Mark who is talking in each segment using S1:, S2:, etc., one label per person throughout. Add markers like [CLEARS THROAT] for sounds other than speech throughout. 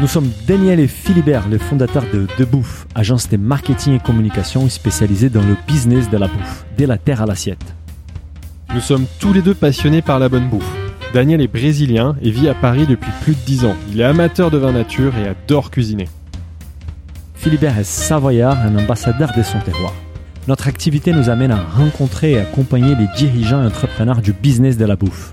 S1: Nous sommes Daniel et Philibert, les fondateurs de De Bouffe, agence de marketing et communication spécialisée dans le business de la bouffe, de la terre à l'assiette.
S2: Nous sommes tous les deux passionnés par la bonne bouffe. Daniel est brésilien et vit à Paris depuis plus de 10 ans. Il est amateur de vin nature et adore cuisiner.
S1: Philibert est savoyard, un ambassadeur de son terroir. Notre activité nous amène à rencontrer et accompagner les dirigeants et entrepreneurs du business de la bouffe.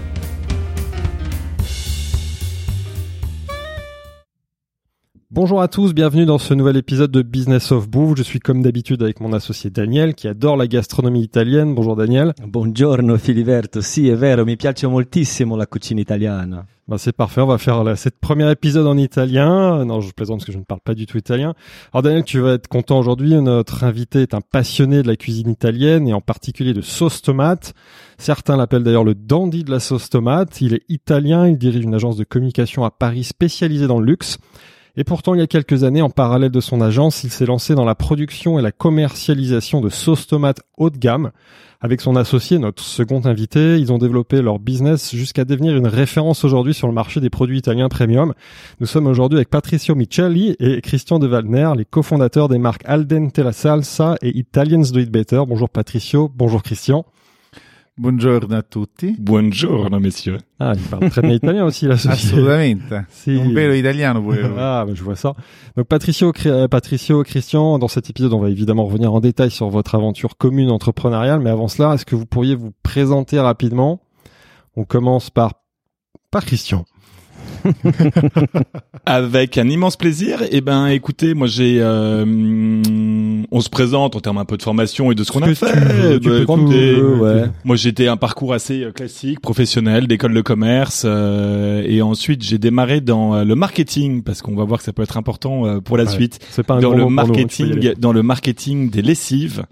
S2: Bonjour à tous, bienvenue dans ce nouvel épisode de Business of Bouffe. Je suis comme d'habitude avec mon associé Daniel qui adore la gastronomie italienne. Bonjour Daniel.
S1: Buongiorno Filiberto, sì è vero, mi piace moltissimo la cucina italiana.
S2: Bah, c'est parfait, on va faire la, cette premier épisode en italien. Non, je plaisante parce que je ne parle pas du tout italien. Alors Daniel, tu vas être content aujourd'hui. Notre invité est un passionné de la cuisine italienne et en particulier de sauce tomate. Certains l'appellent d'ailleurs le dandy de la sauce tomate. Il est italien, il dirige une agence de communication à Paris spécialisée dans le luxe. Et pourtant, il y a quelques années, en parallèle de son agence, il s'est lancé dans la production et la commercialisation de sauce tomate haut de gamme. Avec son associé, notre second invité, ils ont développé leur business jusqu'à devenir une référence aujourd'hui sur le marché des produits italiens premium. Nous sommes aujourd'hui avec Patricio Michelli et Christian De Waldner, les cofondateurs des marques Aldente la Salsa et Italians Do It Better. Bonjour Patricio, bonjour Christian.
S3: Buongiorno a tutti.
S4: Buongiorno, messieurs.
S2: Ah, il parle très bien italien aussi, l'associé.
S3: Assolutamente.
S2: Si.
S3: Un vero italiano pure.
S2: Ah, bah, je vois ça. Donc Patricio, euh, Patricio, Christian, dans cet épisode, on va évidemment revenir en détail sur votre aventure commune entrepreneuriale, mais avant cela, est-ce que vous pourriez vous présenter rapidement? On commence par par Christian. [LAUGHS]
S4: Avec un immense plaisir. Eh ben, écoutez, moi j'ai, euh, hum, on se présente en termes un peu de formation et de ce qu'on a fait.
S2: tu tu
S4: Bah, écoutez,
S2: tout, ouais.
S4: Moi, j'étais un parcours assez euh, classique, professionnel, d'école de commerce, euh, et ensuite j'ai démarré dans euh, le marketing parce qu'on va voir que ça peut être important euh, pour la
S2: Ouais.
S4: suite.
S2: C'est pas un
S4: Dans le
S2: nous,
S4: marketing, dans le marketing des lessives.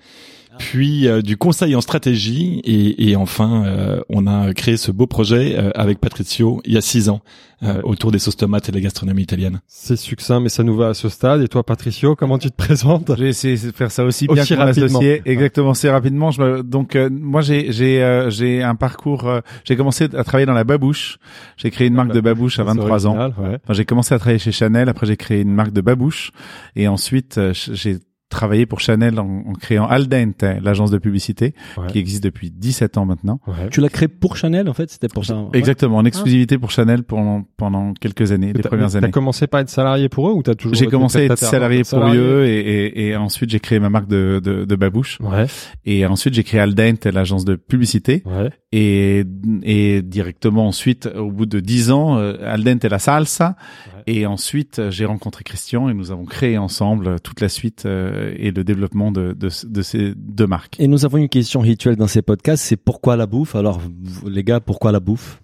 S4: Puis euh, du conseil en stratégie et, et enfin euh, on a créé ce beau projet euh, avec Patricio il y a six ans euh, autour des sauces tomates et de la gastronomie italienne.
S2: C'est succinct, mais ça nous va à ce stade. Et toi, Patricio, comment tu te présentes?
S3: J'ai essayé de faire ça aussi bien
S2: Aussi
S3: que mon
S2: rapidement.
S3: associé. Exactement, c'est rapidement. Je me- donc euh, moi j'ai j'ai euh, j'ai un parcours. euh, j'ai commencé à travailler dans la babouche. J'ai créé une marque de babouche à
S2: C'est
S3: 23 ans.
S2: original, ouais.
S3: Enfin, j'ai commencé à travailler chez Chanel. Après j'ai créé une marque de babouche et ensuite euh, j'ai travaillé pour Chanel en, en créant Aldente, l'agence de publicité
S2: Ouais.
S3: qui existe depuis 17 ans maintenant.
S2: Ouais.
S1: Tu l'as créé pour Chanel en fait, c'était pour ça.
S3: Exactement, en exclusivité pour Chanel pendant pendant quelques années, les
S2: T'as-
S3: premières
S2: T'as
S3: années.
S2: commencé par être salarié pour eux ou t'as toujours
S3: J'ai commencé à être salarié pour
S2: Salarié.
S3: eux et, et, et ensuite j'ai créé ma marque de, de, de babouche
S2: Ouais,
S3: et ensuite j'ai créé Aldent, l'agence de publicité
S2: ouais.
S3: et, et directement ensuite au bout de dix ans euh, Aldent et la salsa
S2: Ouais.
S3: et ensuite euh, j'ai rencontré Christian et nous avons créé ensemble euh, toute la suite euh, et le développement de, de, ces deux marques.
S1: Et nous avons une question rituelle dans ces podcasts, c'est pourquoi la bouffe? Alors les gars, pourquoi la bouffe?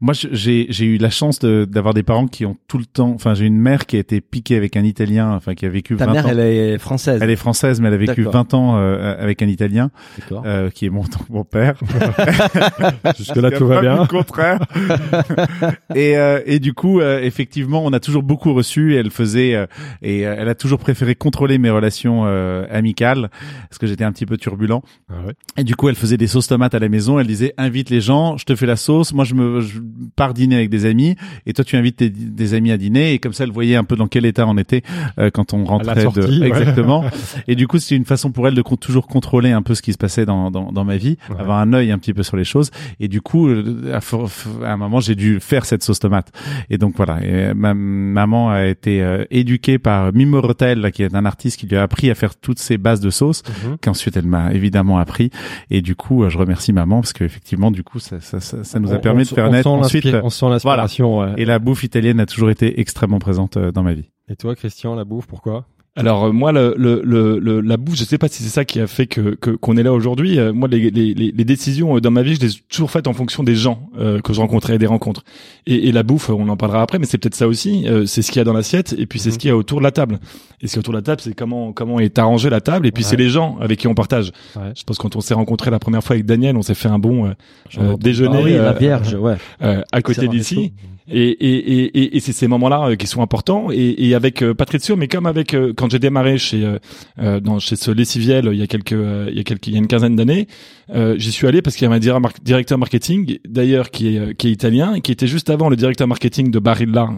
S3: Moi j'ai j'ai eu la chance de- d'avoir des parents qui ont tout le temps enfin j'ai une mère qui a été piquée avec un italien enfin qui a vécu
S1: Ta
S3: 20
S1: mère,
S3: ans.
S1: elle est française.
S3: Elle est française mais elle a vécu
S1: D'accord.
S3: 20 ans euh, avec un italien euh, qui est mon mon père. [LAUGHS]
S2: Jusque là tout va bien.
S3: Le contraire. [LAUGHS] et euh, et du coup, euh, effectivement, on a toujours beaucoup reçu. Et elle faisait euh, et euh, elle a toujours préféré contrôler mes relations euh, amicales parce que j'étais un petit peu turbulent.
S2: Ah ouais.
S3: Et du coup, elle faisait des sauces tomates à la maison. Elle disait invite les gens, je te fais la sauce. Moi, je me je pars dîner avec des amis et toi, tu invites tes- des amis à dîner. Et comme ça, elle voyait un peu dans quel état on était euh, quand on rentrait
S2: sortie,
S3: de
S2: ouais.
S3: exactement. [LAUGHS] Et du coup, c'était une façon pour elle de con- toujours contrôler un peu ce qui se passait dans dans, dans ma vie,
S2: Ouais.
S3: avoir un œil un petit peu sur les choses. Et du coup, euh, à, un moment, j'ai dû faire cette sauce tomate. Et donc voilà, et ma maman a été euh, éduquée par Mimo Rotel, qui est un artiste qui lui a appris à faire toutes ces bases de sauce,
S2: Mhm.
S3: qu'ensuite elle m'a évidemment appris. Et du coup, euh, je remercie maman parce qu'effectivement, du coup, ça, ça, ça, ça nous a
S2: On-
S3: permis
S2: on
S3: de faire naître ensuite.
S2: l'inspira- On sent l'inspiration. ouais.
S3: Et la bouffe italienne a toujours été extrêmement présente euh, dans ma vie.
S2: Et toi, Christian, la bouffe, pourquoi?
S4: Alors euh, moi, le, le, le, le- la bouffe, je sais pas si c'est ça qui a fait que qu'on est là aujourd'hui. Euh, moi, les, les, les les décisions euh, dans ma vie, je les ai toujours faites en fonction des gens euh, que je rencontrais, des rencontres. Et, et la bouffe, on en parlera après, mais c'est peut-être ça aussi. euh, c'est ce qu'il y a dans l'assiette, et puis c'est
S2: Mhm.
S4: ce qu'il y a autour de la table. Et ce qu'il y a autour de la table, c'est comment comment est arrangée la table, et puis
S2: Ouais.
S4: c'est les gens avec qui on partage.
S2: Ouais.
S4: Je pense que quand on s'est rencontré la première fois avec Daniel, on s'est fait un bon déjeuner
S1: Ah oui, la Vierge, ouais. [LAUGHS]
S4: euh, à côté d'ici. Et, et, et, et, et c'est ces moments-là qui sont importants. Et, et avec mais comme avec quand quand j'ai démarré chez euh, dans chez ce lessiviel il y a quelques il y a quelques il y a une quinzaine d'années, j'y suis allé parce qu'il y avait un directeur marketing d'ailleurs qui est qui est italien et qui était juste avant le directeur marketing de Barilla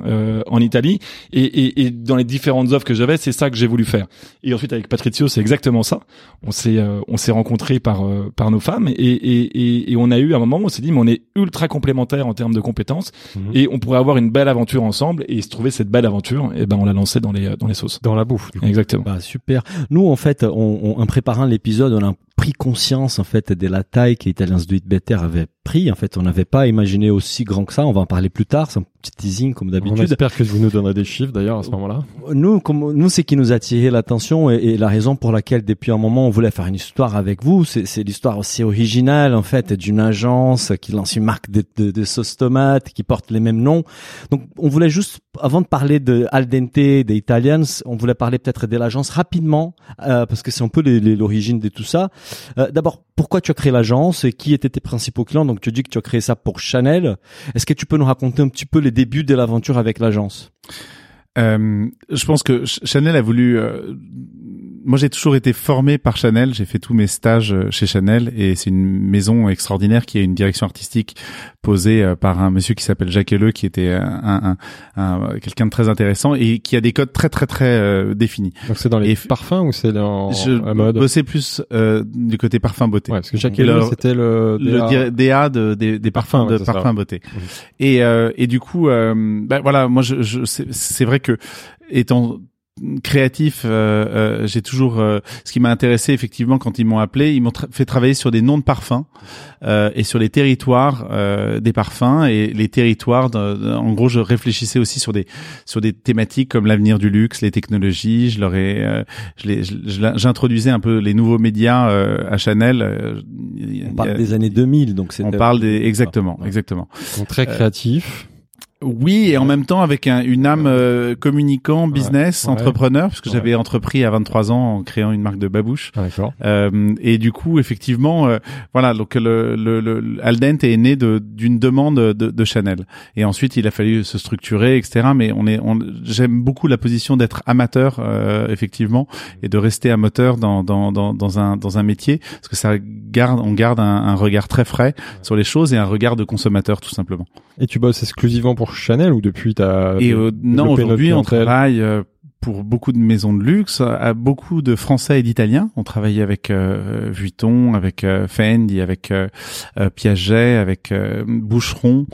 S4: en Italie et, et, et dans les différentes offres que j'avais, c'est ça que j'ai voulu faire. Et ensuite avec Patrizio, c'est exactement ça. On s'est on s'est rencontrés par par nos femmes et, et, et, on a eu un moment où on s'est dit mais on est ultra complémentaires en termes de compétences mhm. et on pourrait avoir une belle aventure ensemble et se trouver cette belle aventure et ben on l'a lancé dans les dans les sauces
S2: dans la bouffe
S4: exactement.
S1: Bah, super. Nous en fait on, en préparant l'épisode on a pris conscience en fait de la taille qu'Italians Do It Better avait pris. En fait, on n'avait pas imaginé aussi grand que ça. On va en parler plus tard. C'est un petit teasing comme d'habitude. On
S2: espère que vous nous donnerez des chiffres d'ailleurs à ce moment-là.
S1: Nous, comme nous, c'est qui nous a attiré l'attention et, la raison pour laquelle depuis un moment on voulait faire une histoire avec vous. C'est l'histoire aussi originale en fait d'une agence qui lance une marque de, de, de sauce tomate qui porte les mêmes noms. Donc, on voulait juste, avant de parler de Al dente, des Italians, on voulait parler peut-être de l'agence rapidement euh, parce que c'est un peu l'origine de tout ça. Euh, d'abord, pourquoi tu as créé l'agence et qui étaient tes principaux clients Donc tu dis que tu as créé ça pour Chanel. Est-ce que tu peux nous raconter un petit peu les débuts de l'aventure avec l'agence?
S3: Euh, Je pense que Chanel a voulu moi j'ai toujours été formé par Chanel, j'ai fait tous mes stages euh, chez Chanel et c'est une maison extraordinaire qui a une direction artistique posée euh, par un monsieur qui s'appelle Jacques Helleux qui était un, un, quelqu'un de très intéressant et qui a des codes très très très euh, définis.
S2: Donc c'est dans les parfums ou c'est dans
S3: je
S2: la mode?
S3: bossais plus euh, du côté parfum beauté.
S2: Ouais, parce que Jacques Helleux c'était le
S3: DA, le DA de, des, des parfums de parfum beauté. Mmh. Et et du coup ben voilà, moi je, je c'est vrai que étant créatif, euh, euh, j'ai toujours euh, ce qui m'a intéressé effectivement quand ils m'ont appelé, ils m'ont fait travailler sur des noms de parfums et sur les territoires des parfums et les territoires. en gros, je réfléchissais aussi sur des sur des thématiques comme l'avenir du luxe, les technologies. Je leur ai, j'introduisais un peu les nouveaux médias à Chanel.
S1: On parle des années 2000, donc c'est.
S3: On parle des exactement, exactement.
S2: Ils très créatifs.
S3: Oui, et en même temps avec un, une âme euh, communicant, business, entrepreneur, parce que j'avais entrepris à 23 ans en créant une marque de babouche.
S2: Ah,
S3: euh, et du coup, effectivement, euh, voilà, donc le, le, le Aldent est né d'une demande de, de, Chanel. Et ensuite, il a fallu se structurer, etc. Mais on est, on, j'aime beaucoup la position d'être amateur, euh, effectivement, et de rester amateur dans, dans, dans, dans, un, dans un métier, parce que ça garde, on garde un, un regard très frais sur les choses et un regard de consommateur, tout simplement.
S2: Et tu bosses exclusivement pour Chanel ou depuis ta
S3: Et euh, non, aujourd'hui on travaille euh, pour beaucoup de maisons de luxe, à beaucoup de Français et d'Italiens. On travaille avec euh, Vuitton, avec euh, Fendi, avec euh, euh Piaget, avec Boucheron.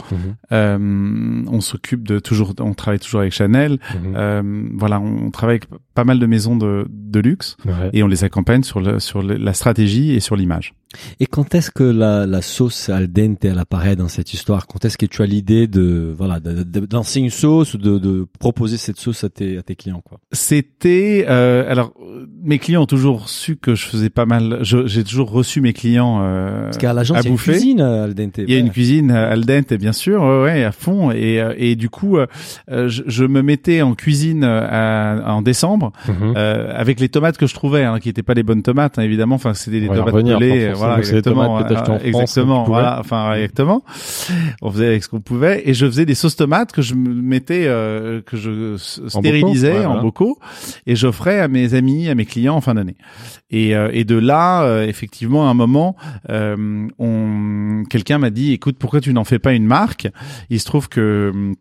S3: Mhm. on s'occupe de toujours, on travaille toujours avec Chanel. Mhm. voilà, on, travaille avec pas mal de maisons de, de luxe et on les accompagne sur le, sur la stratégie et sur l'image.
S1: Et quand est-ce que la, la sauce al dente elle apparaît dans cette histoire? Quand est-ce que tu as l'idée de voilà de, de, lancer une sauce ou de, de proposer cette sauce à tes, à tes clients quoi?
S3: C'était euh, alors mes clients ont toujours su que je faisais pas mal. J'ai toujours reçu mes clients euh,
S1: Parce qu'à l'agence il y a une cuisine euh, al dente.
S3: Il y a une cuisine euh, al dente bien sûr, ouais, à fond et euh, et du coup je, je, me mettais en cuisine à, en décembre mhm. avec les tomates que je trouvais hein, qui étaient pas les bonnes tomates hein, évidemment. Enfin c'était des tomates pelées voilà, exactement,
S2: euh,
S3: exactement, voilà, enfin exactement. On faisait avec ce qu'on pouvait et je faisais des sauces tomates que je mettais, euh, que je stérilisais en et j'offrais à mes amis, à mes clients en fin d'année. Et, euh, de là, effectivement, à un moment, on, quelqu'un m'a dit, écoute, pourquoi tu n'en fais pas une marque? Il se trouve que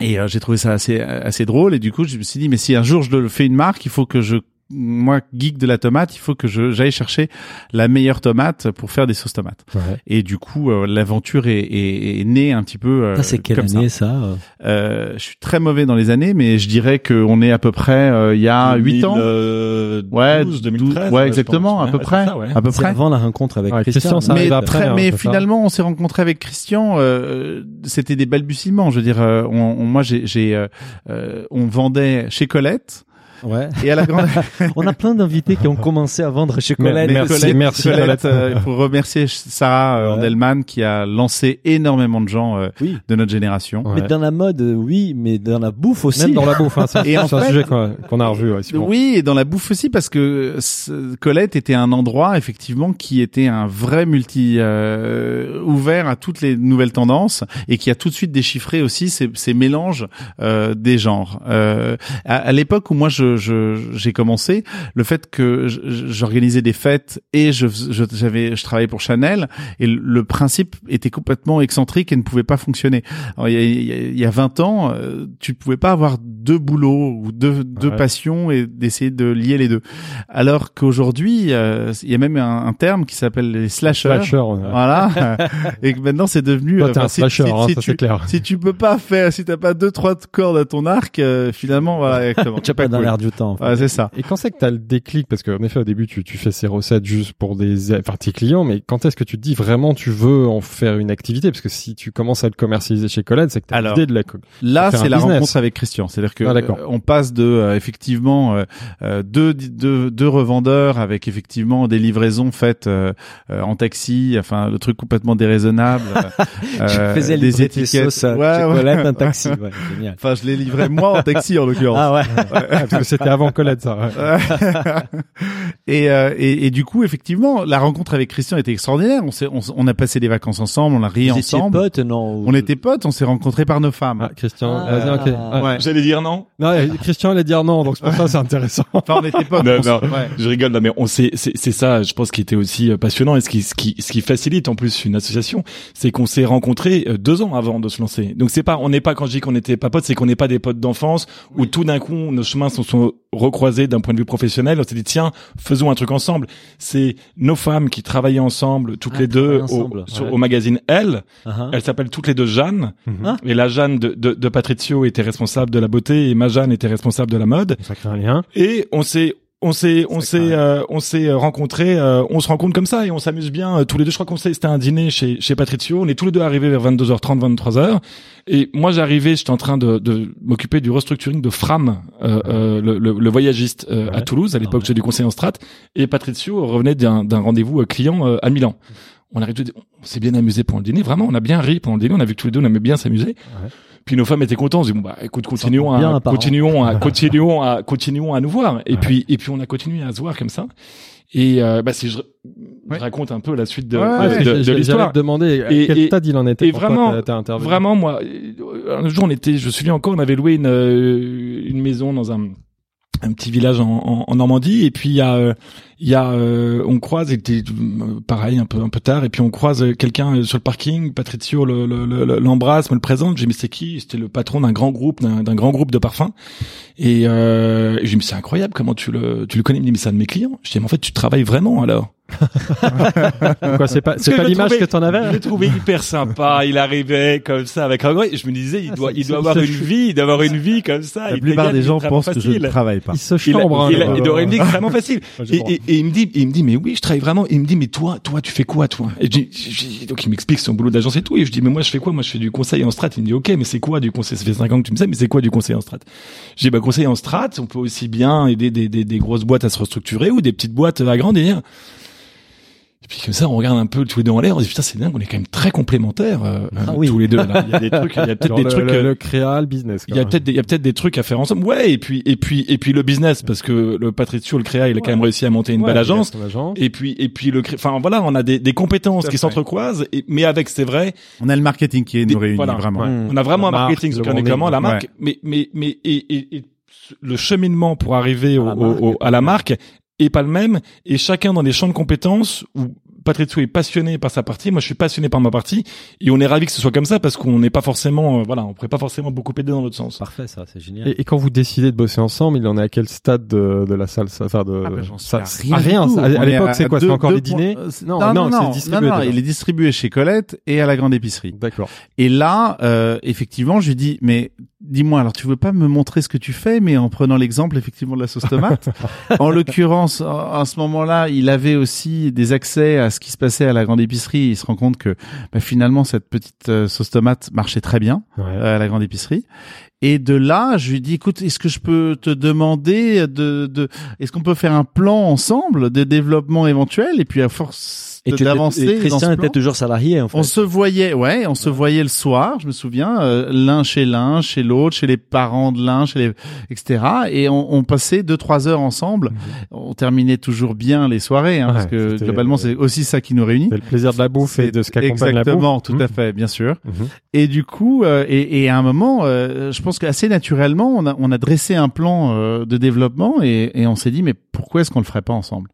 S3: et j'ai trouvé ça assez assez drôle et du coup je me suis dit mais si un jour je le fais une marque il faut que je moi geek de la tomate, il faut que je j'aille chercher la meilleure tomate pour faire des sauces tomates. Et du coup, euh, l'aventure est, est, est, née un petit peu. Euh,
S1: c'est quelle année ça, ça
S3: euh, Je suis très mauvais dans les années, mais je dirais qu'on est à peu près euh, il y a 8 ans.
S4: ouais, 2013.
S3: Ouais, exactement, à peu près. À peu près.
S1: Avant la rencontre avec Christian.
S3: ça mais après, hein, mais finalement, on s'est rencontré avec Christian. C'était des balbutiements. Je veux dire, on, moi, j'ai, on vendait chez Colette.
S1: Ouais.
S3: Et à la grande... [LAUGHS]
S1: on a plein d'invités qui ont commencé à vendre chez Colette.
S3: Merci, merci Colette. Euh, faut remercier Sarah euh, Andelman qui a lancé énormément de gens euh, de notre génération.
S1: Mais dans la mode, oui, mais dans la bouffe aussi.
S2: Même dans la bouffe, hein, [LAUGHS] c'est un sujet qu'on a revu. Ouais,
S3: oui, et dans la bouffe aussi parce que Colette était un endroit effectivement qui était un vrai multi ouvert à toutes les nouvelles tendances et qui a tout de suite déchiffré aussi ces, ces mélanges des genres. à, à l'époque où moi je je je- j'ai commencé, le fait que j'organisais des fêtes et je je j'avais je travaillais pour Chanel et le- principe était complètement excentrique et ne pouvait pas fonctionner. Alors, il, y a, il y a- il y a 20 ans, euh, tu pouvais pas avoir deux boulots ou deux deux
S2: Ouais.
S3: passions et d'essayer de lier les deux. Alors qu'aujourd'hui, euh, il y a même un, un terme qui s'appelle les slashers.
S2: Slasher, on a-
S3: Voilà. [LAUGHS] et que maintenant c'est devenu.
S2: Toi, t'es
S3: enfin,
S2: un
S3: si-
S2: slasher,
S3: si-
S2: hein,
S3: si
S2: ça
S3: tu-
S2: c'est clair.
S3: si tu peux pas faire, si t'as pas deux trois cordes à ton arc, euh, finalement, voilà, [LAUGHS] exactement.
S1: Tu as pas dans
S3: cool.
S1: Du temps. en fait.
S3: Ouais, c'est ça.
S2: Et quand c'est que t'as le déclic Parce qu'en effet, au début, tu, tu fais ces recettes juste pour des, enfin, tes clients, mais quand est-ce que tu te dis vraiment tu veux en faire une activité? Parce que si tu commences à le commercialiser chez Colette, c'est que t'as
S3: Alors,
S2: l'idée de la.
S3: Là, c'est la
S2: business.
S3: rencontre avec Christian. C'est-à-dire que
S2: Ah,
S3: euh, on passe de euh, effectivement euh, euh, deux, deux deux revendeurs avec effectivement des livraisons faites euh, euh, en taxi, enfin le truc complètement déraisonnable. [LAUGHS]
S1: Je
S3: euh,
S1: faisais
S3: des étiquettes. Ouais, ouais.
S1: chocolat, un taxi. [LAUGHS] Ouais, génial.
S3: Enfin, je les livrais moi en taxi en l'occurrence.
S1: Ah ouais. [LAUGHS]
S2: parce que c'était avant Colette, ça. ouais. [LAUGHS]
S3: et, euh, et, et du coup, effectivement, la rencontre avec Christian était extraordinaire. On, s'est, on, on a passé des vacances ensemble, on a ri
S1: Vous étiez
S3: ensemble.
S1: potes, non
S3: On était potes, on s'est rencontrés par nos femmes.
S2: Ah, Christian,
S1: Ah.
S2: vas-y, ok. Ah.
S3: Ouais.
S4: J'allais dire non.
S2: Non, Christian allait dire non, donc c'est pour ça c'est intéressant.
S3: Enfin, on était potes.
S4: Non, non.
S3: ouais.
S4: Je rigole, non, mais on c'est, c'est ça, je pense, qui était aussi euh, passionnant et ce qui, ce qui, ce qui facilite en plus une association, c'est qu'on s'est rencontrés euh, deux ans avant de se lancer. Donc c'est pas, on n'est pas, quand je dis qu'on n'était pas potes, c'est qu'on n'est pas des potes d'enfance où tout d'un coup nos chemins se sont recroisés d'un point de vue professionnel. On s'est dit tiens, faisons un truc ensemble. C'est nos femmes qui travaillaient ensemble, toutes
S1: Ah,
S4: les deux, au,
S1: ensemble.
S4: sur-
S1: Ouais.
S4: au magazine Elle.
S1: Uh-huh.
S4: Elles s'appellent toutes les deux Jeanne.
S2: Mhm.
S4: Et la Jeanne de, de, de Patrizio était responsable de la beauté et ma Jeanne était responsable de la mode.
S2: Ça crée un lien.
S4: Et on s'est on s'est on
S3: C'est
S4: s'est euh, on s'est rencontrés euh, on se rencontre comme ça et on s'amuse bien euh, tous les deux. Je crois qu'on s'est c'était un dîner chez chez Patrizio on est tous les deux arrivés vers 22h30 23h et moi j'arrivais j'étais en train de, de m'occuper du restructuring de Fram euh, euh, le, le, le voyagiste euh, à
S2: Ouais.
S4: Toulouse à l'époque
S1: ouais.
S4: j'étais du conseil en strat. Et Patrizio revenait d'un d'un rendez-vous euh, client euh, à Milan. On arrive on s'est bien amusé pendant le dîner. Vraiment on a bien ri pendant le dîner. On a vu que tous les deux on aimait bien s'amuser puis nos femmes étaient contentes. On se dit bon bah écoute continuons
S1: Bien,
S4: à continuons à [LAUGHS] continuons à continuons à nous voir. Et
S2: Ouais.
S4: puis et puis on a continué à se voir comme ça. Et euh, bah si je,
S3: Ouais.
S4: raconte un peu la suite de,
S3: Ouais,
S4: de- de- de l'histoire.
S2: demander à
S4: Et-
S2: quel
S4: et-
S2: stade il en était.
S4: et vraiment-. Vraiment moi euh, un jour on était je me souviens encore on avait loué une euh, une maison dans un un petit village en, en, en Normandie et puis il y a euh, il y a euh, on croise était pareil un peu un peu tard et puis on croise euh, quelqu'un euh, sur le parking Patrizio le- le- le- l'embrasse me le présente j'ai mais c'est qui? C'était le patron d'un grand groupe d'un grand groupe de parfums. Et, euh, et dis mais c'est incroyable comment tu le tu le connais? Il me dit mais c'est un de mes clients. Je dis mais en fait tu travailles vraiment alors? [LAUGHS]
S2: Quoi, c'est pas, c'est
S4: que
S2: pas l'image que t'en avais.
S4: je le trouvais hyper sympa. Il arrivait comme ça avec un Je me disais, il
S2: Ah,
S4: doit, il doit avoir une vie, il doit avoir une vie comme ça.
S3: La plupart des gens pensent que je ne travaille pas.
S2: Il se chambre. hein,
S4: il, doit avoir une vie extrêmement facile. [LAUGHS] Et,
S2: droit.
S4: et, et il me dit, il me dit, mais oui, je travaille vraiment. Il me dit, mais toi, toi, tu fais quoi, toi? Et donc il m'explique son boulot d'agence et tout. Et je dis, mais moi, je fais quoi? Moi, je fais du conseil en strat. Il me dit, ok, mais c'est quoi du conseil? Ça fait cinq ans que tu me sais, mais c'est quoi du conseil en strat? Je dis, bah, conseil en strat, on peut aussi bien aider des, des, des grosses boîtes à se restructurer ou des petites boîtes à grandir. Et puis comme ça, on regarde un peu tous les deux en l'air, on se dit putain c'est dingue, on est quand même très complémentaires euh,
S1: Ah
S4: euh,
S1: oui.
S4: tous les deux. Là. Il y a des trucs, il y a peut-être des
S2: le,
S4: trucs,
S2: le,
S4: euh,
S2: le créa, le business.
S4: il y a peut-être des- il y a peut-être des trucs à faire ensemble. Ouais, et puis et puis et puis le business parce que le Patrizio, le créa, il a quand même réussi à monter une belle agence. Et puis et puis le cré- enfin voilà, on a des, des compétences qui s'entrecroisent, mais avec c'est vrai,
S3: On a le marketing qui
S4: Des-
S3: nous réunit
S4: voilà.
S3: vraiment.
S2: Ouais.
S1: Mm.
S4: on a vraiment
S2: La
S4: un
S2: marque,
S4: marketing,
S2: branding,
S4: clairement la
S3: ouais.
S4: marque, mais mais mais et, et, et le cheminement pour arriver au,
S1: À la
S4: au-
S1: marque.
S4: au- à la marque est pas le même et chacun dans des champs de compétences où Patrizio est passionné par sa partie, moi je suis passionné par ma partie et on est ravi que ce soit comme ça parce qu'on n'est pas forcément euh, voilà, on pourrait pas forcément beaucoup aider dans l'autre sens.
S1: Parfait, ça, c'est génial.
S2: Et, et quand vous décidez de bosser ensemble, il en est à quel stade de, de la salle, ça- enfin de
S3: Ah bah, sais
S2: ça-
S3: rien
S2: ah, rien. À, à l'époque, c'est quoi C'est encore
S3: deux
S2: les dîners
S3: euh,
S2: Non, non, c'est distribué.
S3: Non, non,
S2: déjà.
S3: il est distribué chez Colette et à la grande épicerie.
S2: D'accord.
S3: Et là, euh, effectivement, je lui dis, mais dis-moi, alors tu veux pas me montrer ce que tu fais, mais en prenant l'exemple effectivement de la sauce tomate. [LAUGHS] en l'occurrence, en- à ce moment-là, il avait aussi des accès à ce qui se passait à la grande épicerie. Il se rend compte que bah, finalement cette petite euh, sauce tomate marchait très bien
S2: Ouais.
S3: euh, à la grande épicerie. Et de là, je lui dis, écoute, est-ce que je peux te demander de, de est-ce qu'on peut faire un plan ensemble de développement éventuel et puis à force d'avancer
S1: Christian était toujours salarié, en fait.
S3: on se voyait, ouais, on se voyait le soir, je me souviens, euh, l'un chez l'un, chez l'autre, chez les parents de l'un, chez les, etc. Et on, on passait deux trois heures ensemble. On terminait toujours bien les soirées, hein, parce que globalement c'est aussi ça qui nous réunit.
S2: C'est le plaisir de la bouffe et de ce qu'accompagne la bouffe.
S3: Exactement, tout
S2: Mhm.
S3: à fait, bien sûr.
S2: Mhm.
S3: Et du coup, euh, et, et à un moment, euh, je pense qu'assez naturellement, on a, on a dressé un plan euh, de développement et, et on s'est dit, mais pourquoi est-ce qu'on le ferait pas ensemble?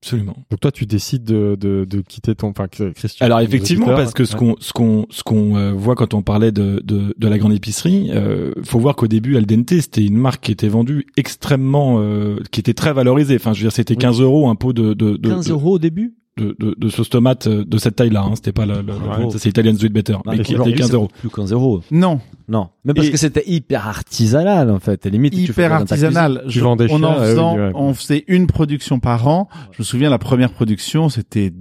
S4: Absolument.
S2: Donc toi, tu décides de, de, de quitter ton, enfin, Christian.
S4: Alors effectivement, parce que ce qu'on ce qu'on ce qu'on euh, voit quand on parlait de de, de la grande épicerie, euh, faut voir qu'au début Al Dente c'était une marque qui était vendue extrêmement, euh, qui était très valorisée. Enfin, je veux dire, c'était 15 euros un pot de de de,
S1: 15
S4: de,
S1: euros au début?
S4: De, de, de sauce tomate euh, de cette taille-là. Hein. C'était pas le, le-
S1: Ouais.
S4: ça, c'est Italian Sweet Better,
S1: Non,
S4: mais
S1: mais
S4: qui était 15
S1: ça
S4: euros.
S1: Plus 15 euros.
S3: Non,
S1: Non. Même parce
S4: Et-
S1: que c'était hyper artisanal, en fait. Et limite,
S3: hyper artisanal.
S2: Tu vendais
S3: on en
S2: euh,
S3: faisant-
S2: oui, ouais.
S3: on faisait une production par an. Je me souviens, la première production, c'était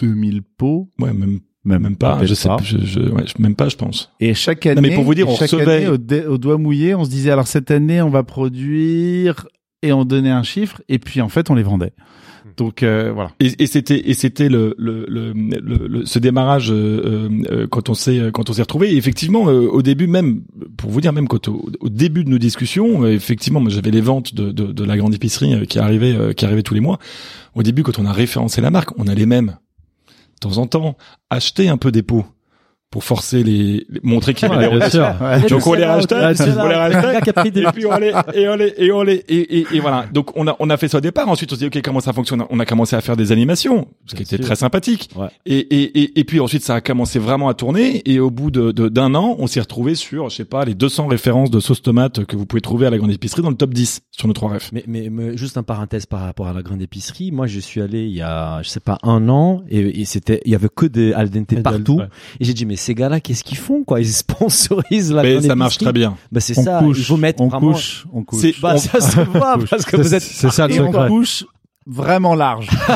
S3: 2000 pots.
S4: Ouais, même
S3: Même,
S4: même pas. Je sais,
S3: pas.
S4: je, je, ouais, je- même pas, je pense.
S3: Et chaque année,
S4: Non, mais pour vous dire, on
S3: chaque
S4: recevait-
S3: année, au, dé- au doigt mouillé, on se disait alors cette année on va produire et on donnait un chiffre et puis en fait on les vendait. Donc euh, voilà.
S4: Et, c'était et c'était le, le, le, le- ce démarrage euh, euh, quand on s'est quand on s'est retrouvé. Effectivement, euh, au début même, pour vous dire même quand au, au début de nos discussions, euh, effectivement, j'avais les ventes de, de, de la grande épicerie euh, qui arrivaient qui arrivaient tous les mois. Au début, quand on a référencé la marque, on allait même de temps en temps acheter un peu des pots pour forcer les, les- montrer qu'il
S2: Ouais,
S4: des
S2: bien sûr.
S3: Ouais.
S4: Donc on les rachetait, on les rachetait, et puis on les et on les et on les et, et, et voilà. Donc on a on a fait ça au départ. Ensuite on s'est dit ok comment ça fonctionne? On a commencé à faire des animations, ce qui
S1: Bien
S4: était
S1: sûr.
S4: très sympathique.
S1: Ouais.
S4: Et, et et puis ensuite ça a commencé vraiment à tourner. Et au bout de de- d'un an, on s'est retrouvé sur je sais pas les 200 références de sauce tomate que vous pouvez trouver à la grande épicerie dans le top 10 sur nos trois refs.
S1: Mais, mais, mais juste un parenthèse par rapport à la grande épicerie. Moi, je suis allé il y a, je sais pas, un an et, c'était, il y avait que des al dente partout. Et j'ai dit, mais ces gars-là, qu'est-ce qu'ils font, quoi? Ils [LAUGHS] sponsorisent la
S4: Mais ça marche très bien.
S1: Bah, c'est
S3: On
S1: ça.
S3: couche,
S1: il faut mettre
S3: on
S1: vraiment.
S3: couche, on couche.
S4: C'est
S1: Bah,
S4: on-
S1: ça se voit parce que vous êtes.
S2: C'est ça le
S3: et on
S2: secret.
S3: couche vraiment large. [LAUGHS]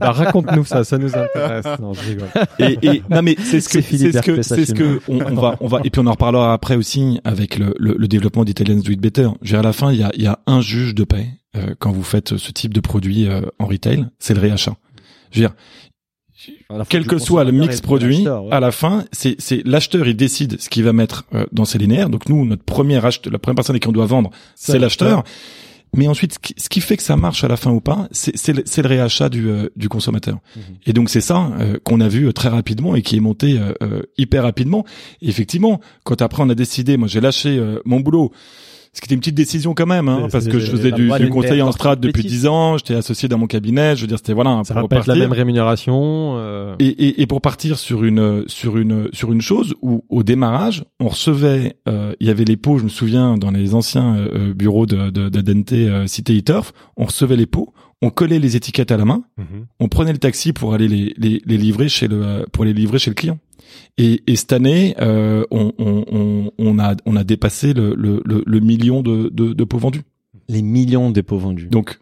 S2: Ben, raconte-nous ça, ça nous intéresse. Non, je rigole.
S4: et, et non mais c'est [LAUGHS] ce que
S1: C'est
S4: ce que c'est ce que on, on va on va et puis on en reparlera après aussi avec le, le, le développement d'Italian Do It Better. Je veux dire, à la fin il y a il y a un juge de paix euh, quand vous faites ce type de produit euh, en retail, c'est le réachat. Je veux dire quel que soit le mix produit, à la fin, c'est c'est l'acheteur il décide ce qu'il va mettre euh, dans ses linéaires. Donc nous, notre premier acheteur, la première personne à qui on doit vendre, c'est l'acheteur. Mais ensuite, ce qui, fait que ça marche à la fin ou pas, c'est c'est le, c'est le réachat du, euh, du consommateur.
S1: Mhm.
S4: Et donc c'est ça euh, qu'on a vu euh, très rapidement et qui est monté euh, euh, hyper rapidement. Et effectivement, quand après on a décidé, moi j'ai lâché euh, mon boulot. Ce qui était une petite décision quand même, hein, parce que je faisais du, conseil en strat depuis
S1: petite.
S4: 10 ans, j'étais associé dans mon cabinet, je veux dire c'était voilà,
S2: Ça
S4: pour
S2: être la même rémunération. euh,
S4: Et, et, et pour partir sur une sur une sur une chose où au démarrage on recevait euh, il y avait les pots je me souviens dans les anciens euh, bureaux de de, de Dente euh, Cité Turf on recevait les pots on collait les étiquettes à la main
S2: mhm.
S4: on prenait le taxi pour aller les les, les livrer chez le euh, pour les livrer chez le client et, et cette année euh, on, on, on, on a on a dépassé le le, le, le million de, de de pots vendus
S1: Les millions de dépôts vendus.
S4: donc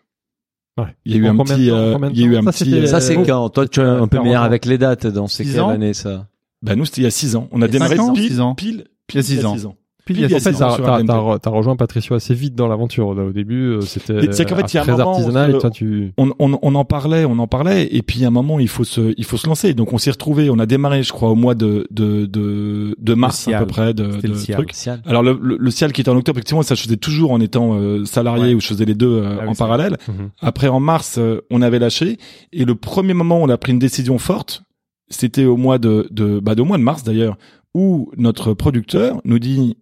S2: Ouais.
S4: il y a eu
S2: En
S4: un petit
S2: temps-
S4: euh, il y a eu un
S2: Ça,
S4: petit euh,
S1: ça, c'est
S2: euh,
S1: quand? Toi, tu es un peu
S2: 40
S1: meilleur avec les dates, donc c'est
S3: Six
S1: quelle
S3: ans
S1: année, ça?
S4: bah nous c'était il y a six ans on a démarré
S3: ans,
S4: pile
S3: six ans.
S4: pile
S3: Il y a six ans. Pile,
S4: il y a
S2: En fait,
S4: six ans
S2: t'as rejoint Patricio assez vite dans l'aventure. là. Au début, euh, c'était
S4: C'est qu'en fait,
S2: euh,
S4: il y a un
S2: très
S4: moment,
S2: artisanal
S4: on-
S2: et toi, tu...
S4: on, on, on en parlait, on en parlait, et puis à un moment il faut se, il faut se lancer. Donc on s'est retrouvé, on a démarré, je crois, au mois de de de, de mars à peu près de,
S3: C'était
S4: de
S3: le Cial.
S4: Alors le, le, le ciel qui était en octobre, effectivement, ça je faisais toujours en étant euh, salarié
S3: Ouais.
S4: ou je faisais les deux euh,
S3: Ah oui,
S4: en parallèle.
S2: Mhm.
S4: Après en mars, euh, on avait lâché, et le premier moment où on a pris une décision forte, c'était au mois de de bah, de mois de mars d'ailleurs, où notre producteur nous dit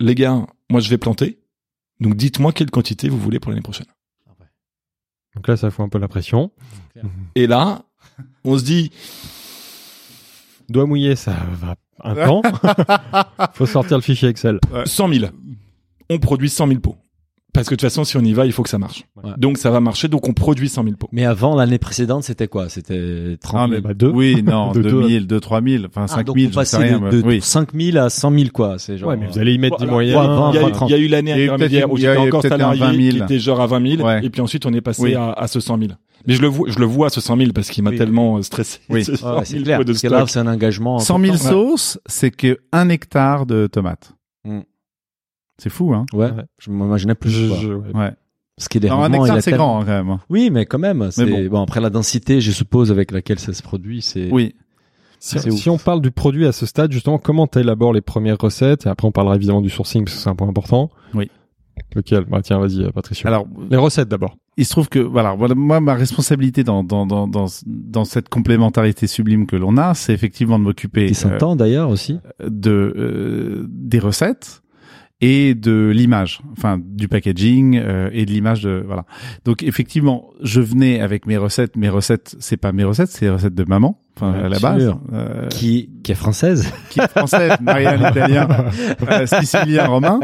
S4: les gars, moi je vais planter, donc dites-moi quelle quantité vous voulez pour l'année prochaine.
S2: Donc là, ça fout un peu la pression.
S4: Et là, on se dit
S2: Doigt mouillé, ça va un temps. [LAUGHS] Faut sortir le fichier Excel.
S4: 100 000. On produit 100 000 pots. Parce que de toute façon, si on y va, il faut que ça marche.
S1: Ouais.
S4: Donc ça va marcher, donc on produit 100 000 pots.
S1: Mais avant, l'année précédente, c'était quoi? C'était 30
S3: Ah,
S1: 000.
S3: mais
S2: Bah, deux.
S3: Oui, [LAUGHS] non,
S2: De deux.
S3: 2000, 2, 3000, enfin
S1: Ah,
S3: 5000,
S1: donc vous
S3: j'en sais rien.
S1: de, de
S3: oui.
S1: 5 000 à 100 000, quoi. C'est genre.
S2: Ouais, mais vous allez y mettre du
S4: Voilà.
S2: moyen.
S1: Ouais, vingt,
S4: Il y, a, eu-
S1: trente.
S4: il y a eu l'année intermédiaire où
S3: une- il y a
S4: j'étais encore salarié,
S3: 20 000.
S4: qui était genre à 20 000,
S3: Ouais.
S4: et puis ensuite on est passé
S3: Oui.
S4: à, à ce 100 000. Mais je le vois, je le vois ce 100 000 parce qu'il m'a
S1: Oui.
S4: tellement euh, stressé.
S3: Oui. [LAUGHS]
S4: ce 100
S1: Ouais,
S4: 000
S1: c'est clair.
S4: pots de
S1: Parce que là, c'est un engagement.
S3: 100 000
S1: important.
S3: sauces, c'est que un hectare de tomates. C'est fou, hein
S1: Ouais.
S2: Ouais.
S1: Je m'imaginais plus.
S2: Je-
S1: quoi.
S2: je- ouais.
S3: Ouais.
S1: Parce qu'il est
S3: Non, un hectare, c'est grand, hein, quand même.
S1: Oui, mais quand même. C'est
S3: bon.
S1: bon. Après la densité, je suppose, avec laquelle ça se produit, c'est.
S3: Oui.
S2: Si, on parle du produit à ce stade, justement, comment tu élabores les premières recettes? Et après, on parlera évidemment du sourcing parce que c'est un point important.
S3: Oui.
S2: Lequel? Bah tiens, vas-y, euh, Patricia.
S3: Alors,
S2: les recettes d'abord.
S3: il se trouve que voilà, voilà, moi ma responsabilité dans dans dans dans, dans cette complémentarité sublime que l'on a, c'est effectivement de m'occuper
S1: Qui
S3: euh,
S1: s'entend d'ailleurs aussi.
S3: de euh, des recettes et de l'image, enfin du packaging euh, et de l'image de voilà. Donc effectivement, je venais avec mes recettes. Mes recettes, c'est pas mes recettes, c'est les recettes de maman. Enfin à la base, euh,
S1: Qui, qui est française.
S3: qui est française, Marianne italien, [LAUGHS] euh, sicilien romain.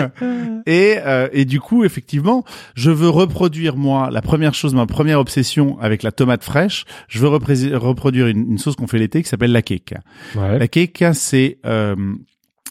S3: [LAUGHS] et euh, et du coup, effectivement, je veux reproduire moi la première chose, ma première obsession avec la tomate fraîche. Je veux reproduire une, une sauce qu'on fait l'été qui s'appelle la cake.
S2: Ouais.
S3: La cake, c'est euh,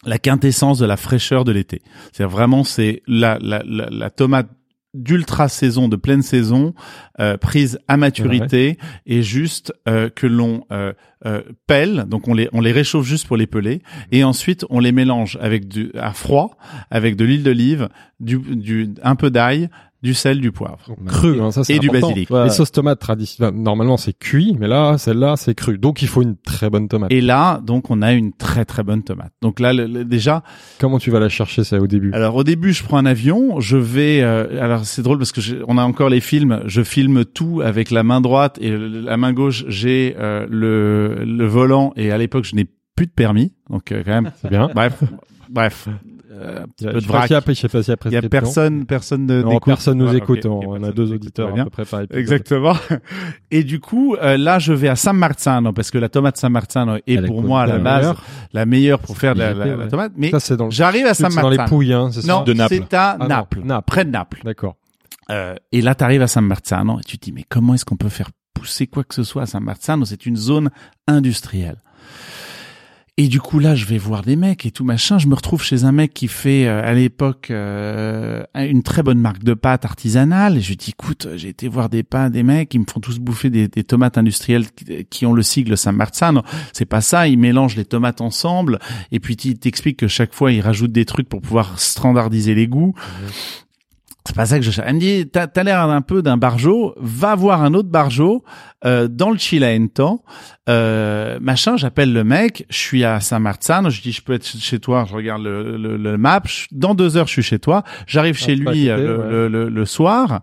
S3: la quintessence de la fraîcheur de l'été. C'est vraiment c'est la, la, la, la tomate d'ultra saison, de pleine saison, euh, prise à maturité et juste euh, que l'on euh, euh, pèle. Donc on les on les réchauffe juste pour les peler et ensuite on les mélange avec du à froid, avec de l'huile d'olive, du, du un peu d'ail, du sel, du poivre.
S2: Donc, cru, hein, ça
S3: Et du
S2: important.
S3: basilic.
S1: Ouais.
S2: Les sauces tomates traditionnelles, normalement c'est cuit, mais là, celle-là, c'est cru. Donc il faut une très bonne tomate.
S3: Et là, donc, on a une très très bonne tomate. Donc là, le- le- déjà,
S2: Comment tu vas la chercher, ça, au début?
S3: Alors au début, je prends un avion, je vais. euh, alors c'est drôle parce que j'ai- on a encore les films. Je filme tout avec la main droite et le- la main gauche. J'ai euh, le le volant et à l'époque, je n'ai plus de permis. Donc euh, quand même.
S2: C'est bien.
S3: bref, bref, euh, un petit
S2: Il y a-
S3: peu
S2: je
S3: de
S2: sais pas
S3: vrac.
S2: s'il y a- je sais pas s'il y a
S3: Il y a personne, personne ne
S2: personne nous
S3: Voilà,
S2: écoute.
S3: ok,
S2: on a deux auditeurs à peu près par épisode.
S3: Exactement. [LAUGHS] Et du coup, euh, là, je vais à San Marzano parce que la tomate San Marzano est
S1: Elle
S3: pour moi à la base
S2: meilleure.
S3: la meilleure pour faire de la, la- tomate. Mais
S2: Ça, c'est dans le
S3: j'arrive à San
S2: c'est dans les
S3: Marzano.
S2: Pouilles, hein, c'est ça
S3: Non,
S4: De Naples.
S3: c'est à
S2: Ah
S3: Naples. près de Naples.
S2: D'accord.
S3: Euh, et là, tu arrives à San Marzano et tu te dis, mais comment est-ce qu'on peut faire pousser quoi que ce soit à San Marzano C'est une zone industrielle. Et du coup, là, je vais voir des mecs et tout machin. Je me retrouve chez un mec qui fait, euh, à l'époque, euh, une très bonne marque de pâtes artisanales. Je lui dis, écoute, j'ai été voir des pâtes, des mecs, ils me font tous bouffer des, tomates industrielles qui, ont le sigle San Marzano. C'est pas ça, ils mélangent les tomates ensemble. Et puis, il t'explique que chaque fois, ils rajoutent des trucs pour pouvoir standardiser les goûts. C'est pas ça que je cherche. Elle me dit, t'as, t'as l'air un peu d'un barjo, va voir un autre barjo euh, dans le Cilento, euh, machin. J'appelle le mec, je suis à Saint Marzano, je dis, je peux être chez toi. Je regarde le, le, le map. Je- dans deux heures, je suis chez toi. J'arrive chez
S2: pas à
S3: lui euh, le,
S2: ouais.
S3: le, le, le soir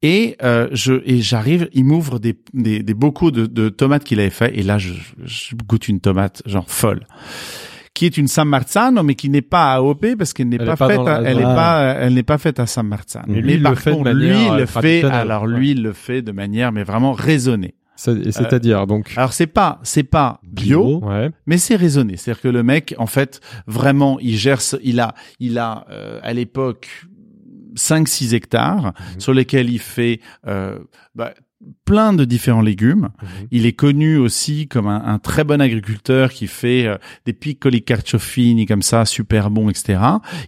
S3: et euh, je et j'arrive. Il m'ouvre des, des, des bocaux de, de tomates qu'il avait fait et là, je, je goûte une tomate genre folle qui est une San Marzano, mais qui n'est pas AOP parce qu'elle n'est pas, faite, à- elle n'est
S1: Ah.
S3: pas, elle n'est pas faite à San Marzano.
S2: Mais lui,
S3: mais par
S2: le fait de
S3: contre, lui,
S2: euh,
S3: le fait, alors lui, il le fait de manière, mais vraiment raisonnée.
S2: Et C'est-à-dire, donc.
S3: Alors c'est pas, c'est pas bio,
S1: Bio.
S2: Ouais.
S3: mais c'est raisonné. C'est-à-dire que le mec, en fait, vraiment, il gère, ce- il a, il a euh, à l'époque 5-6 hectares sur lesquels il fait euh, bah, plein de différents légumes.
S2: Mhm.
S3: Il est connu aussi comme un, un très bon agriculteur qui fait euh, des piccoli carciofini comme ça, super bon, etc.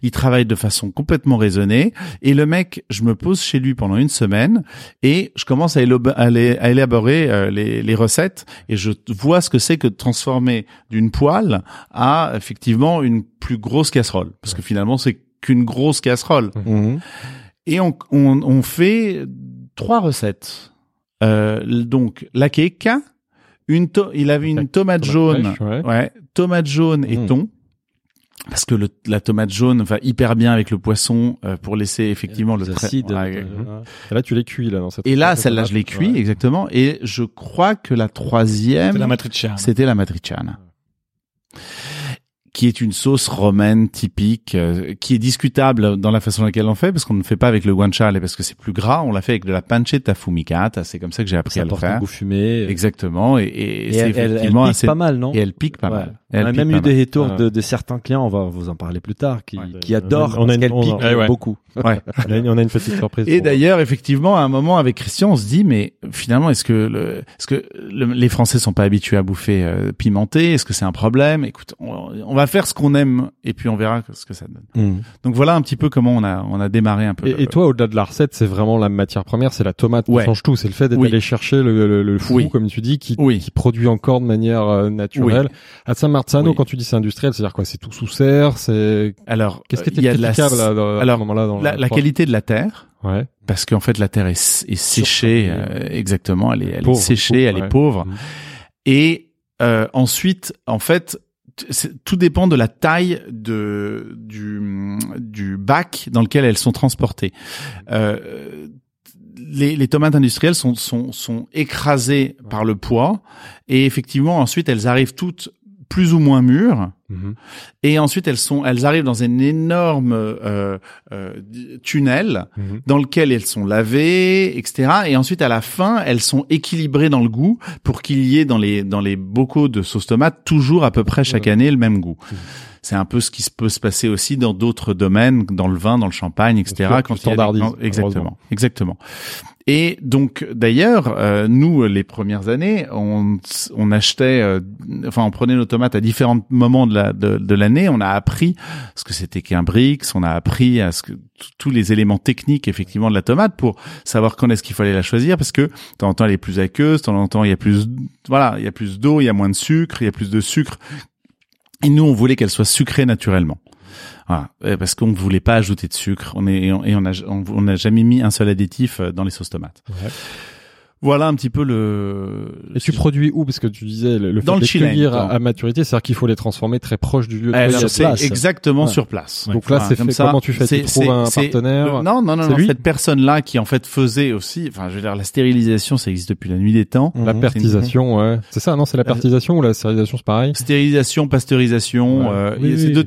S3: Il travaille de façon complètement raisonnée. Et le mec, je me pose chez lui pendant une semaine et je commence à élaborer euh, les, les recettes et je vois ce que c'est que de transformer d'une poêle à effectivement une plus grosse casserole. Parce que finalement, c'est qu'une grosse casserole.
S1: Mhm.
S3: Et on, on, on fait trois recettes. Euh, donc la cake, une to- il avait une tomate,
S2: tomate
S3: jaune,
S2: fraîche, ouais.
S3: ouais, tomate jaune et
S1: Mm.
S3: thon. Parce que le, la tomate jaune va hyper bien avec le poisson euh, pour laisser effectivement le
S1: Les
S3: voilà,
S1: euh,
S2: Et là, tu les cuis, là, dans cette.
S3: Et là, celle-là, je l'ai cuit
S2: Ouais.
S3: exactement. Et je crois que la troisième,
S4: C'est la matriciana.
S3: c'était la matriciana qui est une sauce romaine typique, euh, qui est discutable dans la façon dans laquelle on fait, parce qu'on ne fait pas avec le guanciale, parce que c'est plus gras, on l'a fait avec de la pancetta fumicata, c'est comme ça que j'ai appris
S1: Ça
S3: à le faire.
S1: goût fumé.
S3: Exactement, et, et,
S1: Et
S3: c'est
S1: elle, pique
S3: assez...
S1: pas mal, non?
S3: Et elle pique pas
S1: Ouais.
S3: mal.
S1: On a même eu des retours de, de certains clients, on va vous en parler plus tard, qui,
S3: Ouais.
S1: qui adorent
S2: On a
S1: parce
S2: une-
S1: qu'elle
S2: on a-
S1: pique
S4: ouais.
S1: beaucoup. [LAUGHS]
S3: Ouais.
S2: On a une- petite surprise.
S3: Et d'ailleurs, effectivement, à un moment avec Christian, on se dit, mais finalement, est-ce que le, est-ce que le- les Français sont pas habitués à bouffer euh, pimenté? Est-ce que c'est un problème? Écoute, on, on va faire ce qu'on aime et puis on verra ce que ça donne.
S1: Mhm.
S3: Donc voilà un petit peu comment on a on a démarré un peu.
S2: Et,
S3: le-
S2: et toi, au-delà de la recette, c'est vraiment la matière première, c'est la tomate
S3: Ouais.
S2: qui change tout. C'est le fait d'aller
S3: Oui.
S2: chercher le, le, le fou,
S3: Oui.
S2: comme tu dis, qui,
S3: Oui.
S2: qui produit encore de manière euh, naturelle. À
S3: Oui.
S2: quand tu dis c'est industriel, c'est-à-dire quoi? C'est tout sous serre C'est
S3: Alors,
S2: qu'est-ce qui
S3: euh,
S2: était
S3: y a la,
S2: critiquable là, dans- à ce moment-là dans
S3: la, la qualité de la terre,
S2: Ouais.
S3: parce qu'en fait la terre est, est séchée, euh, exactement, elle est, elle
S2: Pauvre,
S3: est séchée,
S2: pauvre,
S3: elle
S2: ouais.
S3: est pauvre.
S2: Mhm.
S3: Et euh, ensuite, en fait, tout dépend de la taille du bac dans lequel elles sont transportées. Euh, les, tomates industrielles sont, sont écrasées par le poids et effectivement ensuite elles arrivent toutes plus ou moins mûres.
S2: Mhm.
S3: et ensuite elles sont elles arrivent dans un énorme euh, euh, tunnel
S2: Mhm.
S3: dans lequel elles sont lavées etc et ensuite à la fin elles sont équilibrées dans le goût pour qu'il y ait dans les dans les bocaux de sauce tomate toujours à peu près chaque année le même goût.
S2: Mhm.
S3: c'est un peu ce qui se peut se passer aussi dans d'autres domaines dans le vin dans le champagne etc quand quand- exactement. exactement et donc d'ailleurs, euh, nous les premières années, on, on achetait, euh, enfin on prenait nos tomates à différents moments de la de, de l'année. On a appris ce que c'était qu'un brix, on a appris à ce que tous les éléments techniques effectivement de la tomate pour savoir quand est-ce qu'il fallait la choisir parce que de temps en temps elle est plus aqueuse, de temps en temps il y a plus, voilà, il y a plus d'eau, il y a moins de sucre, il y a plus de sucre. Et nous on voulait qu'elle soit sucrée naturellement. Euh, parce qu'on ne voulait pas ajouter de sucre. On est et on et on n'a jamais mis un seul additif euh, dans les sauces tomates. Voilà un petit peu le.
S2: Et tu produis où? Parce que tu disais le, le fait
S3: Dans
S2: de
S3: le
S2: les cueillir à, maturité, c'est-à-dire qu'il faut les transformer très proche du lieu de
S3: Eh, c'est exactement
S1: Ouais.
S3: sur place.
S2: Donc là,
S3: Voilà,
S2: c'est
S3: comme
S2: fait.
S3: ça,
S2: Comment tu fais? Tu trouves un partenaire?
S3: Non, non, non, non. Cette personne-là qui en fait faisait aussi, enfin, je veux dire, la stérilisation, ça existe depuis la nuit des temps.
S1: Mhm.
S2: La pertisation, ouais. C'est ça, non C'est la pertisation ou la stérilisation, c'est pareil?
S3: Stérilisation, pasteurisation, euh, c'est deux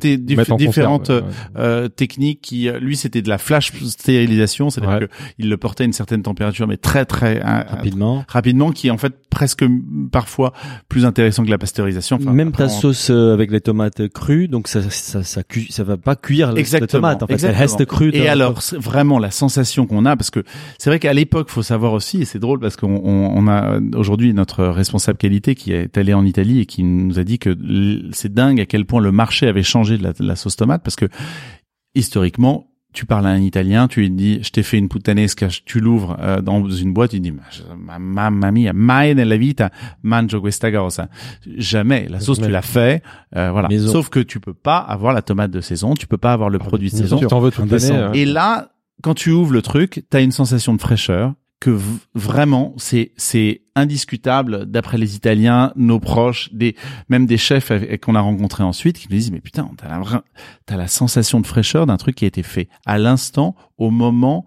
S3: différentes euh, techniques qui, euh, lui, c'était de la flash stérilisation, c'est-à-dire
S2: Ouais.
S3: que il le portait à une certaine température, mais très très
S1: Rapidement.
S3: rapidement, qui est en fait presque parfois plus intéressant que la pasteurisation. Enfin,
S1: Même ta
S3: on-
S1: sauce euh, avec les tomates crues, donc ça, ça, ça, ça va pas cuire les
S3: Exactement.
S1: tomates. En fait,
S3: exactement.
S1: elles restent crues.
S3: Et alors, vraiment la sensation qu'on a, parce que c'est vrai qu'à l'époque, faut savoir aussi, et c'est drôle parce qu'on on, on a euh, aujourd'hui notre responsable qualité qui est allé en Italie et qui nous a dit que c'est dingue à quel point le marché avait changé de la, de la sauce tomate, parce que historiquement, tu parles à un Italien, tu lui dis, je t'ai fait une puttanesca, tu l'ouvres euh, dans une boîte, tu dis, Ma- ma- mamma mia, mai nella vita mangio questa cosa. Jamais. La sauce, tu l'as fait, euh, voilà.
S1: Maison.
S3: Sauf que tu peux pas avoir la tomate de saison, tu peux pas avoir le produit de
S2: Bien
S3: saison.
S2: sûr, T'en veux toute l'année. ouais.
S3: Et là, quand tu ouvres le truc, tu as une sensation de fraîcheur que vraiment c'est c'est indiscutable d'après les Italiens, nos proches, des même des chefs qu'on a rencontrés ensuite qui nous disent mais putain t'as la t'as la sensation de fraîcheur d'un truc qui a été fait à l'instant au moment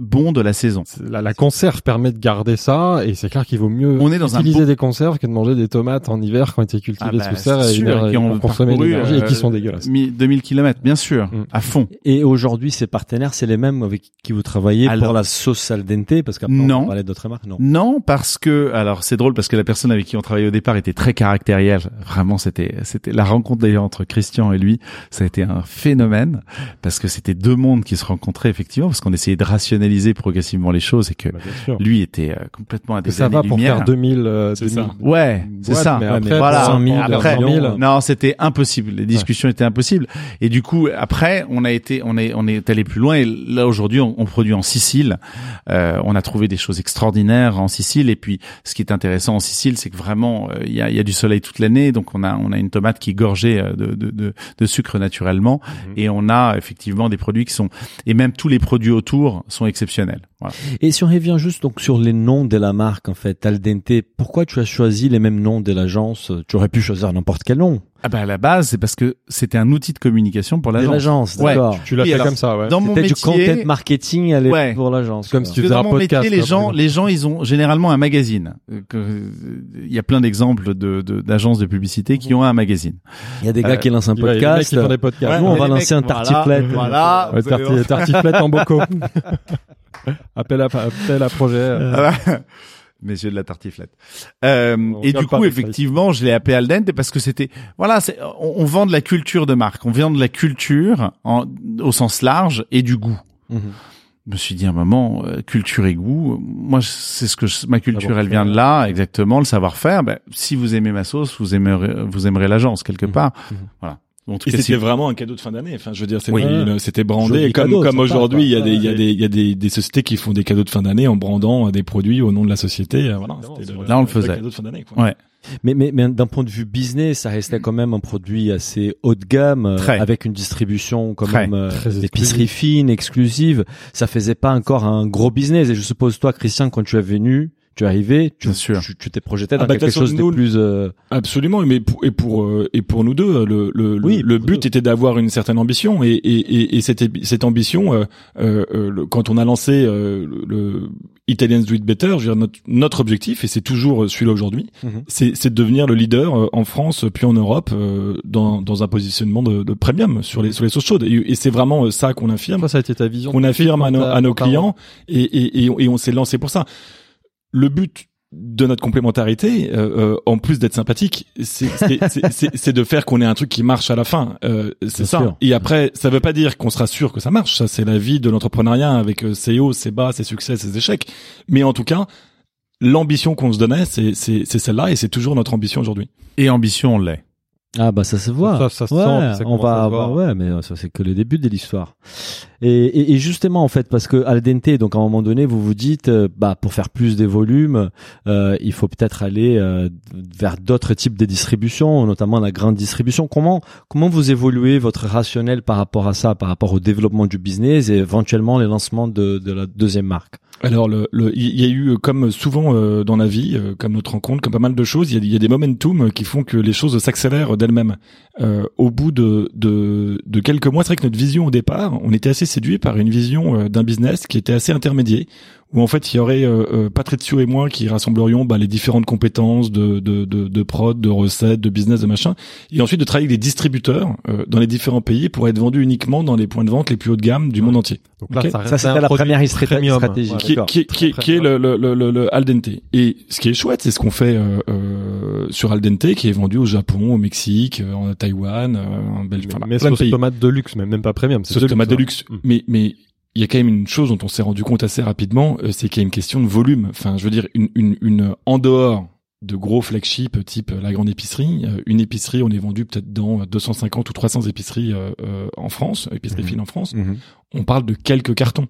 S3: bon de la saison.
S2: La, la conserve permet de garder ça, et c'est clair qu'il vaut mieux
S3: On est dans un
S2: utiliser des conserves que de manger des tomates en hiver quand ils cultivées
S3: Ah bah,
S2: sous serre et
S3: sûr,
S2: éner-
S3: qui ont parcouru,
S2: l'énergie et qui
S3: euh,
S2: sont dégueulasses.
S3: mi- 2000 km, bien sûr,
S2: Mm.
S3: à fond.
S1: Et aujourd'hui, ces partenaires, c'est les mêmes avec qui vous travaillez
S3: Alors-
S1: pour la sauce al dente, parce qu'après, on parler d'autres marques, non.
S3: Non, parce que alors c'est drôle parce que la personne avec qui on travaillait au départ était très caractérielle. Vraiment, c'était c'était la rencontre d'ailleurs entre Christian et lui, ça a été un phénomène parce que c'était deux mondes qui se rencontraient effectivement parce qu'on essayait de rationaliser progressivement les choses et que
S2: Bah,
S3: lui était euh, complètement à
S2: Que
S3: des
S2: ça va pour faire 2000, euh,
S4: C'est
S2: 2000.
S4: ça.
S3: Ouais, c'est ça.
S2: mais
S1: Ouais,
S2: après,
S3: voilà.
S1: 100 000,
S3: Après,
S1: 200 000.
S3: Non, c'était impossible. Les discussions étaient impossibles. Et du coup, après, on a été, on est, on est allé plus loin. Et là, aujourd'hui, on, on produit en Sicile. Euh, on a trouvé des choses extraordinaires en Sicile. Et puis, ce qui est intéressant en Sicile, c'est que vraiment, euh, il y, a, il y a du soleil toute l'année. Donc, on a, on a une tomate qui est gorgée euh, de, de, de, de sucre naturellement.
S2: Mhm.
S3: Et on a effectivement des produits qui sont, et même tous les produits autour sont exceptionnels. Voilà.
S1: Et si on revient juste donc sur les noms de la marque, en fait, al dente, pourquoi tu as choisi les mêmes noms de l'agence? Tu aurais pu choisir n'importe quel nom.
S3: Ah ben, à la base, c'est parce que c'était un outil de communication pour l'agence.
S1: l'agence,
S3: Ouais.
S1: d'accord.
S2: Tu l'as
S3: Oui,
S2: fait
S3: alors,
S2: comme ça, ouais.
S3: Dans mon
S1: C'était du
S3: métier,
S1: content marketing à l'époque
S3: Ouais.
S1: pour l'agence.
S2: Comme si tu faisais
S3: dans
S2: un
S3: mon
S2: podcast,
S3: métier, les gens, les gens, ils ont généralement un magazine. Euh, Il y a plein d'exemples de d'agences de, publicité qui ont un magazine.
S1: Il y a des gars
S3: Euh,
S1: qui lancent un
S2: Il y a des mecs
S1: podcast.
S2: qui font des podcasts.
S1: Nous, on va lancer un
S3: mecs,
S1: tartiflette.
S3: Voilà.
S2: Tartiflette en bocaux. [LAUGHS] appel à, appel à projet.
S3: Voir. Messieurs de la tartiflette. Euh, et du coup, effectivement, je l'ai appelé al dente parce que c'était, voilà, c'est, on, on vend de la culture de marque, on vend de la culture en, au sens large et du goût.
S1: Mhm.
S3: Je me suis dit à un moment, euh, culture et goût, moi c'est ce que je- ma culture, elle vient de là, exactement, le savoir-faire. Ben, si vous aimez ma sauce, vous aimerez, vous aimerez l'agence quelque
S1: Mhm.
S3: part.
S1: Mhm.
S3: Voilà. En tout
S4: Et
S3: cas,
S4: c'était vraiment un cadeau de fin d'année. Enfin, je veux dire, c'était
S3: Oui.
S4: brandé. Comme,
S1: cadeau,
S4: comme aujourd'hui, il y a des, il y a des, il y a des, des sociétés qui font des cadeaux de fin d'année en brandant des produits au nom de la société. Euh, Voilà. C'était
S2: Là,
S3: on le faisait.
S4: cadeau de fin d'année.
S3: Ouais.
S1: Mais, mais, mais d'un point de vue business, ça restait quand même un produit assez haut de gamme, euh,
S3: Très.
S1: avec une distribution quand
S3: Très,
S1: même euh,
S2: très exclusive.
S1: fine, exclusive. Ça faisait pas encore un gros business. Et je suppose toi, Christian, quand tu es venu, tu es arrivé, tu
S3: Bien sûr.
S1: tu tu t'es projeté
S4: Ah
S1: dans
S4: bah,
S1: quelque chose de
S4: nous,
S1: plus. euh,
S4: Absolument, mais pour, et pour euh, et pour nous deux, le le,
S1: Oui,
S4: le but était d'avoir une certaine ambition et et et, et cette cette ambition, euh, euh, le- quand on a lancé euh, le, le Italians Do It Better, je veux dire, notre notre objectif et c'est toujours celui-là aujourd'hui,
S1: Mhm.
S4: c'est c'est de devenir le leader euh, en France puis en Europe euh, dans dans un positionnement de, de premium sur les sur les sauces chaudes et, et c'est vraiment ça qu'on affirme
S2: Ça, ça a été ta vision.
S4: qu'on affirme à
S2: t'as-
S4: à nos clients et, et, et, on- et on s'est lancé pour ça. Le but de notre complémentarité, euh, euh, en plus d'être sympathique, [LAUGHS] c'est- de faire qu'on ait un truc qui marche à la fin. Euh, c'est ça.
S1: sûr.
S4: Et après, ça veut pas dire qu'on sera sûr que ça marche. Ça, c'est la vie de l'entrepreneuriat avec euh, ses hauts, ses bas, ses succès, ses échecs. Mais en tout cas, l'ambition qu'on se donnait, c'est celle-là et c'est toujours notre ambition aujourd'hui.
S3: Et ambition, on l'est.
S1: Ah bah ça se voit.
S2: Ça, ça se
S1: ouais,
S2: sent, ça
S1: on
S2: à
S1: va,
S2: se voir.
S1: ouais, mais ça c'est que le début de l'histoire. Et, et, et justement en fait, parce que al dente, donc à un moment donné, vous vous dites, euh, bah pour faire plus des volumes, euh, il faut peut-être aller euh, vers d'autres types de distribution, notamment la grande distribution. Comment comment vous évoluez votre rationnel par rapport à ça, par rapport au développement du business et éventuellement les lancements de, de la deuxième marque?
S4: Alors, le, il y a eu, euh, comme souvent euh, dans la vie, euh, comme notre rencontre, comme pas mal de choses, il y a, des momentum qui font que les choses s'accélèrent d'elles-mêmes. Au bout de, quelques mois, c'est vrai que notre vision au départ, on était assez séduit par une vision d'un business qui était assez intermédiaire, où en fait il y aurait euh, euh, Patricio et moi qui rassemblerions bah, les différentes compétences de, de, de, de prod, de recettes, de business, de machin, et ensuite de travailler avec des distributeurs euh, dans les différents pays pour être vendus uniquement dans les points de vente les plus haut de gamme du monde entier.
S2: Donc là,
S4: Ok.
S2: ça,
S1: c'était la première
S2: premium.
S1: stratégie.
S2: Voilà.
S4: qui qui qui qui est le, le, le, le al dente. Et ce qui est chouette, c'est ce qu'on fait euh, euh, sur al dente, qui est vendu au Japon, au Mexique, euh, en Taïwan, euh, en Belgique, enfin,
S2: mais
S4: plein de pays.
S2: tomate de luxe, mais même pas premium. c'est
S4: Sauce tomate de luxe.
S2: Mm.
S4: Mais mais il y a quand même une chose dont on s'est rendu compte assez rapidement, euh, c'est qu'il y a une question de volume. Enfin, je veux dire, une, une, une en dehors de gros flagship type euh, la grande épicerie, euh, une épicerie, on est vendu peut-être dans euh, 250 ou 300 épiceries euh, euh, en France, épicerie
S1: Mhm.
S4: fine en France. On parle de quelques cartons.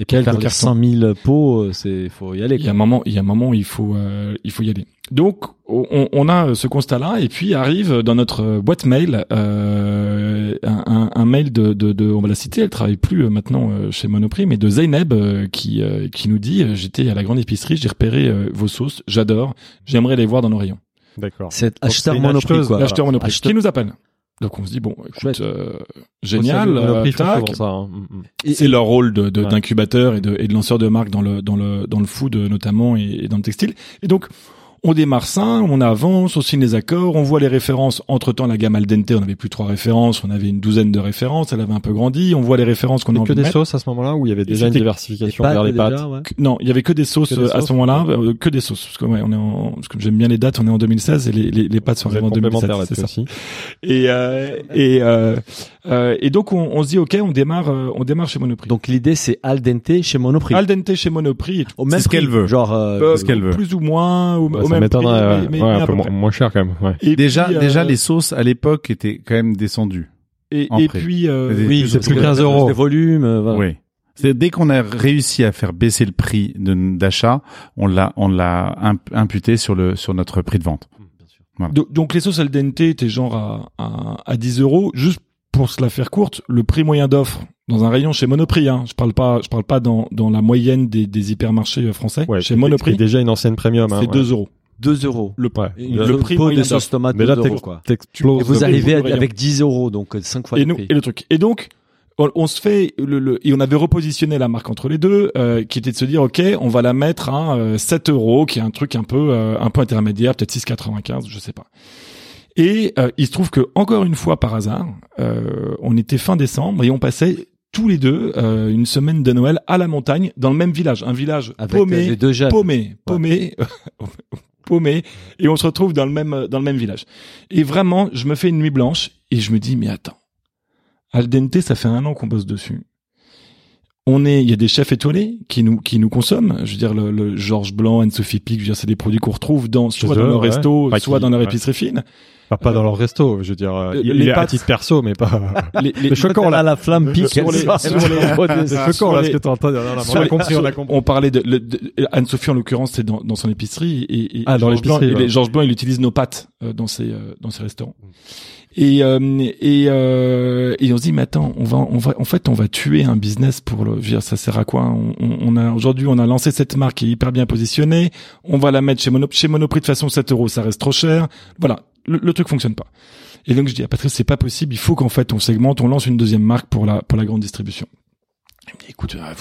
S1: Et pour faire les
S4: cartons.
S1: 100 000 pots, euh, c'est faut y aller.
S4: Il y a un moment, il y a un moment, où il faut, euh, il faut y aller. Donc, on, on a ce constat-là, et puis arrive dans notre boîte mail euh, un, un- un mail de, de, de, on va la citer, elle travaille plus euh, maintenant euh, chez Monoprix, mais de Zeynep euh, qui, euh, qui nous dit, euh, j'étais à la grande épicerie, j'ai repéré euh, vos sauces, j'adore, j'aimerais les voir dans nos rayons.
S2: D'accord.
S1: C'est acheteur monoprix quoi.
S4: L'acheteur Monoprix,
S1: Acheteur-
S4: qui nous appelle. Donc on se dit bon, écoute, euh, génial, euh,
S2: hein. Mm, mm.
S4: C'est leur rôle de de-
S2: Ouais.
S4: d'incubateur et de et de lanceur de marque dans le dans le dans le food euh, notamment et, et dans le textile. Et donc on démarre ça, on avance, on signe les accords, on voit les références. Entre temps, la gamme al dente, on avait plus trois références, on avait une douzaine de références, elle avait un peu grandi. On voit les références qu'on a envie
S2: que
S4: de
S2: des
S4: mettre.
S2: sauces à ce moment-là où il y avait déjà une diversification vers les
S1: déjà,
S2: pâtes.
S1: ouais.
S4: Non, il y avait que des sauces
S2: Que des
S4: euh, à ce moment-là, euh, que des sauces. Parce que ouais, on est en, parce que j'aime bien les dates, on est en 2016 et les les, les pâtes sont arrivées en 2017.
S2: complémentaires
S4: C'est ça.
S2: aussi.
S4: Et euh, et euh, euh, et donc on, on se dit ok, on démarre euh, on démarre chez Monoprix.
S1: Donc l'idée c'est al dente chez Monoprix.
S4: al dente chez Monoprix.
S1: Au même
S3: C'est ce
S1: prix,
S3: qu'elle veut.
S1: Genre euh,
S4: Euh,
S3: ce qu'elle veut.
S4: Plus ou moins, au,
S2: Ouais,
S4: au
S2: ça
S4: même prix,
S2: ouais.
S4: mais-
S2: Ouais,
S4: mais
S2: un peu moins, cher quand même. Ouais.
S4: Et
S3: Déjà,
S4: puis, euh,
S3: déjà, les sauces à l'époque étaient quand même descendues.
S4: et, et puis euh,
S1: oui, parce
S2: plus
S1: que
S2: 15
S1: la-
S2: euros.
S1: Des volumes, euh, voilà.
S3: Oui. C'est dès qu'on a réussi à faire baisser le prix de- d'achat, on l'a, on l'a imp- imputé sur le, sur notre prix de vente.
S4: do- donc les sauces al dente étaient genre à, à, à 10 euros. Juste pour se la faire courte, le prix moyen d'offre dans un rayon chez Monoprix, hein, je parle pas, je parle pas dans, dans la moyenne des, des hypermarchés euh, français.
S2: Ouais,
S4: chez Monoprix,
S2: qui est déjà une ancienne premium. hein,
S4: c'est
S2: ouais.
S4: 2 euros.
S1: 2 euros.
S4: Le,
S2: Ouais.
S4: Le
S1: le
S4: prix
S1: pot de sauce tomate
S2: Mais là,
S1: 2
S2: t'ex-
S1: euros quoi. Et vous arrivez avec 10 euros, donc 5 fois
S4: et,
S1: le
S4: nous,
S1: prix.
S4: et le truc. Et donc, on, on se fait le, le- et on avait repositionné la marque entre les deux, euh, qui était de se dire, ok, on va la mettre à euh, 7 euros, qui est un truc un peu euh, un peu intermédiaire, peut-être 6,95, je sais pas. Et euh, il se trouve que encore une fois par hasard, euh, on était fin décembre et on passait tous les deux euh, une semaine de Noël à la montagne dans le même village, un village
S1: Avec euh,
S4: paumé,
S1: les deux jeunes.
S4: paumé, paumé, [LAUGHS] paumé, et on se retrouve dans le même dans le même village. Et vraiment, je me fais une nuit blanche et je me dis mais attends, al dente, ça fait un an qu'on bosse dessus. On est, il y a des chefs étoilés qui nous qui nous consomment. Je veux dire le, le Georges Blanc, Anne-Sophie Pic, je veux dire c'est des produits qu'on retrouve dans soit dans leur
S2: ouais.
S4: resto, soit
S2: qui-
S4: dans leur
S2: ouais.
S4: épicerie fine.
S2: Pas, pas dans leur resto, je veux dire. euh,
S4: Les-
S2: il
S4: les
S2: est à
S4: pâtes-
S2: titre perso, mais pas. [LAUGHS]
S4: Les, les-
S2: Le chocolat,
S1: Là, la flamme pique.
S4: sur les- sur les-
S2: choquant, là, ce que t'es en train de dire. Non, non,
S4: sur
S2: on a
S4: les-
S2: compris, on a compris.
S4: on parlait de, Anne-Sophie en l'occurrence, c'est dans, dans son épicerie et, et
S2: Ah, dans
S4: Georges Blanc, les- Georges Blanc, il utilise nos pâtes euh, dans ses euh, dans ses restaurants. Et euh, et euh, et on se dit mais attends, on va on va en fait on va tuer un business pour le dire ça sert à quoi on, on- on a aujourd'hui on a lancé cette marque qui est hyper bien positionnée, on va la mettre chez Monoprix de façon 7 euros ça reste trop cher. Voilà, le, le truc fonctionne pas. Et donc je dis à Patrice c'est pas possible, il faut qu'en fait on segmente, on lance une deuxième marque pour la pour la grande distribution. Il me dit écoute euh.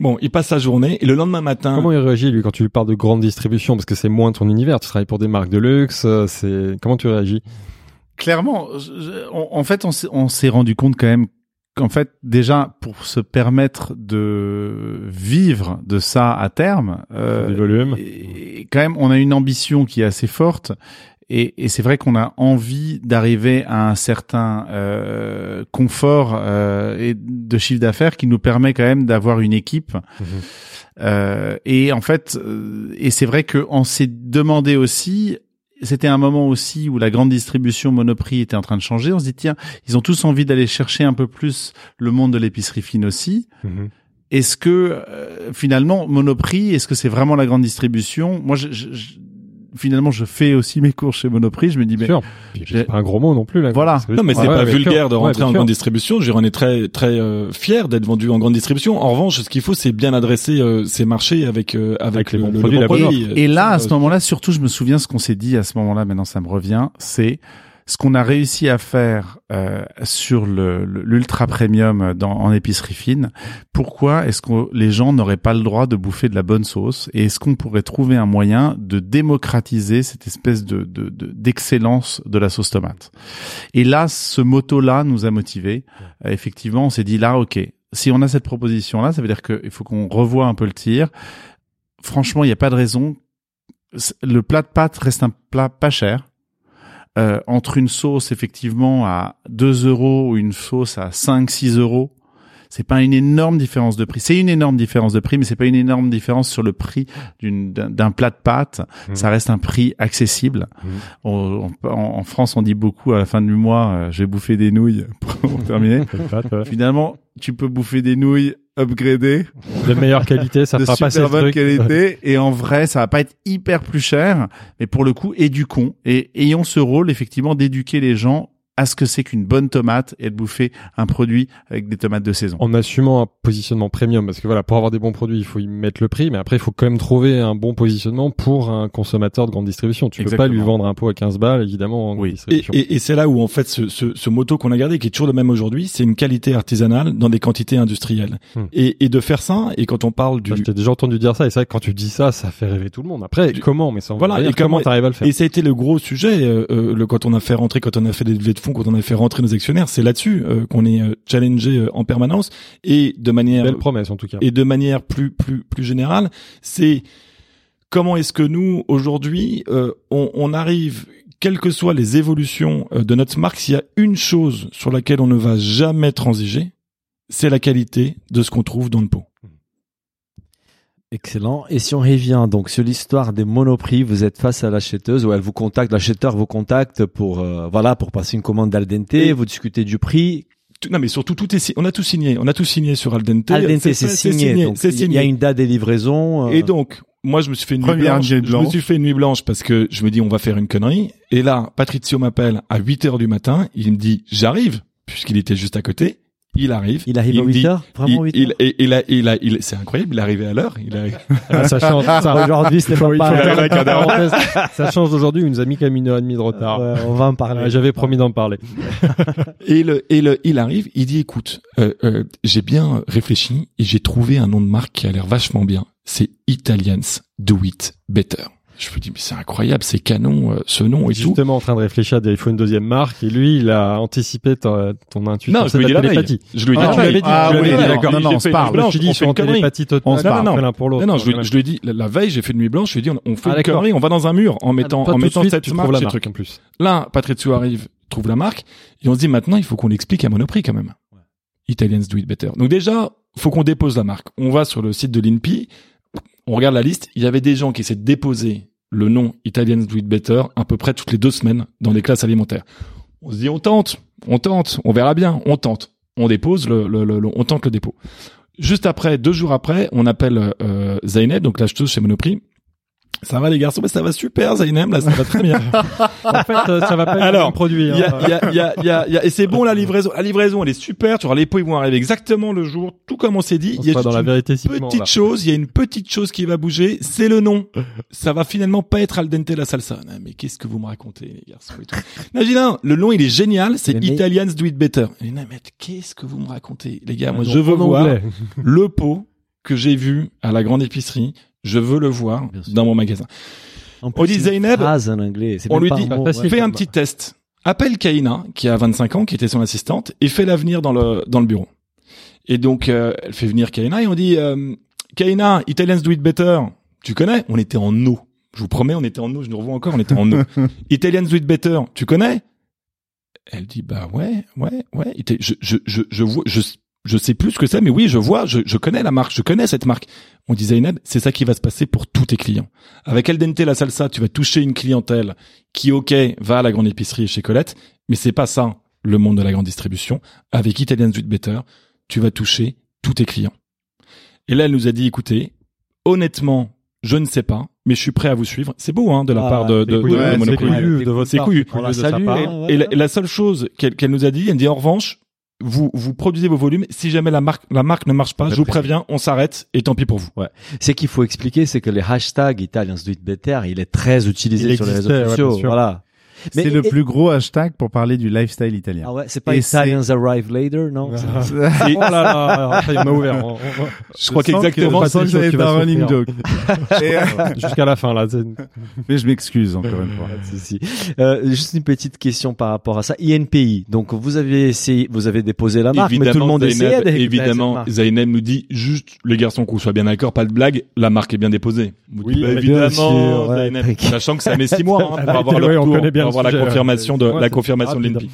S4: Bon, il passe sa journée et le lendemain matin,
S2: Comment il réagit, lui, quand tu lui parles de grande distribution? Parce que c'est moins ton univers. Tu travailles pour des marques de luxe, euh, c'est, comment tu réagis?
S3: Clairement, je- on- en fait, on s'est- rendu compte quand même qu'en fait, déjà, pour se permettre de vivre de ça à terme, euh, et quand même, on a une ambition qui est assez forte. Et, et c'est vrai qu'on a envie d'arriver à un certain euh, confort euh, et de chiffre d'affaires qui nous permet quand même d'avoir une équipe. Euh, et en fait, euh, et c'est vrai qu'on s'est demandé aussi, c'était un moment aussi où la grande distribution Monoprix était en train de changer. On se dit tiens, ils ont tous envie d'aller chercher un peu plus le monde de l'épicerie fine aussi.
S2: Mhm.
S3: Est-ce que euh, finalement Monoprix, est-ce que c'est vraiment la grande distribution? Moi, je, je- je- finalement, je fais aussi mes cours chez Monoprix. Je me dis, mais
S2: c'est pas un gros mot non plus, là.
S3: Voilà.
S4: Non, mais c'est
S2: Ouais,
S4: pas vulgaire de rentrer en
S2: sûr.
S4: grande distribution. Je on est très très euh, fier d'être vendu en grande distribution. En revanche, ce qu'il faut, c'est bien adresser euh, ces marchés avec euh, avec,
S2: Avec les
S4: le,
S2: bons
S4: le-
S2: produits,
S4: le bon prix.
S3: Et là, à ce
S4: Euh,
S3: moment-là, surtout, je me souviens ce qu'on s'est dit à ce moment-là. Maintenant, ça me revient. C'est ce qu'on a réussi à faire euh, sur l'ultra premium dans, en épicerie fine. Pourquoi est-ce que les gens n'auraient pas le droit de bouffer de la bonne sauce? Et est-ce qu'on pourrait trouver un moyen de démocratiser cette espèce de de- de- d'excellence de, la sauce tomate? Et là, ce motto-là nous a motivés. Euh, effectivement, on s'est dit là, ok. Si on a cette proposition-là, ça veut dire qu'il faut qu'on revoie un peu le tir. Franchement, il n'y a pas de raison le plat de pâtes reste un plat pas cher. Euh, entre une sauce effectivement à 2 euros ou une sauce à 5 6 euros c'est pas une énorme différence de prix. C'est une énorme différence de prix mais c'est pas une énorme différence sur le prix d'une d'un plat de pâtes.
S2: Mhm.
S3: ça reste un prix accessible. On- on- en, France on dit beaucoup à la fin du mois euh, j'ai bouffé des nouilles pour terminer. [LAUGHS] Finalement tu peux bouffer des nouilles upgradées
S2: De meilleure qualité, ça [LAUGHS]
S3: de
S2: fera passer
S3: super
S2: le
S3: bonne
S2: truc.
S3: qualité. Et en vrai ça va pas être hyper plus cher. Mais pour le coup éduquons. Et ayons ce rôle effectivement d'éduquer les gens à ce que c'est qu'une bonne tomate et de bouffer un produit avec des tomates de saison.
S2: en assumant un positionnement premium parce que voilà pour avoir des bons produits il faut y mettre le prix mais après il faut quand même trouver un bon positionnement pour un consommateur de grande distribution tu peux pas lui
S3: Exactement.
S2: vendre un pot à 15 balles évidemment en
S3: Oui.
S4: Et,
S2: distribution
S4: et, et c'est là où en fait ce, ce, ce motto qu'on a gardé, qui est toujours le même aujourd'hui, c'est une qualité artisanale dans des quantités industrielles.
S2: Hmm.
S4: Et, et de faire ça, et quand on parle du,
S2: t'ai déjà entendu dire ça et c'est vrai que quand tu dis ça ça fait rêver tout le monde après
S4: Du-
S2: comment? Mais ça
S4: Voilà,
S2: voilà
S4: et
S2: comment- t'arrives à le faire
S4: Et ça a été le gros sujet euh, euh, le, quand on a fait rentrer, quand on a fait des levées de fonds, quand on a fait rentrer nos actionnaires, c'est là-dessus euh, qu'on est euh, challengé euh, en permanence et de manière
S2: belle promesse en tout cas
S4: et de manière plus plus plus générale, c'est comment est-ce que nous aujourd'hui euh, on, on arrive, quelles que soient les évolutions de notre marque, s'il y a une chose sur laquelle on ne va jamais transiger, c'est la qualité de ce qu'on trouve dans le pot.
S1: Excellent. Et si on revient donc sur l'histoire des monoprix, vous êtes face à l'acheteuse ou elle vous contacte, l'acheteur vous contacte pour euh, voilà pour passer une commande d'al dente,
S4: Et-
S1: vous discutez du prix.
S4: Tout- Non mais surtout tout est on a tout signé, on a tout signé sur Al dente.
S1: Al dente c'est signé, donc
S4: c'est
S1: il y a
S4: signé.
S1: une date des livraisons. euh,
S4: Et donc, moi, je me suis fait une nuit
S3: Première
S4: blanche.
S3: nuit
S4: Je me
S3: blanche.
S4: suis fait une nuit blanche parce que je me dis, on va faire une connerie. Et là, Patricio m'appelle à 8 heures du matin. Il me dit, j'arrive, puisqu'il était juste à côté. Il arrive.
S1: il arrive à
S4: me
S1: 8
S4: dit-
S1: heures, vraiment
S4: il,
S1: 8 heures?
S4: il, et- il a, il a, il, c'est incroyable. Il est arrivé à l'heure. Il a,
S2: Ah, ça change ça
S1: Aujourd'hui, c'était pas
S2: parenthèse. ça change d'aujourd'hui il nous a mis quand même une heure et demie de retard
S1: Ouais, on va en parler.
S2: Ah, j'avais promis d'en parler
S4: et le, et le, il arrive. Il dit, écoute, euh, euh, j'ai bien réfléchi et j'ai trouvé un nom de marque qui a l'air vachement bien. C'est Italians Do It Better. Je me dis, mais c'est incroyable, c'est canon, euh, ce nom et tout.
S2: justement en train de réfléchir à des, il faut une deuxième marque et lui il a anticipé ton intuition
S4: Non, je lui ai dit la
S2: télépathie.
S4: Je lui ai dit
S3: Ah,
S4: la
S3: tu l'avais dit,
S2: Ah oui,
S3: dit,
S2: d'accord.
S3: Non, non, on se parle.
S2: je dis
S4: connerie.
S2: télépathie totale on l'un pour l'autre
S4: Non, non, je lui, ai dit, la, veille, j'ai fait une nuit blanche, je lui ai dit, on, fait
S2: Ah,
S4: une connerie, on va dans un mur en mettant, en mettant cette marque,
S2: la
S4: ce
S2: marque
S4: truc.
S2: en plus
S4: Là, Patrizio arrive, trouve la marque, et on se dit maintenant, il faut qu'on l'explique à Monoprix quand même. Italians do it better. Donc déjà, faut qu'on dépose la marque. On va sur le site de l'INPI, on regarde la liste, il y avait des gens qui essaient de déposer le nom Italians Do It Better à peu près toutes les deux semaines dans des classes alimentaires. On se dit on tente, on tente, on verra bien, on tente. On dépose le, on tente le dépôt. Juste après, deux jours après, on appelle euh, Zainab, donc l'acheteuse chez Monoprix. Ça va les garçons, bah, ça va super Zainab, là ça va très bien. [LAUGHS]
S2: En fait, euh, ça va pas être
S4: Alors,
S2: un produit.
S4: Il y
S2: hein.
S4: a, il y a, y a, y a, y a- et c'est bon la livraison. La livraison, elle est super. Tu vois, les pots ils vont arriver exactement le jour, tout comme on s'est dit. Il y a
S2: dans la
S4: une
S2: vérité
S4: petite
S2: là.
S4: chose, il y a une petite chose qui va bouger, c'est le nom. Ça va finalement pas être al dente la salsa. Non, mais qu'est-ce que vous me racontez, les garçons et tout. [LAUGHS] Imagine, le nom il est génial, c'est
S1: Mais- mais-
S4: Italians Do It Better. Et non, mais qu'est-ce que vous me racontez, les gars? Moi,
S2: Donc,
S4: je veux voir le pot que j'ai vu à la grande épicerie. Je veux le voir dans mon magasin.
S1: En
S4: On dit
S1: c'est une
S4: Zainab,
S1: phrase en anglais. c'est
S4: on lui dit,
S1: mot, ouais.
S4: fais un petit test. Appelle Kaina, qui a 25 ans, qui était son assistante, et fais l'avenir dans le dans le bureau. Et donc, euh, elle fait venir Kaina et on dit, euh, Kaina, Italians do it better. Tu connais? On était en eau. Je vous promets, on était en eau. Je nous revois encore, on était en eau. [LAUGHS] Italians do it better. Tu connais? Elle dit, bah ouais, ouais, ouais. Je je je je vois, je je sais plus ce que c'est, mais oui, je vois, je, je connais la marque, je connais cette marque. On dit Zainab, c'est ça qui va se passer pour tous tes clients. Avec El Dente la salsa, tu vas toucher une clientèle qui, ok, va à la grande épicerie chez Colette, mais c'est pas ça le monde de la grande distribution. Avec Italian Sweet Better, tu vas toucher tous tes clients. Et là, elle nous a dit, écoutez, honnêtement, je ne sais pas, mais je suis prêt à vous suivre. C'est beau, hein, de la
S1: Ah,
S4: part de, de,
S2: couillu,
S4: de
S3: ouais,
S2: c'est
S4: Monoprix.
S2: couillu de votre
S4: C'est
S2: part,
S4: couillu.
S2: de part.
S1: hein.
S4: Et la, la seule chose qu'elle qu'elle nous a dit, elle dit en revanche, vous vous produisez vos volumes. Si jamais la marque la marque ne marche pas, je vous préviens, on s'arrête et tant pis pour vous.
S1: Ce qu'il faut expliquer, c'est que les hashtags Italians Do It Better, il est très utilisé
S2: Il
S1: sur les réseaux
S2: ouais,
S1: sociaux.
S2: bien sûr.
S1: voilà.
S3: C'est le
S1: et-
S3: plus gros hashtag pour parler du lifestyle italien.
S1: Ah ouais, c'est pas
S3: Et
S1: Italians Arrive Later, non?
S2: Ah.
S4: Et [LAUGHS]
S2: Oh là là, ça y on a ouvert. [LAUGHS] On-
S4: je crois qu'exactement. [LAUGHS]
S3: que ça va être un running joke. Et,
S2: Jusqu'à la fin, là.
S3: mais je m'excuse encore une fois.
S1: Euh, juste une petite question par rapport à ça. INPI. Donc vous avez essayé, vous avez déposé la marque, mais tout le monde
S4: Zainab- évidemment. Zainab nous dit juste, les garçons, qu'on soit bien d'accord, pas de blague, la marque est bien déposée.
S2: Oui,
S4: bah, évidemment,
S1: sûr, ouais.
S4: Zainab. sachant que ça met six mois hein, pour
S2: a
S4: avoir,
S2: été-
S4: le
S2: ouais, on
S4: avoir la
S2: sujet,
S4: confirmation de
S2: ouais,
S4: la confirmation de l'INPI.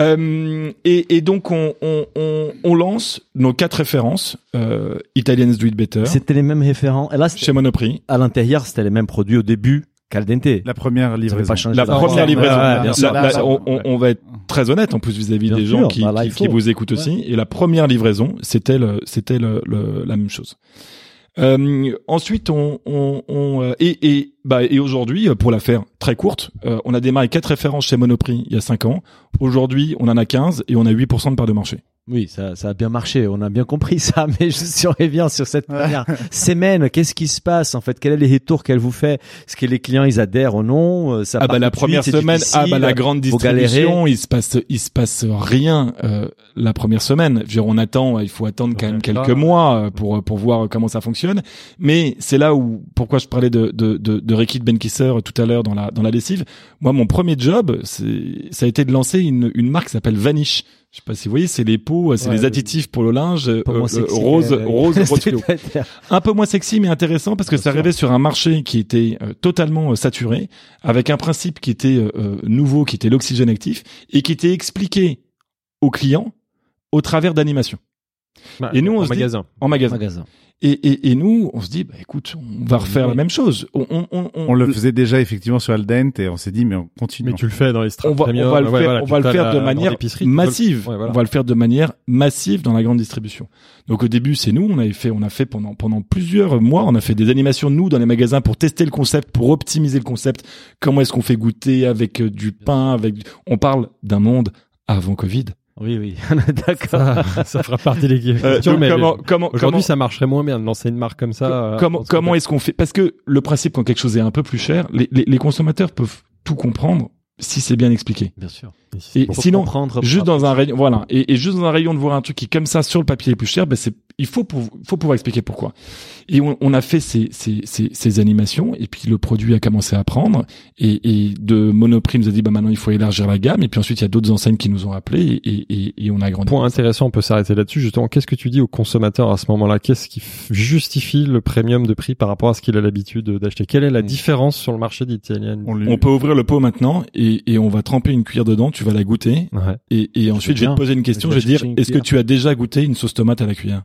S4: Euh, et, et donc on, on, on, on lance nos quatre références euh, Italians Do It Better
S1: C'était les mêmes référents. Et là,
S4: chez Monoprix.
S1: à l'intérieur, c'était les mêmes produits au début qu'al dente.
S3: La première livraison.
S1: pas
S4: La
S1: la
S4: première livraison.
S1: Ouais, bien
S4: La-
S1: sûr.
S4: la- on, on- on va être très honnête en plus vis-à-vis des
S1: sûr,
S4: gens qui,
S1: bah là,
S4: qui, vous écoutent aussi. Et la première livraison, c'était le, c'était le, le- la même chose. Euh, ensuite, on, euh, bah et aujourd'hui, euh, pour la faire très courte, on a démarré quatre références chez Monoprix il y a cinq ans. Aujourd'hui, on en a 15 et on a 8% de part de marché.
S1: Oui, ça, ça a bien marché. On a bien compris ça. [LAUGHS] Mais je si on revient sur cette première semaine, qu'est-ce qui se passe en fait? Quel est les retours qu'elle vous fait? Est-ce que les clients ils adhèrent ou non? Euh, ça
S4: Ah bah la
S1: de
S4: première
S1: suite,
S4: semaine, ah bah la grande distribution, il se passe, il se passe rien euh, la première semaine. Je veux dire, on attend, il faut attendre quand même quelques mois euh, pour pour voir comment ça fonctionne. Mais c'est là où pourquoi je parlais de de de, de Ricky Benkisser tout à l'heure dans la dans la lessive. Moi, mon premier job, c'est ça a été de lancer une une marque qui s'appelle Vanish. Je sais pas si vous voyez, c'est les pots, c'est
S2: Ouais,
S4: les
S2: le-
S4: additifs pour le linge, euh, euh,
S1: sexy,
S4: rose, rose, [LAUGHS] rose fluo
S1: C'est-
S4: un peu moins sexy mais intéressant parce que ça arrivait sur un marché qui était euh, totalement euh, saturé avec un principe qui était euh, euh, nouveau qui était l'oxygène actif et qui était expliqué aux clients au travers d'animations.
S2: Bah,
S4: Et nous, on
S2: en
S4: se dit-
S2: magasin.
S4: en magasin. Et, et, et nous on se dit bah écoute on va refaire la même chose on, on, on,
S3: On le faisait déjà effectivement sur Al Dente et on s'est dit mais on continue.
S2: Mais tu le fais dans les strates
S4: on va,
S2: premium,
S4: on va le
S2: ouais,
S4: faire,
S2: voilà,
S4: on va le faire
S2: la
S4: de
S2: grande
S4: manière massive.
S2: veut- ouais, voilà.
S4: On va le faire de manière massive dans la grande distribution. Donc au début, c'est nous, on avait fait, on a fait pendant pendant plusieurs mois, on a fait des animations nous dans les magasins pour tester le concept, pour optimiser le concept. Comment est-ce qu'on fait goûter avec euh, du pain, avec, du- on parle d'un monde avant Covid.
S1: Oui, oui, [LAUGHS] d'accord.
S2: Ça, ça fera partie des
S4: Euh,
S2: questions,
S4: donc
S2: mais
S4: comment, comment,
S2: aujourd'hui,
S4: comment-
S2: ça marcherait moins bien de lancer une marque comme ça. euh,
S4: comment, comment est-ce qu'on fait? Parce que le principe quand quelque chose est un peu plus cher, les, les, les consommateurs peuvent tout comprendre si c'est bien expliqué.
S1: Bien sûr.
S4: Et sinon, juste
S1: pour
S4: dans un rayon voilà. Et, et juste dans un rayon de voir un truc qui comme ça sur le papier est plus cher ben c'est il faut pou- faut pouvoir expliquer pourquoi. Et on, on a fait ces, ces, ces, ces animations et puis le produit a commencé à prendre et, et de Monoprix nous a dit bah maintenant il faut élargir la gamme et puis ensuite il y a d'autres enseignes qui nous ont appelés et, et, on a grandi.
S2: Point intéressant, on peut s'arrêter là-dessus. Justement, qu'est-ce que tu dis au consommateur à ce moment-là? Qu'est-ce qui justifie le premium de prix par rapport à ce qu'il a l'habitude d'acheter? Quelle est la
S1: Mm.
S2: différence sur le marché d'Italien
S3: On
S4: peut ouvrir le pot maintenant et, et on va tremper une cuillère dedans. Tu vas la goûter.
S2: Ouais.
S4: et, et ensuite je vais te poser une question.
S1: Je vais
S4: te dire est-ce que tu as déjà goûté une sauce tomate à la cuillère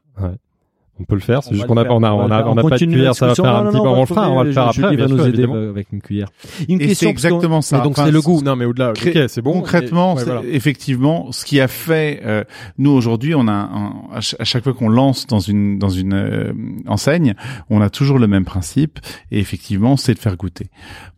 S2: On peut le faire. C'est
S1: On
S2: juste
S1: va
S2: qu'on
S1: le
S2: a,
S1: faire.
S2: on a, on a, on a pas de cuillère, ça va faire un
S1: Non,
S2: petit peu. On le fera, on va le faire après.
S1: va
S2: bien
S1: nous aider avec une cuillère. Une
S3: Et
S1: question
S3: c'est exactement ça.
S2: Donc c'est le goût. Non, mais au-delà. Ok, c'est bon.
S3: Concrètement, effectivement, ce qui a fait, euh, nous aujourd'hui, on a un- à ch- à chaque fois qu'on lance dans une dans une euh, enseigne, on a toujours le même principe. Et effectivement, c'est de faire goûter.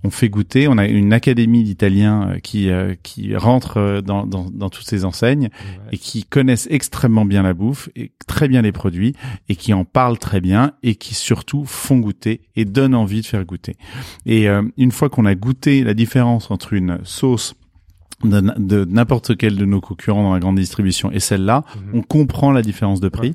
S3: On fait goûter. On a une académie d'Italiens euh, qui euh, qui rentre dans, dans dans toutes ces enseignes et qui connaissent extrêmement bien la bouffe et très bien les produits et qui en parlent très bien et qui surtout font goûter et donnent envie de faire goûter. Et euh, une fois qu'on a goûté la différence entre une sauce de, de n'importe quel de nos concurrents dans la grande distribution et celle-là,
S2: Mhm.
S3: on comprend la différence de prix.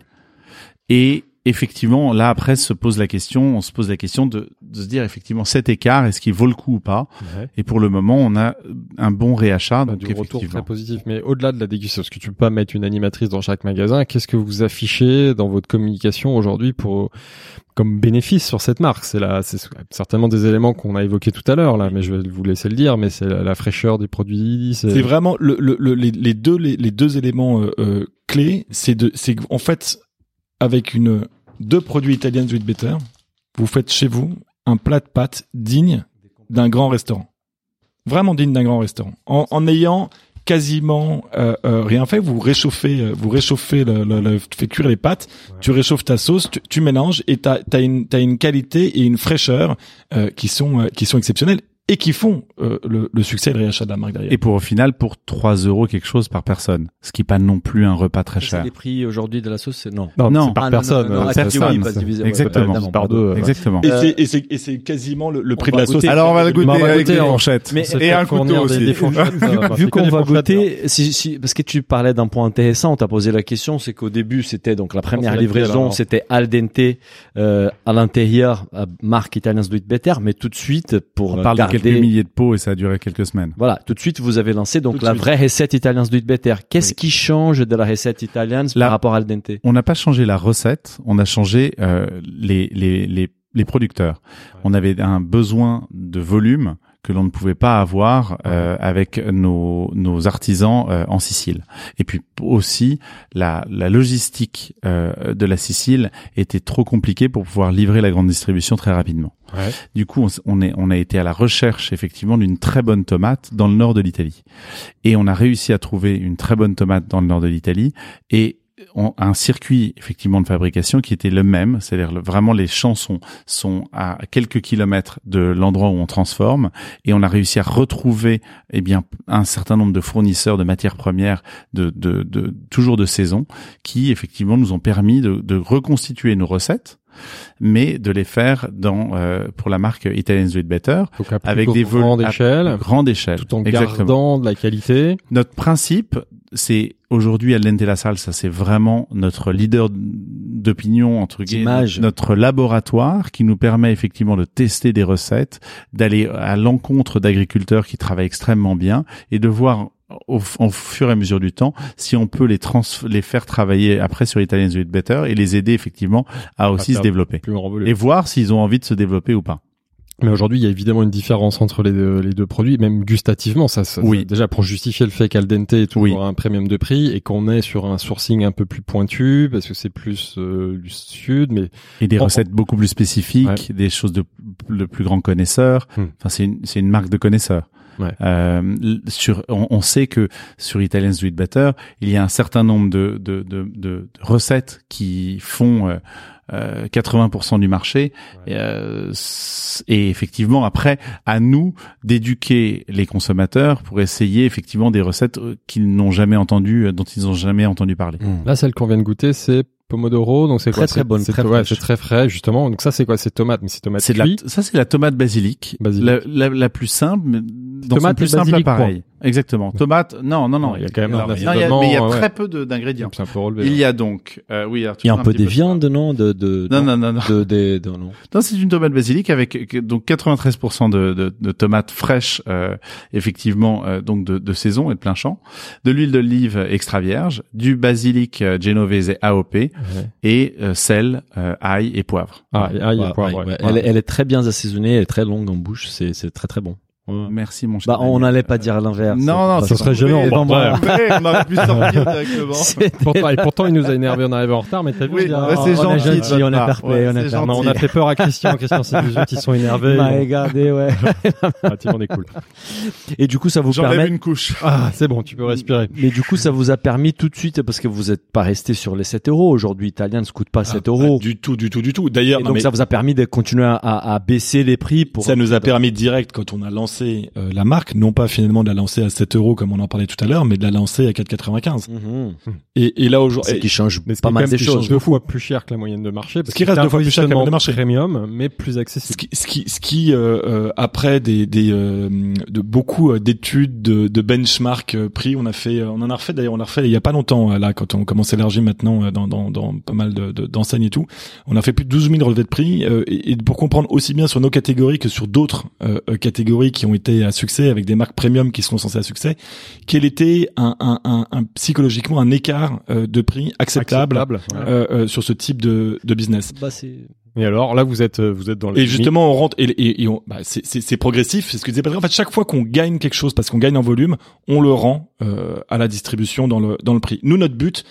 S3: Et effectivement, là après se pose la question, on se pose la question de, de se dire effectivement cet écart, est-ce qu'il vaut le coup ou pas?
S2: Ouais.
S3: Et pour le moment, on a un bon réachat,
S2: Bah,
S3: donc
S2: du retour très positif. Mais au-delà de la dégustation, parce que tu peux pas mettre une animatrice dans chaque magasin, qu'est-ce que vous affichez dans votre communication aujourd'hui pour comme bénéfice sur cette marque? C'est là, c'est certainement des éléments qu'on a évoqués tout à l'heure là, mais je vais vous laisser le dire. Mais c'est la, la fraîcheur des produits.
S4: C'est vraiment le, le, le- les, les deux les, les deux éléments euh, euh, clés, c'est de c'est en fait avec une deux produits italiens Sweet Better, vous faites chez vous un plat de pâtes digne d'un grand restaurant. Vraiment digne d'un grand restaurant. En, en ayant quasiment euh, euh, rien fait, vous réchauffez, euh, vous réchauffez, le, le, le- tu fais cuire les pâtes, tu réchauffes ta sauce, tu, tu mélanges et t'as as une t'as une qualité et une fraîcheur euh, qui sont euh, qui sont exceptionnelles et qui font euh, le, le succès et le réachat de la marque derrière.
S3: Et pour au final, pour 3 euros quelque chose par personne, ce qui est pas non plus un repas très cher.
S1: les prix aujourd'hui de la sauce, c'est non.
S2: non, par
S1: Ah,
S2: personne.
S1: non, non, non,
S2: euh,
S1: ah, pas ouais,
S3: Exactement.
S1: évidemment,
S2: par deux. ouais.
S3: Exactement.
S4: Et
S1: Euh,
S4: c'est et c'est et c'est quasiment le, le prix de la sauce.
S3: Alors on va le goûter
S2: on va
S3: avec
S2: goûter
S3: des
S2: en-
S3: fourchettes
S1: Mais-
S3: et un couteau
S2: des-
S3: aussi.
S2: des [LAUGHS]
S1: Vu
S2: faire
S1: qu'on va goûter, si, si, parce que tu parlais d'un point intéressant, on t'a posé la question, c'est qu'au début c'était donc la première livraison, c'était al dente euh, à l'intérieur, marque Italian Sweet Better, mais tout de suite pour
S3: On parle
S1: garder,
S3: de quelques milliers de pots et ça a duré quelques semaines.
S1: voilà, tout de suite vous avez lancé donc
S4: Tout
S1: la
S4: suite.
S1: vraie recette Italian Sweet Better. Qu'est-ce
S3: Oui.
S1: qui change de la recette italienne
S3: La-
S1: par rapport à al dente?
S3: On n'a pas changé la recette, on a changé euh, les, les, les, les producteurs. On avait un besoin de volume que l'on ne pouvait pas avoir euh, avec nos, nos artisans euh, en Sicile. Et puis aussi, la, la logistique euh, de la Sicile était trop compliquée pour pouvoir livrer la grande distribution très rapidement.
S2: Ouais.
S3: Du coup, on, est, on a été à la recherche effectivement d'une très bonne tomate dans le nord de l'Italie. Et on a réussi à trouver une très bonne tomate dans le nord de l'Italie et on- un circuit effectivement de fabrication qui était le même, c'est-à-dire le- vraiment les champs sont, à quelques kilomètres de l'endroit où on transforme et on a réussi à retrouver eh bien un certain nombre de fournisseurs de matières premières de, de, de toujours de saison qui effectivement nous ont permis de, de reconstituer nos recettes mais de les faire dans euh, pour la marque Italian Sweet Better
S2: Donc
S3: avec des vols
S2: grande échelle,
S3: grande échelle
S2: tout en
S3: Exactement.
S2: gardant de la qualité.
S3: Notre principe, c'est aujourd'hui à Lente la Salle, ça c'est vraiment notre leader d'opinion entre guillemets,
S1: D'image.
S3: notre laboratoire qui nous permet effectivement de tester des recettes, d'aller à l'encontre d'agriculteurs qui travaillent extrêmement bien et de voir au, au fur et à mesure du temps si on peut les trans les faire travailler après sur Italian Sweet Better et les aider effectivement à aussi se développer et voir s'ils ont envie de se développer ou pas.
S2: Mais aujourd'hui, il y a évidemment une différence entre les deux, les deux produits, même gustativement. Ça, ça-
S3: Oui.
S2: ça- déjà pour justifier le fait qu'Al dente est toujours
S3: Oui.
S2: un premium de prix et qu'on est sur un sourcing un peu plus pointu parce que c'est plus euh, du sud, mais
S3: Et des recettes beaucoup plus spécifiques, des choses de, de plus grands connaisseurs.
S2: Hmm.
S3: Enfin, c'est une, c'est une marque de connaisseurs.
S2: Ouais.
S3: Euh, sur, on, on sait que sur Italian Sweet Better, il y a un certain nombre de, de, de, de- de recettes qui font euh, euh, 80% du marché. Et, euh, et effectivement, après, à nous d'éduquer les consommateurs pour essayer effectivement des recettes euh, qu'ils n'ont jamais entendues, euh, dont ils n'ont jamais entendu parler.
S2: là, celle qu'on vient de goûter, c'est pomodoro, donc c'est
S1: Très,
S2: quoi
S1: très
S2: C'est-
S1: bonne,
S2: c'est-
S1: très
S2: ouais,
S1: fraîche.
S2: c'est très frais justement. Donc ça, c'est quoi C'est tomate, mais c'est tomate
S3: C'est ça, c'est la tomate basilic,
S2: Basilic.
S3: La, la, la plus simple, mais dans
S2: Tomate
S3: son plus simple appareil. Exactement. Tomate, non, non, non.
S2: Il y a quand même un
S3: mais il y a
S2: ouais.
S3: très peu d'ingrédients. Il y a donc, euh, oui,
S1: Il y a un peu des
S3: de
S1: viandes, non, de de
S3: Non, non, non, non.
S1: de, de, de- non.
S3: Non, c'est une tomate basilic avec euh, donc 93% de, de, de tomates fraîches, euh, effectivement, euh, donc de, de saison et de plein champ, de l'huile d'olive extra vierge, du basilic genovese AOP
S2: Ouais.
S3: et euh, sel, euh, ail et poivre.
S2: Ah, et- ah, poivre,
S1: ouais,
S2: ouais.
S1: ouais. Elle, est- elle est très bien assaisonnée, elle est très longue en bouche, c'est c'est très très bon. Ouais.
S3: Merci mon cher.
S1: Bah, on n'allait pas dire l'inverse.
S3: Non, non,
S2: ça serait gênant. Bon,
S3: on aurait pu sortir [LAUGHS] directement.
S1: C'était-
S2: Pourtant, et pourtant, il nous a énervé, on arrive en retard, mais t'as vu,
S3: Oui,
S2: a-
S3: ouais, c'est gentil.
S1: on
S3: Ouais,
S1: on fair
S2: Non,
S3: gentil.
S2: on a fait peur à Christian. Christian, c'est 18, ils sont énervés. [LAUGHS]
S1: Bah, regardez, ouais.
S2: ah, on est cool.
S1: Et du coup, ça vous
S3: J'enlève
S1: permet.
S3: une couche.
S2: Ah, c'est bon, tu peux respirer.
S1: Mais du coup, ça vous a permis tout de suite, parce que vous n'êtes pas resté sur les 7 euros. Aujourd'hui, Italien ne coûte pas 7
S4: Ah,
S1: euros.
S4: Du tout, du tout, du tout. D'ailleurs,
S1: donc,
S4: mais
S1: ça vous a permis de continuer à baisser les prix pour.
S4: ça nous a permis direct quand on a lancé euh, la marque, non pas finalement de la lancer à 7 euros comme on en parlait tout à l'heure, mais de la lancer à 4,95.
S1: Mhm.
S4: Et, et là aujourd'hui,
S1: C'est qui change
S2: Mais ce
S1: pas mal des choses.
S2: deux fois plus cher que la moyenne de marché. parce
S4: Ce qui reste deux fois plus cher que la moyenne de marché.
S2: Premium, mais plus
S4: ce
S2: accessible.
S4: qui, ce qui, ce qui euh, euh, après des, des euh, de beaucoup euh, d'études, de, de benchmark prix, on a fait, on en a refait d'ailleurs, on l'a refait il y a pas longtemps là quand on commence à élargir maintenant dans, dans, dans pas mal de, de- d'enseignes et tout. On a fait plus de 12 000 relevés de prix euh, et, et pour comprendre aussi bien sur nos catégories que sur d'autres catégories qui ont été à succès avec des marques premium qui sont censées à succès, quel était un, un, un, un- psychologiquement un écart euh, de prix acceptable,
S2: ouais.
S4: euh, euh, sur ce type de, de business?
S1: Bah, c'est.
S2: Et alors, là, vous êtes, vous êtes dans le.
S4: Et justement, on rentre et, et, et on, bah, c'est, c'est, c'est progressif. C'est ce que disait Patrick. En fait, chaque fois qu'on gagne quelque chose parce qu'on gagne en volume, on le rend euh, à la distribution dans le dans le prix. Nous, notre but,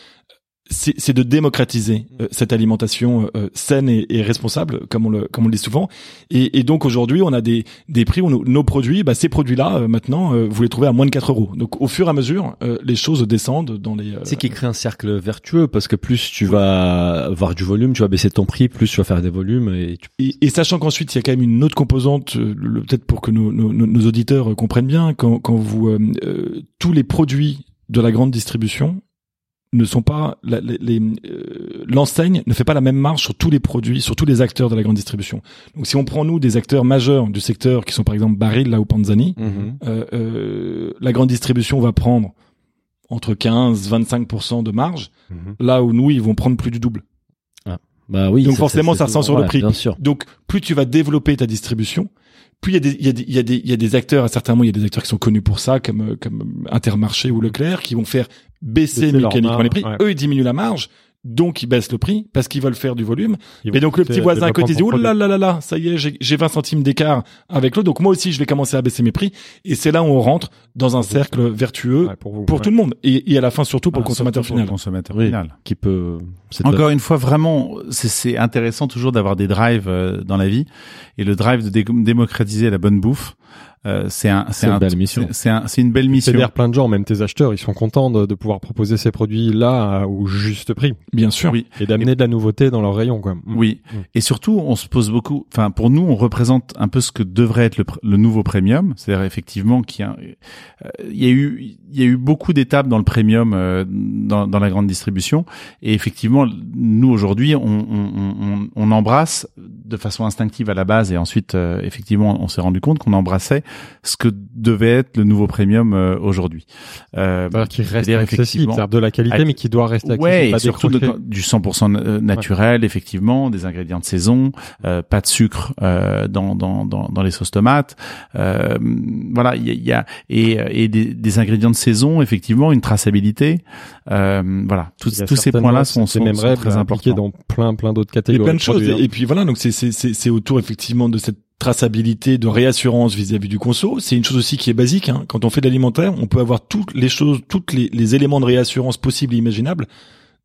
S4: c'est, c'est de démocratiser euh, cette alimentation euh, saine et, et responsable, comme on le comme on le dit souvent. Et, et donc aujourd'hui, on a des des prix où nos, nos produits, bah, ces produits-là, euh, maintenant, euh, vous les trouvez à moins de 4 euros. Donc, au fur et à mesure, euh, les choses descendent dans les. euh,
S1: C'est qui crée un cercle vertueux parce que plus tu vas avoir du volume, tu vas baisser ton prix, plus tu vas faire des volumes et tu...
S4: Et, et sachant qu'ensuite il y a quand même une autre composante, euh, le- peut-être pour que nos, nos, nos- nos auditeurs euh, comprennent bien, quand, quand vous euh, euh, tous les produits de la grande distribution ne sont pas la- les- les, euh, l'enseigne ne fait pas la même marge sur tous les produits, sur tous les acteurs de la grande distribution. Donc si on prend nous des acteurs majeurs du secteur qui sont par exemple Baril là ou Panzani, euh, euh, la grande distribution va prendre entre 15 25% de marge,
S2: Mhm.
S4: là où nous ils vont prendre plus du double.
S1: Bah oui.
S4: Donc forcément, ça ressent sur le prix.
S1: Bien sûr.
S4: Donc, plus tu vas développer ta distribution, plus il y a des, il y a des, il y a des, il y a des acteurs, à certains moments, il y a des acteurs qui sont connus pour ça, comme, euh, comme Intermarché ou Leclerc, qui vont faire baisser mécaniquement les prix.
S2: ouais.
S4: Eux, ils diminuent la marge. Donc, ils baissent le prix parce qu'ils veulent faire du volume.
S2: Ils
S4: Et donc, le petit voisin à côté dit, oh là là là là, ça y est, j'ai j'ai 20 centimes d'écart avec l'autre. Donc, moi aussi, je vais commencer à baisser mes prix. Et c'est là où on rentre dans un cercle vertueux
S2: Ouais, pour vous.
S4: pour
S2: ouais.
S4: tout le monde. Et, et à la fin, surtout pour
S3: Ah,
S4: le consommateur
S3: surtout pour le
S4: final.
S3: consommateur
S1: Oui.
S3: final.
S1: Qui peut. c'est
S3: Encore une fois, vraiment, c'est- c'est intéressant toujours d'avoir des drives euh, dans la vie. Et le drive de dé- démocratiser la bonne bouffe, euh, c'est un,
S1: C'est une
S3: un-
S1: belle mission.
S3: c'est- C'est un- c'est une belle mission.
S2: fédère plein de gens, même tes acheteurs, ils sont contents de, de pouvoir proposer ces produits là à- au juste prix
S4: Bien sûr.
S3: Oui.
S2: et d'amener de la nouveauté dans leur rayon, quoi. Mm.
S3: Oui.
S2: Mm.
S3: Et surtout, on se pose beaucoup. Enfin, pour nous, on représente un peu ce que devrait être le, le nouveau premium. C'est-à-dire effectivement qu'il y a, euh, il y a eu, il y a eu beaucoup d'étapes dans le premium, euh, dans, dans la grande distribution. Et effectivement, nous aujourd'hui, on, on, on, on embrasse de façon instinctive à la base, et ensuite, euh, effectivement, on s'est rendu compte qu'on embrassait ce que devait être le nouveau premium euh, aujourd'hui. Euh,
S2: C'est-à-dire qu'il reste
S3: C'est-à-dire,
S2: accessible,
S3: effectivement,
S2: c'est-à-dire de la qualité, mais qui doit rester accessible.
S3: Ouais,
S2: pas
S3: et surtout de- du 100% na- naturel, effectivement, des ingrédients de saison, euh, pas de sucre euh, dans, dans, dans, dans les sauces tomates. Euh, voilà, il y a, il y a et, et des, des ingrédients de saison, effectivement, une traçabilité. Euh, voilà,
S2: a
S3: tous ces points-là sont, sont, sont très importants.
S2: dans plein plein d'autres catégories.
S4: plein de choses.
S2: produits,
S4: Et, et puis voilà, donc c'est c'est c'est c'est autour effectivement de cette traçabilité, de réassurance vis-à-vis du conso. C'est une chose aussi qui est basique. Hein. Quand on fait de l'alimentaire, on peut avoir toutes les choses, toutes les, les éléments de réassurance possibles et imaginables.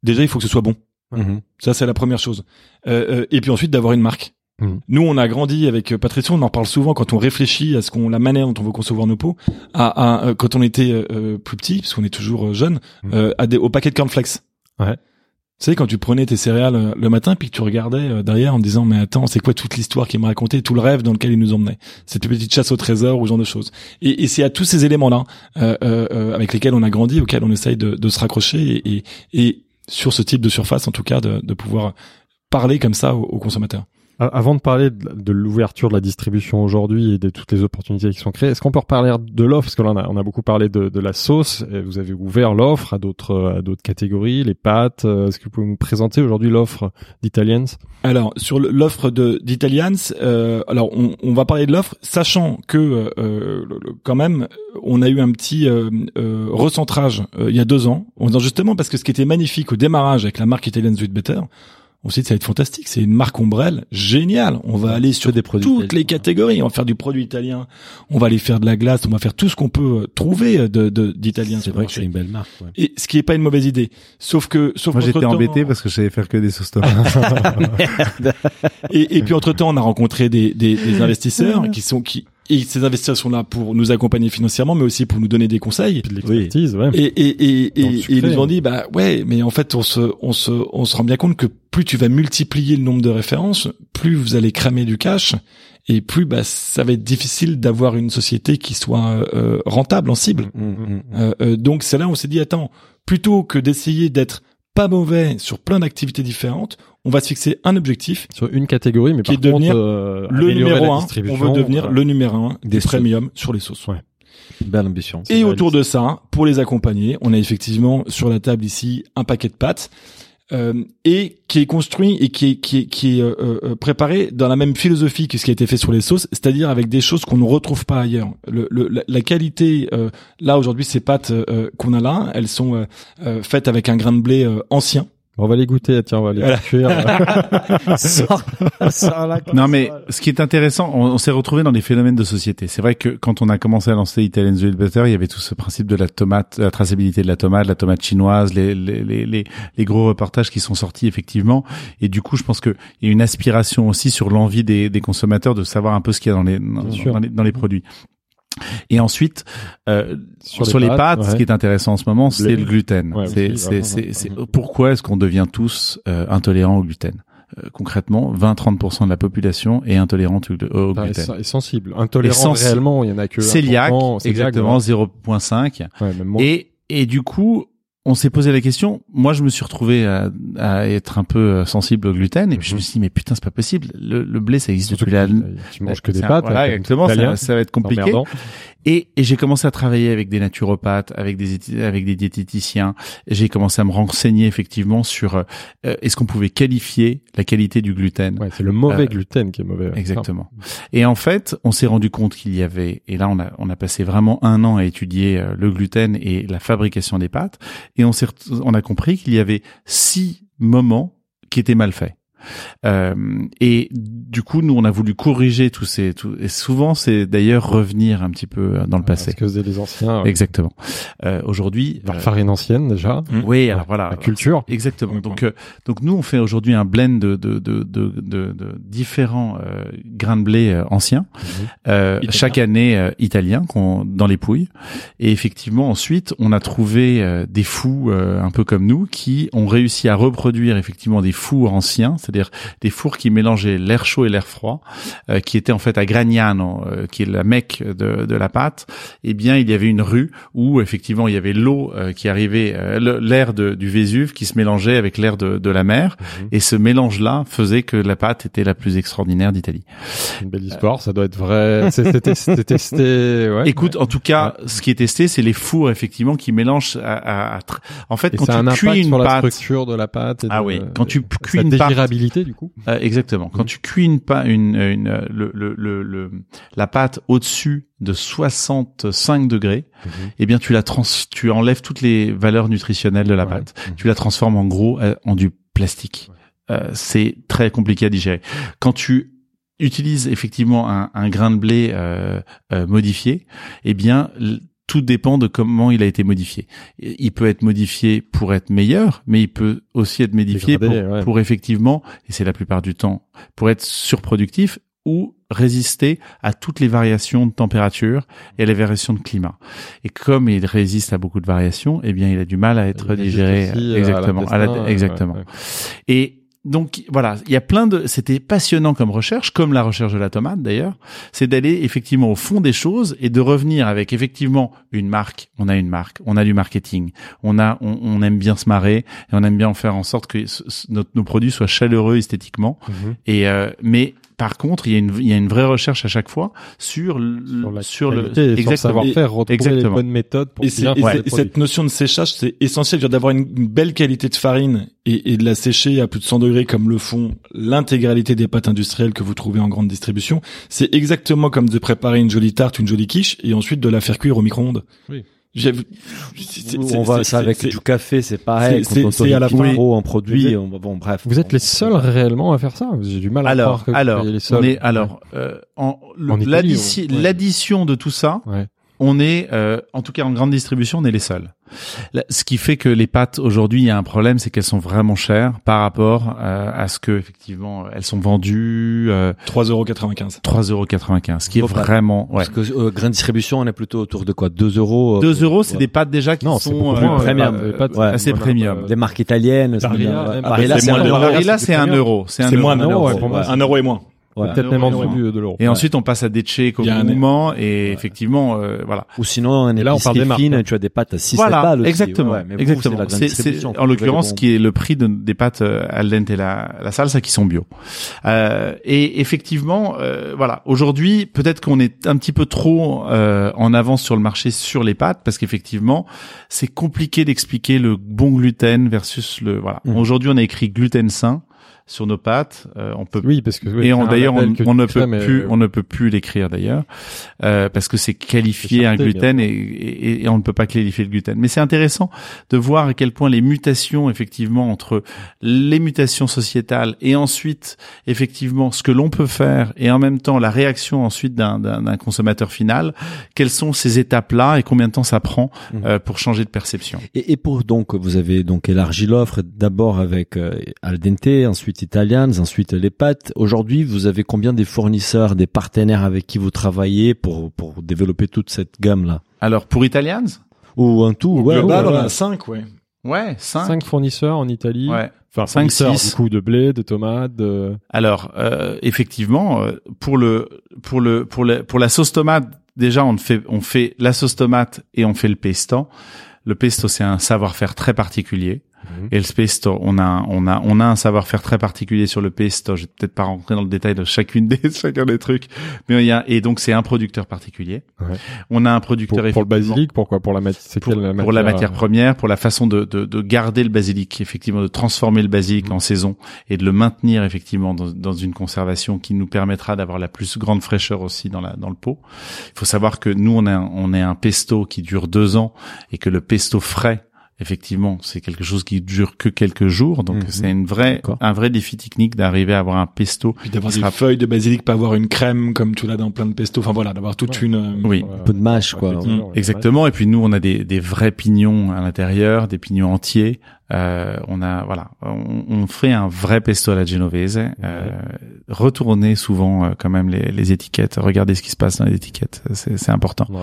S4: Déjà, il faut que ce soit bon.
S1: Mhm.
S4: Ça, c'est la première chose. Euh, euh, et puis ensuite, d'avoir une marque.
S2: Mhm.
S4: Nous, on a grandi avec euh, Patricia, on en parle souvent quand on réfléchit à ce qu'on, la manière dont on veut concevoir nos pots, à, à, euh, quand on était euh, plus petit, parce qu'on est toujours jeune,
S2: Mhm.
S4: euh, à des, au paquet de cornflakes.
S2: Ouais.
S4: Tu sais, quand tu prenais tes céréales euh, le matin, puis que tu regardais euh, derrière en disant, mais attends, c'est quoi toute l'histoire qu'il me racontait, tout le rêve dans lequel il nous emmenait? Cette petite chasse au trésor ou ce genre de choses. Et, c'est à tous ces éléments-là euh, avec lesquels on a grandi, auxquels on essaye de, se raccrocher et, sur ce type de surface, en tout cas, de, pouvoir parler comme ça aux consommateurs.
S2: Avant de parler de, l'ouverture de la distribution aujourd'hui et de toutes les opportunités qui sont créées, est-ce qu'on peut reparler de l'offre? Parce que là, on a, beaucoup parlé de, la sauce. Et vous avez ouvert l'offre à d'autres à d'autres catégories, les pâtes. Euh, Est-ce que vous pouvez nous présenter aujourd'hui l'offre d'Italians
S4: Alors sur l'offre d'Italians, euh, alors on, va parler de l'offre, sachant que euh, quand même on a eu un petit euh, euh, recentrage euh, il y a deux ans, en disant justement parce que ce qui était magnifique au démarrage avec la marque Italians It Better, On s'est dit ça va être fantastique, c'est une marque ombrelle géniale. On va aller sur
S1: des produits
S4: toutes les catégories. On va faire du produit italien, on va aller faire de la glace, on va faire tout ce qu'on peut euh, trouver de de- d'italien.
S1: C'est vrai que c'est une belle marque. ouais.
S4: Et ce qui est pas une mauvaise idée. Sauf que, sauf
S3: Moi, j'étais embêté parce que je savais faire que des sauces tomates. [LAUGHS]
S4: Et, et puis entre temps, on a rencontré des, des, des [LAUGHS] investisseurs qui sont qui et ces investisseurs sont là pour nous accompagner financièrement, mais aussi pour nous donner des conseils.
S2: De l'expertise, ouais.
S4: Et, et, et, et, ils nous ont
S2: hein.
S4: dit bah ouais, mais en fait on se on se on se rend bien compte que plus tu vas multiplier le nombre de références, plus vous allez cramer du cash et plus bah ça va être difficile d'avoir une société qui soit euh, rentable en cible.
S1: Mm, mm, mm.
S4: Euh, euh, donc c'est là où on s'est dit attends, plutôt que d'essayer d'être pas mauvais sur plein d'activités différentes, on va se fixer un objectif
S2: Sur une catégorie, mais
S4: Qui
S2: par
S4: est
S2: contre,
S4: devenir
S2: euh,
S4: le numéro un. On veut devenir
S2: euh,
S4: le numéro un des premium sur les sauces.
S2: Ouais.
S1: Belle ambition.
S4: Et autour de ça, pour les accompagner, on a effectivement sur la table ici un paquet de pâtes euh, et qui est construit et qui est qui est, qui est euh, euh, préparé dans la même philosophie que ce qui a été fait sur les sauces, c'est-à-dire avec des choses qu'on ne retrouve pas ailleurs. Le, le- la, la qualité euh, là aujourd'hui, ces pâtes euh, qu'on a là, elles sont euh, euh, faites avec un grain de blé euh, ancien.
S2: On va les goûter, tiens, on va les
S4: Voilà.
S2: cuire. [LAUGHS]
S1: La
S3: Non, mais ce qui est intéressant, on, on s'est retrouvé dans des phénomènes de société. C'est vrai que quand on a commencé à lancer Italian The Butter, il y avait tout ce principe de la tomate, la traçabilité de la tomate, la tomate chinoise, les, les, les, les, les gros reportages qui sont sortis effectivement. Et du coup, je pense qu'il y a une aspiration aussi sur l'envie des, des consommateurs de savoir un peu ce qu'il y a dans les, dans les, dans les produits. Et ensuite, euh, sur,
S2: Sur
S3: les pâtes, ce qui est intéressant en ce moment, c'est le gluten.
S2: Ouais,
S3: c'est, pourquoi est-ce qu'on devient tous euh, intolérants au gluten? Euh, Concrètement, 20-30% de la population est intolérante au,
S2: Enfin,
S3: gluten.
S2: et, et sensible. Intolérant,
S3: sensible.
S2: réellement, il y en a que
S3: Celiac,
S2: 1%, celiac,
S3: exactement 0.5.
S2: Ouais, Ouais.
S3: Et et du coup, on s'est posé la question. Moi, je me suis retrouvé à, à être un peu euh, sensible au gluten, et puis je
S2: Mhm.
S3: me suis dit mais putain, c'est pas possible. Le, le blé, ça existe
S2: Surtout
S3: depuis la.
S2: tu manges que des
S3: c'est un-
S2: pâtes.
S3: Voilà, exactement. Ça, ça va être compliqué. Et, et j'ai commencé à travailler avec des naturopathes, avec des avec des diététiciens. J'ai commencé à me renseigner effectivement sur euh, est-ce qu'on pouvait qualifier la qualité du gluten.
S2: Ouais, c'est le mauvais
S3: Euh,
S2: gluten qui est mauvais.
S3: Exactement. Et en fait, on s'est rendu compte qu'il y avait, et là on a, on a passé vraiment un an à étudier euh, le gluten et la fabrication des pâtes, et on s'est, on a compris qu'il y avait six moments qui étaient mal faits. Euh, et du coup, nous, on a voulu corriger tous ces, tout, et souvent, c'est d'ailleurs revenir un petit peu euh, dans le
S2: Ouais,
S3: passé.
S2: Ce que faisaient les anciens. ouais.
S3: Exactement. Euh, aujourd'hui,
S2: Leur
S3: euh,
S2: farine ancienne, déjà.
S3: oui, alors voilà,
S2: La culture.
S3: Exactement.
S4: Ouais,
S3: Donc, euh, donc nous, on fait aujourd'hui un blend de, de, de, de, de, de différents euh, grains de blé euh, anciens, euh,
S4: Italien.
S3: chaque année euh, italiens qu'on dans les pouilles. Et effectivement, ensuite, on a trouvé euh, des fous euh, un peu comme nous qui ont réussi à reproduire effectivement des fours anciens, c'est-à-dire des fours qui mélangeaient l'air chaud et l'air froid, euh, qui étaient en fait à Gragnano, euh, qui est la mecque de, de la pâte. Eh bien, il y avait une rue où effectivement il y avait l'eau euh, qui arrivait, euh, l'air du Vésuve qui se mélangeait avec l'air de, de la mer,
S2: Mhm.
S3: et ce mélange-là faisait que la pâte était la plus extraordinaire d'Italie.
S2: Une belle histoire. Ça doit être vrai. C'était testé. Ouais.
S3: Écoute, en tout cas, ce qui est testé, c'est les fours effectivement qui mélangent à, à- à en fait
S2: Et
S3: quand
S2: un
S3: tu
S2: impact
S3: cuis une
S2: sur la
S3: pâte.
S2: structure de la pâte. et
S3: Ah oui, quand tu cuis une pâte-
S2: dégirabilité, du coup.
S3: Euh, exactement. Quand tu cuis une, pa- une, une, euh, le, le, le, le- la pâte au-dessus de 65 degrés, eh bien tu la trans, tu enlèves toutes les valeurs nutritionnelles de la
S2: Ouais.
S3: pâte. Tu la transformes en gros euh, en du plastique. Euh, c'est très compliqué à digérer. Quand tu utilises effectivement un, un grain de blé euh, euh, modifié, eh bien tout dépend de comment il a été modifié. Il peut être modifié pour être meilleur, mais il peut aussi être modifié pour,
S2: ouais.
S3: pour effectivement, et c'est la plupart du temps, pour être surproductif ou résister à toutes les variations de température et à les variations de climat. Et comme il résiste à beaucoup de variations, eh bien, il a du mal à être
S2: Il
S3: digéré.
S2: aussi, euh,
S3: exactement. à la-
S2: l'intestin,
S3: exactement.
S2: ouais, ouais.
S3: Et donc voilà, il y a plein de, c'était passionnant comme recherche, comme la recherche de la tomate d'ailleurs, c'est d'aller effectivement au fond des choses et de revenir avec effectivement une marque. On a une marque, on a du marketing, on a, on, on aime bien se marrer et on aime bien en faire en sorte que nos produits soient chaleureux esthétiquement.
S2: Mhm.
S3: Et euh, mais par contre, il y a une, il y a une vraie recherche à chaque fois sur le,
S2: Sur la
S3: sur le, exactement.
S2: savoir-faire, retrouver
S3: Exactement.
S2: les bonnes méthodes pour
S4: Et,
S2: bien
S4: et cette notion de séchage, c'est essentiel, d'avoir une, une belle qualité de farine et, et de la sécher à plus de 100 degrés comme le font l'intégralité des pâtes industrielles que vous trouvez en grande distribution. C'est exactement comme de préparer une jolie tarte, une jolie quiche et ensuite de la faire cuire au micro-ondes.
S2: Oui.
S1: On va ça avec du café, c'est pareil.
S4: c'est- à la fin.
S1: un produit, on- bon bref.
S2: Vous êtes les seuls réellement à faire ça J'ai du mal à
S3: Alors,
S2: croire que vous
S3: alors,
S2: soyez les seuls.
S3: on est alors euh, en,
S2: En
S3: l'addition
S2: on- ouais.
S3: l'addition de tout ça,
S2: Ouais.
S3: on est euh, en tout cas en grande distribution, on est les seuls. Ce qui fait que les pâtes aujourd'hui, il y a un problème, c'est qu'elles sont vraiment chères par rapport euh, à ce que effectivement elles sont vendues euh,
S4: 3,95€.
S3: 3,95€, ce qui est vraiment ouais.
S1: Parce que euh, grande distribution, on est plutôt autour de quoi? 2 euros. euh,
S3: 2 euros, c'est
S1: ouais.
S3: des pâtes déjà qui
S2: Non,
S3: sont euh,
S1: premium,
S3: euh,
S1: ouais.
S3: assez
S2: Voilà,
S3: premium.
S2: euh,
S1: des marques italiennes. c'est
S2: Barilla,
S4: c'est
S1: c'est
S4: moins
S1: un
S4: de
S1: euro.
S4: Barilla,
S3: Barilla,
S2: c'est
S3: c'est un
S2: premium.
S3: euro, c'est un
S4: C'est
S3: euro.
S4: moins d'un
S2: euro,
S4: euro.
S2: ouais, pour moi,
S4: Un euro et moins.
S1: Ouais.
S2: Peut-être
S4: Un
S2: même en
S4: euro,
S2: dessous de l'euro.
S3: Et ensuite, on passe à des chèques au moment et effectivement, euh, voilà.
S1: Ou sinon, en
S2: Et là, on parle des
S1: épicerie
S2: marques,
S1: fine,
S2: hein.
S1: tu as des pâtes à 6
S3: Voilà,
S1: balles aussi.
S3: exactement,
S1: Ouais, mais vous,
S3: exactement.
S1: c'est la grande
S3: C'est, c'est
S1: distribution.
S3: en l'occurrence qui est le prix de, des pâtes euh, al dente et la, la salsa qui sont bio. Euh, et effectivement, euh, voilà. Aujourd'hui, peut-être qu'on est un petit peu trop euh, en avance sur le marché sur les pâtes parce qu'effectivement, c'est compliqué d'expliquer le bon gluten versus le voilà.
S1: Mhm.
S3: Aujourd'hui, on a écrit gluten sain sur nos pâtes. Euh, on peut
S2: Oui, parce que oui,
S3: et on, d'ailleurs, on, ne peut plus, on ne peut plus l'écrire d'ailleurs, euh, parce que c'est qualifié un gluten et, et, et on ne peut pas qualifier le gluten. Mais c'est intéressant de voir à quel point les mutations, effectivement, entre les mutations sociétales et ensuite, effectivement, ce que l'on peut faire et en même temps la réaction ensuite d'un, d'un, d'un consommateur final, quelles sont ces étapes-là et combien de temps ça prend
S1: Mhm.
S3: euh, pour changer de perception.
S1: Et, et pour donc, vous avez donc élargi l'offre d'abord avec euh, al dente, ensuite italianes, ensuite les pâtes. Aujourd'hui, vous avez combien des fournisseurs, des partenaires avec qui vous travaillez pour pour développer toute cette gamme là
S3: Alors pour Italians,
S1: Ou un tout, ouais,
S4: Global,
S1: ouais,
S4: on a 5, ouais.
S3: ouais, 5.
S2: Cinq fournisseurs en Italie.
S3: Ouais.
S2: Enfin,
S3: Cinq,
S2: fournisseurs,
S3: six.
S2: du coup, de blé, de tomates, de...
S3: Alors euh, effectivement, euh, pour le pour le pour le pour la sauce tomate, déjà on fait on fait la sauce tomate et on fait le pesto. Le pesto c'est un savoir-faire très particulier. Et le pesto, on a on a on a un savoir-faire très particulier sur le pesto. Je vais peut-être pas rentrer dans le détail de chacune [LAUGHS] des chacun des trucs, mais il y a et donc c'est un producteur particulier.
S2: Ouais.
S3: On a un producteur
S2: pour le basilic, pourquoi? Pour la matière,
S3: pour,
S2: la
S3: pour la
S2: matière,
S3: matière première, pour la façon de, de, de garder le basilic, effectivement, de transformer le basilic
S2: Mhm.
S3: en saison et de le maintenir effectivement dans, dans une conservation qui nous permettra d'avoir la plus grande fraîcheur aussi dans la dans le pot. Il faut savoir que nous on a on est un pesto qui dure deux ans et que le pesto frais Effectivement, c'est quelque chose qui dure que quelques jours, donc
S1: Mhm.
S3: c'est une vraie, un vrai défi technique d'arriver à avoir un pesto.
S4: Puis d'avoir des
S3: sera-
S4: feuilles de basilic, pas avoir une crème comme tu l'as dans plein de pesto. Enfin voilà, d'avoir toute
S2: Ouais.
S4: une. euh,
S3: Oui.
S2: euh,
S1: Un peu de mâche, quoi.
S2: ouais.
S3: Exactement. Et puis nous, on a des, des vrais pignons à l'intérieur, des pignons entiers. Euh, on a voilà, on, on fait un vrai pesto à la genovese. Euh, retournez souvent euh, quand même les, les étiquettes. Regardez ce qui se passe dans les étiquettes. C'est c'est important.
S2: On.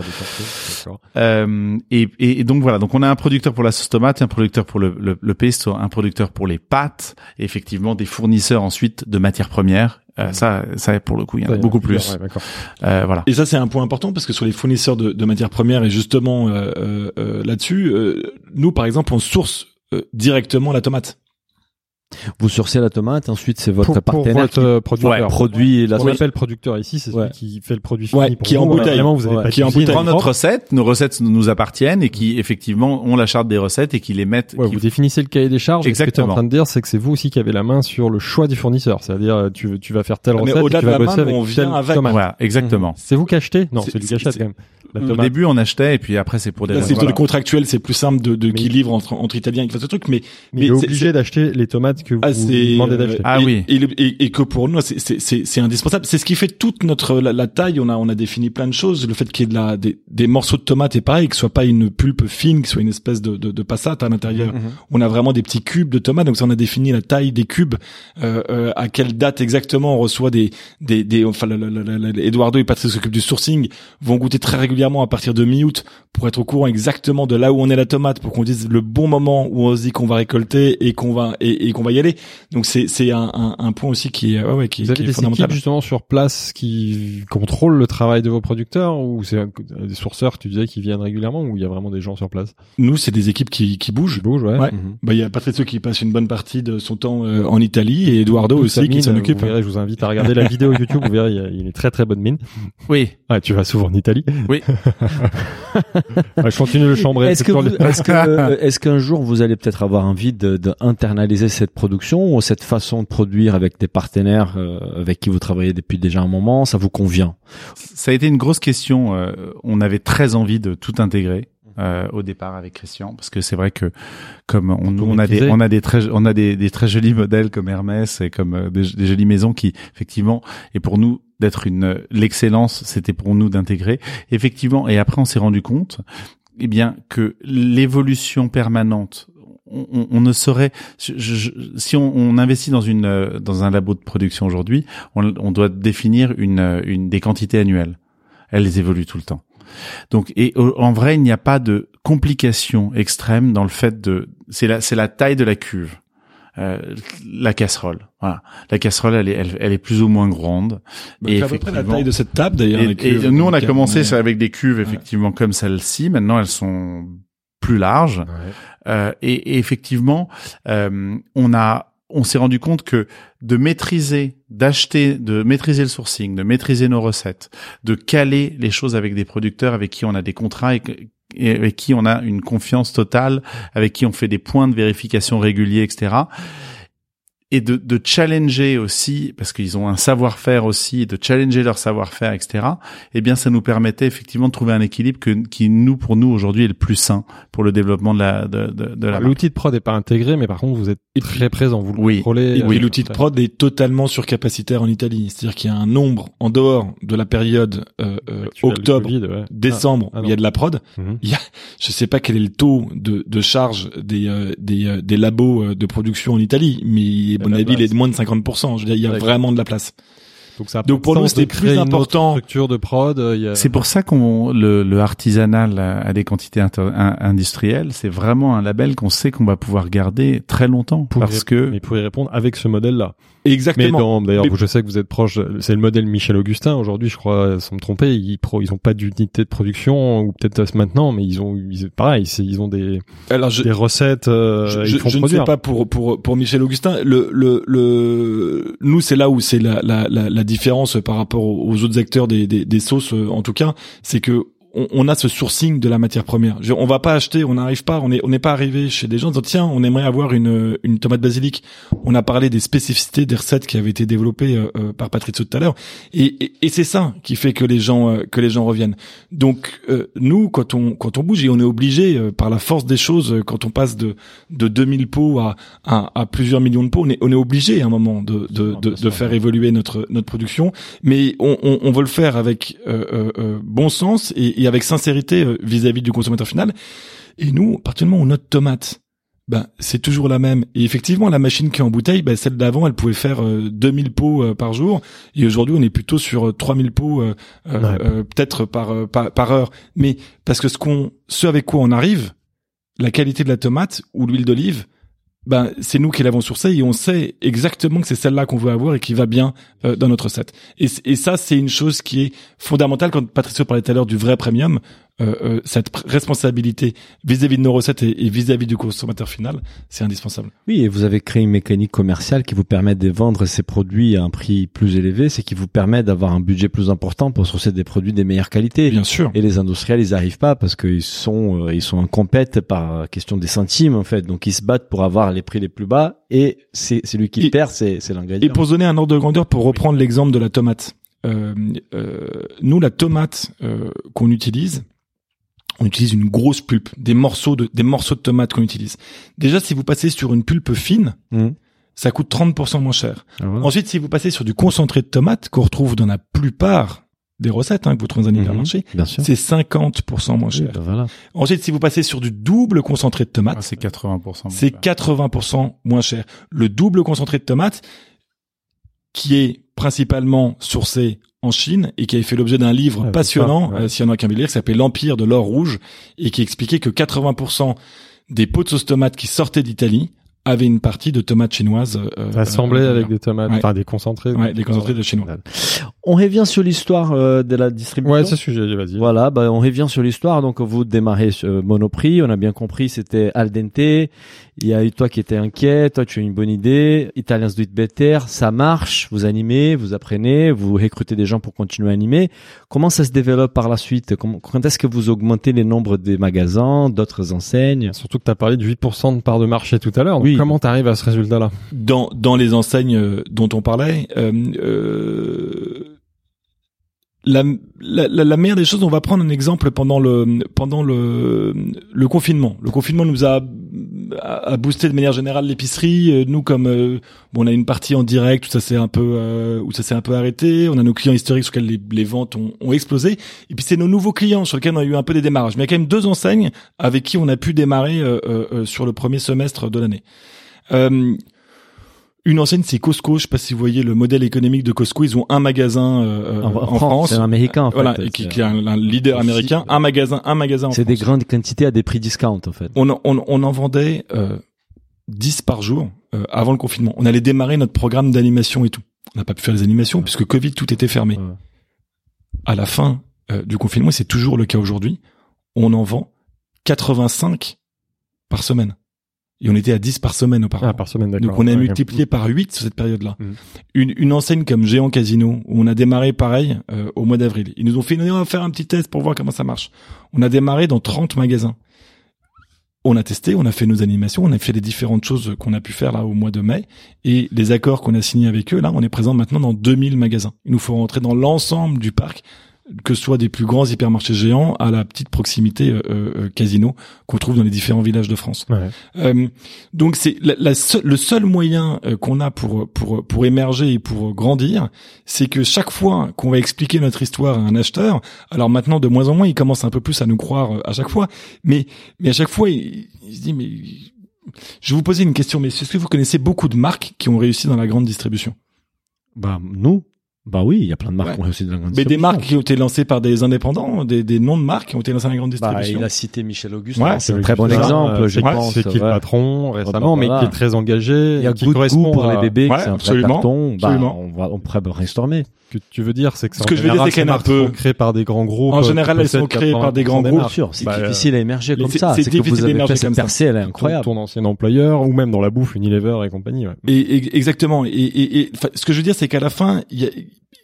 S3: Euh, et, et, donc voilà, donc on a un producteur pour la sauce tomate, un producteur pour le, le, le pesto, un producteur pour les pâtes, et effectivement des fournisseurs ensuite de matières premières. Euh, ça, ça pour le coup, il y en a
S2: Ouais,
S3: beaucoup plus.
S2: ouais, d'accord.
S3: Euh, voilà.
S4: Et ça, c'est un point important parce que sur les fournisseurs de, de matières premières et justement euh, euh, euh, là-dessus, euh, nous, par exemple, on source euh, directement la tomate.
S1: Vous sourcez la tomate, ensuite c'est votre
S2: Pour, pour
S1: partenaire
S2: votre euh, producteur.
S1: qui produit la
S2: Ce qu'on appelle producteur ici, c'est
S1: Ouais.
S2: celui qui fait le produit fini
S4: Ouais,
S2: pour
S4: qui est en
S2: vous.
S4: bouteille.
S2: Vraiment, vous avez
S1: Ouais.
S2: pas de
S4: Qui
S3: prend notre recette, nos recettes nous appartiennent et qui effectivement ont la charte des recettes et qui les mettent.
S2: Ouais,
S3: qui-
S2: vous définissez le cahier des charges. et Ce que tu es en
S3: Exactement.
S2: train de dire, c'est que c'est vous aussi qui avez la main sur le choix du fournisseur. C'est-à-dire, euh, tu, tu vas faire telle
S4: mais
S2: recette, et
S4: au-delà
S2: tu
S4: de
S2: vas
S4: la
S2: bosser
S4: main,
S2: avec
S4: on
S2: telle
S4: vient avec.
S2: tomate.
S3: Voilà, exactement.
S2: C'est vous qui achetez Non,
S4: C'est-
S2: lui qui achète quand même.
S3: Au début, on achetait et puis après, c'est pour des
S4: c'est plutôt le contractuel, c'est plus simple de, de qui
S2: Mais-
S4: livre entre, entre Italiens qui fassent ce truc, mais
S2: Mais il est
S4: mais c'est-
S2: obligé d'acheter les tomates que vous
S4: Ah, c'est
S2: demandez d'acheter.
S3: Ah
S4: et,
S3: oui.
S4: et, le- et- et que pour nous c'est c'est c'est c'est indispensable c'est ce qui fait toute notre la, la taille on a on a défini plein de choses le fait qu'il y ait de la des, des morceaux de tomates et pareil que ce soit pas une pulpe fine que ce soit une espèce de de, de passate à l'intérieur
S1: Mhm.
S4: on a vraiment des petits cubes de tomates donc ça on a défini la taille des cubes euh, euh, à quelle date exactement on reçoit des des des enfin le- Eduardo et Patrice s'occupent du sourcing vont goûter très régulièrement à partir de mi-août pour être au courant exactement de là où on est la tomate pour qu'on dise le bon moment où on se dit qu'on va récolter et qu'on va et, et qu'on va y aller donc c'est c'est un, un, un point aussi qui est ouais, ouais qui,
S2: Vous
S4: qui
S2: avez
S4: est
S2: des
S4: fondamental
S2: équipes justement sur place qui contrôlent le travail de vos producteurs ou c'est des sourceurs, tu disais, qui viennent régulièrement ou il y a vraiment des gens sur place?
S4: Nous c'est des équipes qui qui bougent
S2: qui bougent, ouais.
S4: Ouais.
S1: Mhm.
S4: bah il y a Patrice qui passe une bonne partie de son temps euh, en Italie et Eduardo aussi qui s'en
S2: vous
S4: occupe
S2: verrez, je vous invite à regarder la vidéo YouTube, vous verrez, il a- une très très bonne mine.
S3: Oui.
S2: Ouais, tu vas souvent en Italie.
S3: Oui. [LAUGHS]
S2: Ouais, je continue le chambrer.
S1: Est-ce que, vous- est-ce que, euh, est-ce qu'un jour vous allez peut-être avoir envie de, de internaliser cette production ou cette façon de produire avec des partenaires euh, avec qui vous travaillez depuis déjà un moment, ça vous convient?
S3: Ça a été une grosse question. euh, on avait très envie de tout intégrer. euh, au départ avec Christian parce que c'est vrai que comme on, on a des on a des très on a des, des très jolis modèles comme Hermès et comme euh, des, des jolies maisons qui effectivement et pour nous d'être une l'excellence c'était pour nous d'intégrer effectivement et après on s'est rendu compte eh bien que l'évolution permanente on, on- ne saurait je- je- si on, on investit dans une euh, dans un labo de production aujourd'hui on, on doit définir une, euh, une des quantités annuelles. Elles évoluent tout le temps. Donc et au- en vrai il n'y a pas de complication extrême dans le fait de c'est la c'est la taille de la cuve euh, la casserole. Voilà. La casserole elle est elle, elle est plus ou moins grande.
S4: Bah,
S3: Et
S4: à peu près la taille de cette table d'ailleurs.
S3: et, nous, on a
S4: Donc,
S3: commencé avec des cuves effectivement comme celle-ci. Maintenant, elles sont plus larges. Euh, et, et effectivement, euh, on a, on s'est rendu compte que de maîtriser, d'acheter, de maîtriser le sourcing, de maîtriser nos recettes, de caler les choses avec des producteurs avec qui on a des contrats et, et avec qui on a une confiance totale, avec qui on fait des points de vérification réguliers, etc. Et de, de challenger aussi, parce qu'ils ont un savoir-faire aussi, de challenger leur savoir-faire, etc. Eh bien, ça nous permettait effectivement de trouver un équilibre que, qui nous, pour nous aujourd'hui, est le plus sain pour le développement de la de, de, de la.
S2: L'outil de prod n'est pas intégré, mais par contre, vous êtes très présent, vous le
S3: Oui.
S2: contrôlez.
S4: Et puis
S2: euh,
S4: l'outil de prod est totalement surcapacitaire en Italie. C'est-à-dire qu'il y a un nombre en dehors de la période euh, euh,
S2: actuel du
S4: octobre,
S2: Covid, ouais.
S4: décembre,
S2: Ah, ah
S4: où il y a de la prod.
S2: Ah, mhm.
S4: Je sais pas quel est le taux de, de charge des euh, des, euh, des labos euh, de production en Italie, mais à
S2: de
S4: mon avis, il est de moins de 50%. Je veux dire, il y a vraiment de la place.
S2: Donc, ça
S4: Donc, pour nous, c'était plus important.
S2: structure de prod. euh, a-
S3: C'est pour ça qu'on le, le artisanal à des quantités inter- industrielles, c'est vraiment un label qu'on sait qu'on va pouvoir garder très longtemps
S2: pour
S3: parce que
S2: mais pour y répondre avec ce modèle-là. Mais
S4: Exactement.
S2: dans, d'ailleurs,
S4: Mais-
S2: je sais que vous êtes proche, c'est le modèle Michel Augustin. Aujourd'hui, je crois, sans me tromper, ils pro, ils ont pas d'unité de production, ou peut-être maintenant, mais ils ont, ils, pareil, c'est, ils ont des,
S4: Alors, je,
S2: des recettes, euh,
S4: je,
S2: ils
S4: je-
S2: font
S4: je ne sais pas pour pour pour Michel Augustin. Le le le nous c'est là où c'est la, la la la différence par rapport aux aux autres acteurs des des, des sauces euh, en tout cas, c'est que on, on a ce sourcing de la matière première. Je- on va pas acheter, on n'arrive pas, on est on n'est pas arrivé chez des gens en disant tiens on aimerait avoir une une tomate basilic. On a parlé des spécificités des recettes qui avaient été développées euh, euh, par Patrizio tout à l'heure et, et, et c'est ça qui fait que les gens euh, que les gens reviennent. Donc euh, nous quand on quand on bouge et on est obligé euh, par la force des choses euh, quand on passe de de 2000 pots à, à à plusieurs millions de pots, on est on est obligé à un moment de de de, de faire évoluer notre notre production, mais on on, on veut le faire avec euh, euh, euh, bon sens et, et avec sincérité euh, vis-à-vis du consommateur final. Et nous, particulièrement, notre tomate, ben c'est toujours la même. Et effectivement, la machine qui est en bouteille, ben, celle d'avant, elle pouvait faire euh, 2000 pots euh, par jour. Et aujourd'hui, on est plutôt sur euh, 3000 pots euh, euh,
S2: Ouais.
S4: peut-être par, par par heure. Mais parce que ce qu'on, ce avec quoi on arrive, la qualité de la tomate ou l'huile d'olive, ben c'est nous qui l'avons sourcée et on sait exactement que c'est celle-là qu'on veut avoir et qui va bien euh, dans notre recette. Et, et ça, c'est une chose qui est fondamentale. Quand Patricio parlait tout à l'heure du vrai premium, euh, euh, cette responsabilité vis-à-vis de nos recettes et vis-à-vis du consommateur final, c'est indispensable.
S1: Oui, et vous avez créé une mécanique commerciale qui vous permet de vendre ces produits à un prix plus élevé, c'est qui vous permet d'avoir un budget plus important pour sourcer des produits des meilleures qualités.
S4: Bien sûr.
S1: Et les industriels, ils arrivent pas parce qu'ils sont, euh, ils sont en compète par question des centimes en fait. Donc ils se battent pour avoir les prix les plus bas et c'est celui qui
S4: Et-
S1: perd, c'est c'est
S4: Et
S1: l'ingrédient.
S4: pour donner un ordre de grandeur, pour reprendre l'exemple de la tomate, euh, euh, nous la tomate euh, qu'on utilise, on utilise une grosse pulpe, des morceaux de des morceaux de tomate qu'on utilise. Déjà, si vous passez sur une pulpe fine,
S1: Mhm.
S4: ça coûte 30% moins cher.
S1: Ah, voilà.
S4: Ensuite, si vous passez sur du concentré de tomate qu'on retrouve dans la plupart des recettes hein, que vous trouvez dans un
S1: sûr.
S4: c'est 50% moins
S1: Oui,
S4: cher.
S1: ben voilà.
S4: Ensuite, si vous passez sur du double concentré de tomate,
S3: Ah, c'est 80%.
S4: c'est 80% moins cher. Le double concentré de tomate, qui est principalement sourcé en Chine et qui avait fait l'objet d'un livre
S2: c'est
S4: passionnant,
S2: ça, ouais.
S4: euh, s'il y en a qu'un lire, qui s'appelle L'Empire de l'or rouge et qui expliquait que 80% des pots de sauce tomate qui sortaient d'Italie avaient une partie de tomates chinoises. Euh,
S2: Assemblé
S4: euh,
S2: avec des tomates,
S4: Ouais.
S2: enfin des concentrés.
S4: ouais, des concentrés de chinois.
S1: On revient sur l'histoire euh, de la distribution.
S2: Ouais, c'est ce sujet, vas-y.
S1: Voilà, bah, on revient sur l'histoire. Donc, vous démarrez sur euh, Monoprix. On a bien compris, c'était al dente. Il y a eu toi qui étais inquiet. Toi, tu as une bonne idée. Italians do it better. Ça marche. Vous animez, vous apprenez, vous recrutez des gens pour continuer à animer. Comment ça se développe par la suite? Comment, quand est-ce que vous augmentez les nombres des magasins, d'autres enseignes?
S2: Surtout que tu as parlé de 8% de part de marché tout à l'heure.
S1: Oui.
S2: Comment tu arrives à ce résultat-là?
S4: Dans dans les enseignes euh, dont on parlait, euh, euh, la, la, la- meilleure des choses, on va prendre un exemple pendant le pendant le le confinement. Le confinement nous a a, boosté de manière générale l'épicerie. Euh, Nous, comme euh, bon, on a une partie en direct où ça s'est un peu euh, où ça s'est un peu arrêté. On a nos clients historiques sur lesquels les, ventes ont, ont explosé. Et puis c'est nos nouveaux clients sur lesquels on a eu un peu des démarrages. Mais il y a quand même deux enseignes avec qui on a pu démarrer euh, sur le premier semestre de l'année. Euh, une enseigne, c'est Costco. Je sais pas si vous voyez le modèle économique de Costco. Ils ont un magasin euh,
S1: En,
S4: en,
S1: France,
S4: France.
S1: c'est un américain. En
S4: voilà,
S1: fait.
S4: et qui, est un, un leader américain. Un magasin, un magasin en
S1: C'est des grandes quantités à des prix discount, en fait.
S4: On, en- on, on en vendait euh, 10 par jour euh, avant le confinement. On allait démarrer notre programme d'animation et tout. On n'a pas pu faire les animations puisque Covid, tout était fermé.
S1: Ouais.
S4: À la fin euh, du confinement, et c'est toujours le cas aujourd'hui, on en vend 85 par semaine. Et on était à 10 par semaine auparavant.
S2: Ah, par semaine, d'accord.
S4: Donc on a
S2: Ouais,
S4: multiplié par 8 sur cette période-là. Une, une enseigne comme Géant Casino, où on a démarré pareil euh, au mois d'avril. Ils nous ont fait, on va faire un petit test pour voir comment ça marche. On a démarré dans 30 magasins. On a testé, on a fait nos animations, on a fait les différentes choses qu'on a pu faire là au mois de mai. Et les accords qu'on a signés avec eux, là, on est présent maintenant dans 2000 magasins. Il nous faut rentrer dans l'ensemble du parc que ce soit des plus grands hypermarchés géants à la petite proximité euh, euh, casino qu'on trouve dans les différents villages de France.
S2: Ouais.
S4: Euh, donc c'est la, la seule- le seul moyen euh, qu'on a pour pour pour émerger et pour grandir, c'est que chaque fois qu'on va expliquer notre histoire à un acheteur, alors maintenant de moins en moins, il commence un peu plus à nous croire euh, à chaque fois, mais mais à chaque fois, il, il se dit mais je vais vous poser une question, mais est-ce que vous connaissez beaucoup de marques qui ont réussi dans la grande distribution?
S1: Bah, nous, bah oui, il y a plein de marques
S4: Ouais.
S1: qui ont réussi dans la grande
S4: Mais des
S1: distribution.
S4: marques qui ont été lancées par des indépendants, des, des noms de marques qui ont été lancées dans la grande
S1: Bah,
S4: distribution.
S1: il a cité Michel Auguste.
S4: Ouais,
S1: c'est un très bon exemple,
S2: euh,
S1: je
S2: c'est-
S1: pense.
S2: C'est qui le
S1: ouais.
S2: patron récemment,
S1: bah,
S2: mais
S1: voilà.
S2: qui est très engagé.
S1: Il y a
S2: qui
S1: goût de
S2: correspond
S1: goût pour
S2: à-
S1: les bébés,
S4: Ouais,
S1: c'est un vrai
S4: absolument,
S1: carton. Bah,
S4: absolument.
S1: on va, on pourrait brainstormer.
S2: Ce que tu veux dire, c'est que
S4: Ce
S2: en
S4: que je veux dire,
S2: général,
S4: c'est qu'elle est un peu-
S2: créées par des grands groupes.
S4: En général, elles sont créées par des
S2: 80%
S4: grands groupes.
S2: marques.
S1: sûr, c'est
S2: Bah,
S1: difficile à émerger comme
S4: c'est-
S1: ça.
S4: c'est
S1: que vous
S4: difficile
S1: avez fait cette percée, elle est
S2: ton,
S1: incroyable.
S2: ton ancien employeur ou même dans la bouffe Unilever et compagnie. Ouais.
S4: Et, et- exactement. Et, et, et, ce que je veux dire, c'est qu'à la fin, il y a,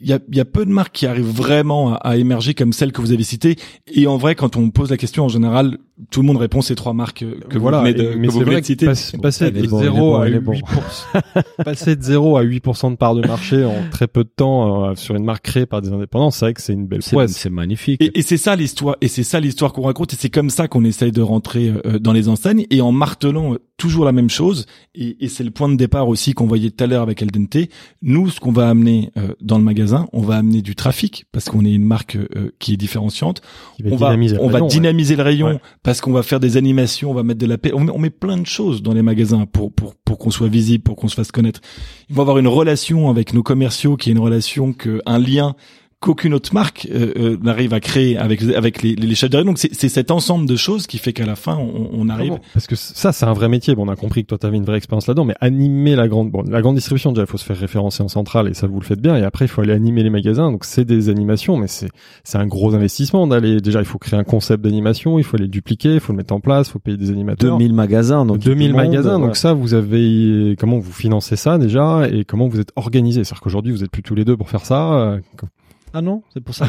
S4: il y, a, il y a peu de marques qui arrivent vraiment à, à émerger comme celles que vous avez citées. Et en vrai, quand on pose la question, en général, tout le monde répond ces trois marques que
S2: voilà,
S4: vous venez de,
S2: mais
S4: que vous
S2: vrai que
S4: citer.
S2: passe- [LAUGHS] passer de
S1: bon, il est
S2: 0
S1: bon,
S2: à
S1: il est bon.
S2: 8%, passer de 0 à 8% de part de marché en très peu de temps euh, sur une marque créée par des indépendants, c'est vrai que c'est une belle prouesse.
S1: c'est magnifique.
S4: Et, et c'est ça l'histoire, et c'est ça l'histoire qu'on raconte, et c'est comme ça qu'on essaye de rentrer euh, dans les enseignes, et en martelant euh, toujours la même chose. Et, et c'est le point de départ aussi qu'on voyait tout à l'heure avec Al Dente. Nous, ce qu'on va amener euh, dans le magasin, on va amener du trafic parce qu'on est une marque euh, qui est différenciante.
S2: Qui va
S4: on va,
S2: dynamiser le
S4: on va
S2: rayon, ouais.
S4: dynamiser le rayon
S2: Ouais.
S4: parce qu'on va faire des animations, on va mettre de la paix. On met, on met plein de choses dans les magasins pour pour pour qu'on soit visible, pour qu'on se fasse connaître. Il va avoir une relation avec nos commerciaux qui est une relation que un lien qu'aucune autre marque euh, euh, n'arrive à créer avec avec les les chefs de rayon. Donc c'est c'est cet ensemble de choses qui fait qu'à la fin on, on arrive.
S2: Vraiment. Parce que ça, c'est un vrai métier. Bon, on a compris que toi, tu avais une vraie expérience là-dedans, mais animer la grande, bon, la grande distribution, déjà, il faut se faire référencer en centrale et ça, vous le faites bien. Et après, il faut aller animer les magasins. Donc, c'est des animations, mais c'est, c'est un gros investissement d'aller, déjà, il faut créer un concept d'animation, il faut les dupliquer, il faut le mettre en place, il faut payer des animateurs.
S1: 2000 magasins, donc
S2: 2000
S1: tout le monde,
S2: magasins.
S1: ouais.
S2: Donc ça, vous avez, comment vous financez ça déjà et comment vous êtes organisé? C'est-à-dire qu'aujourd'hui, vous êtes plus tous les deux pour faire ça. Euh,
S1: Ah non, c'est pour ça.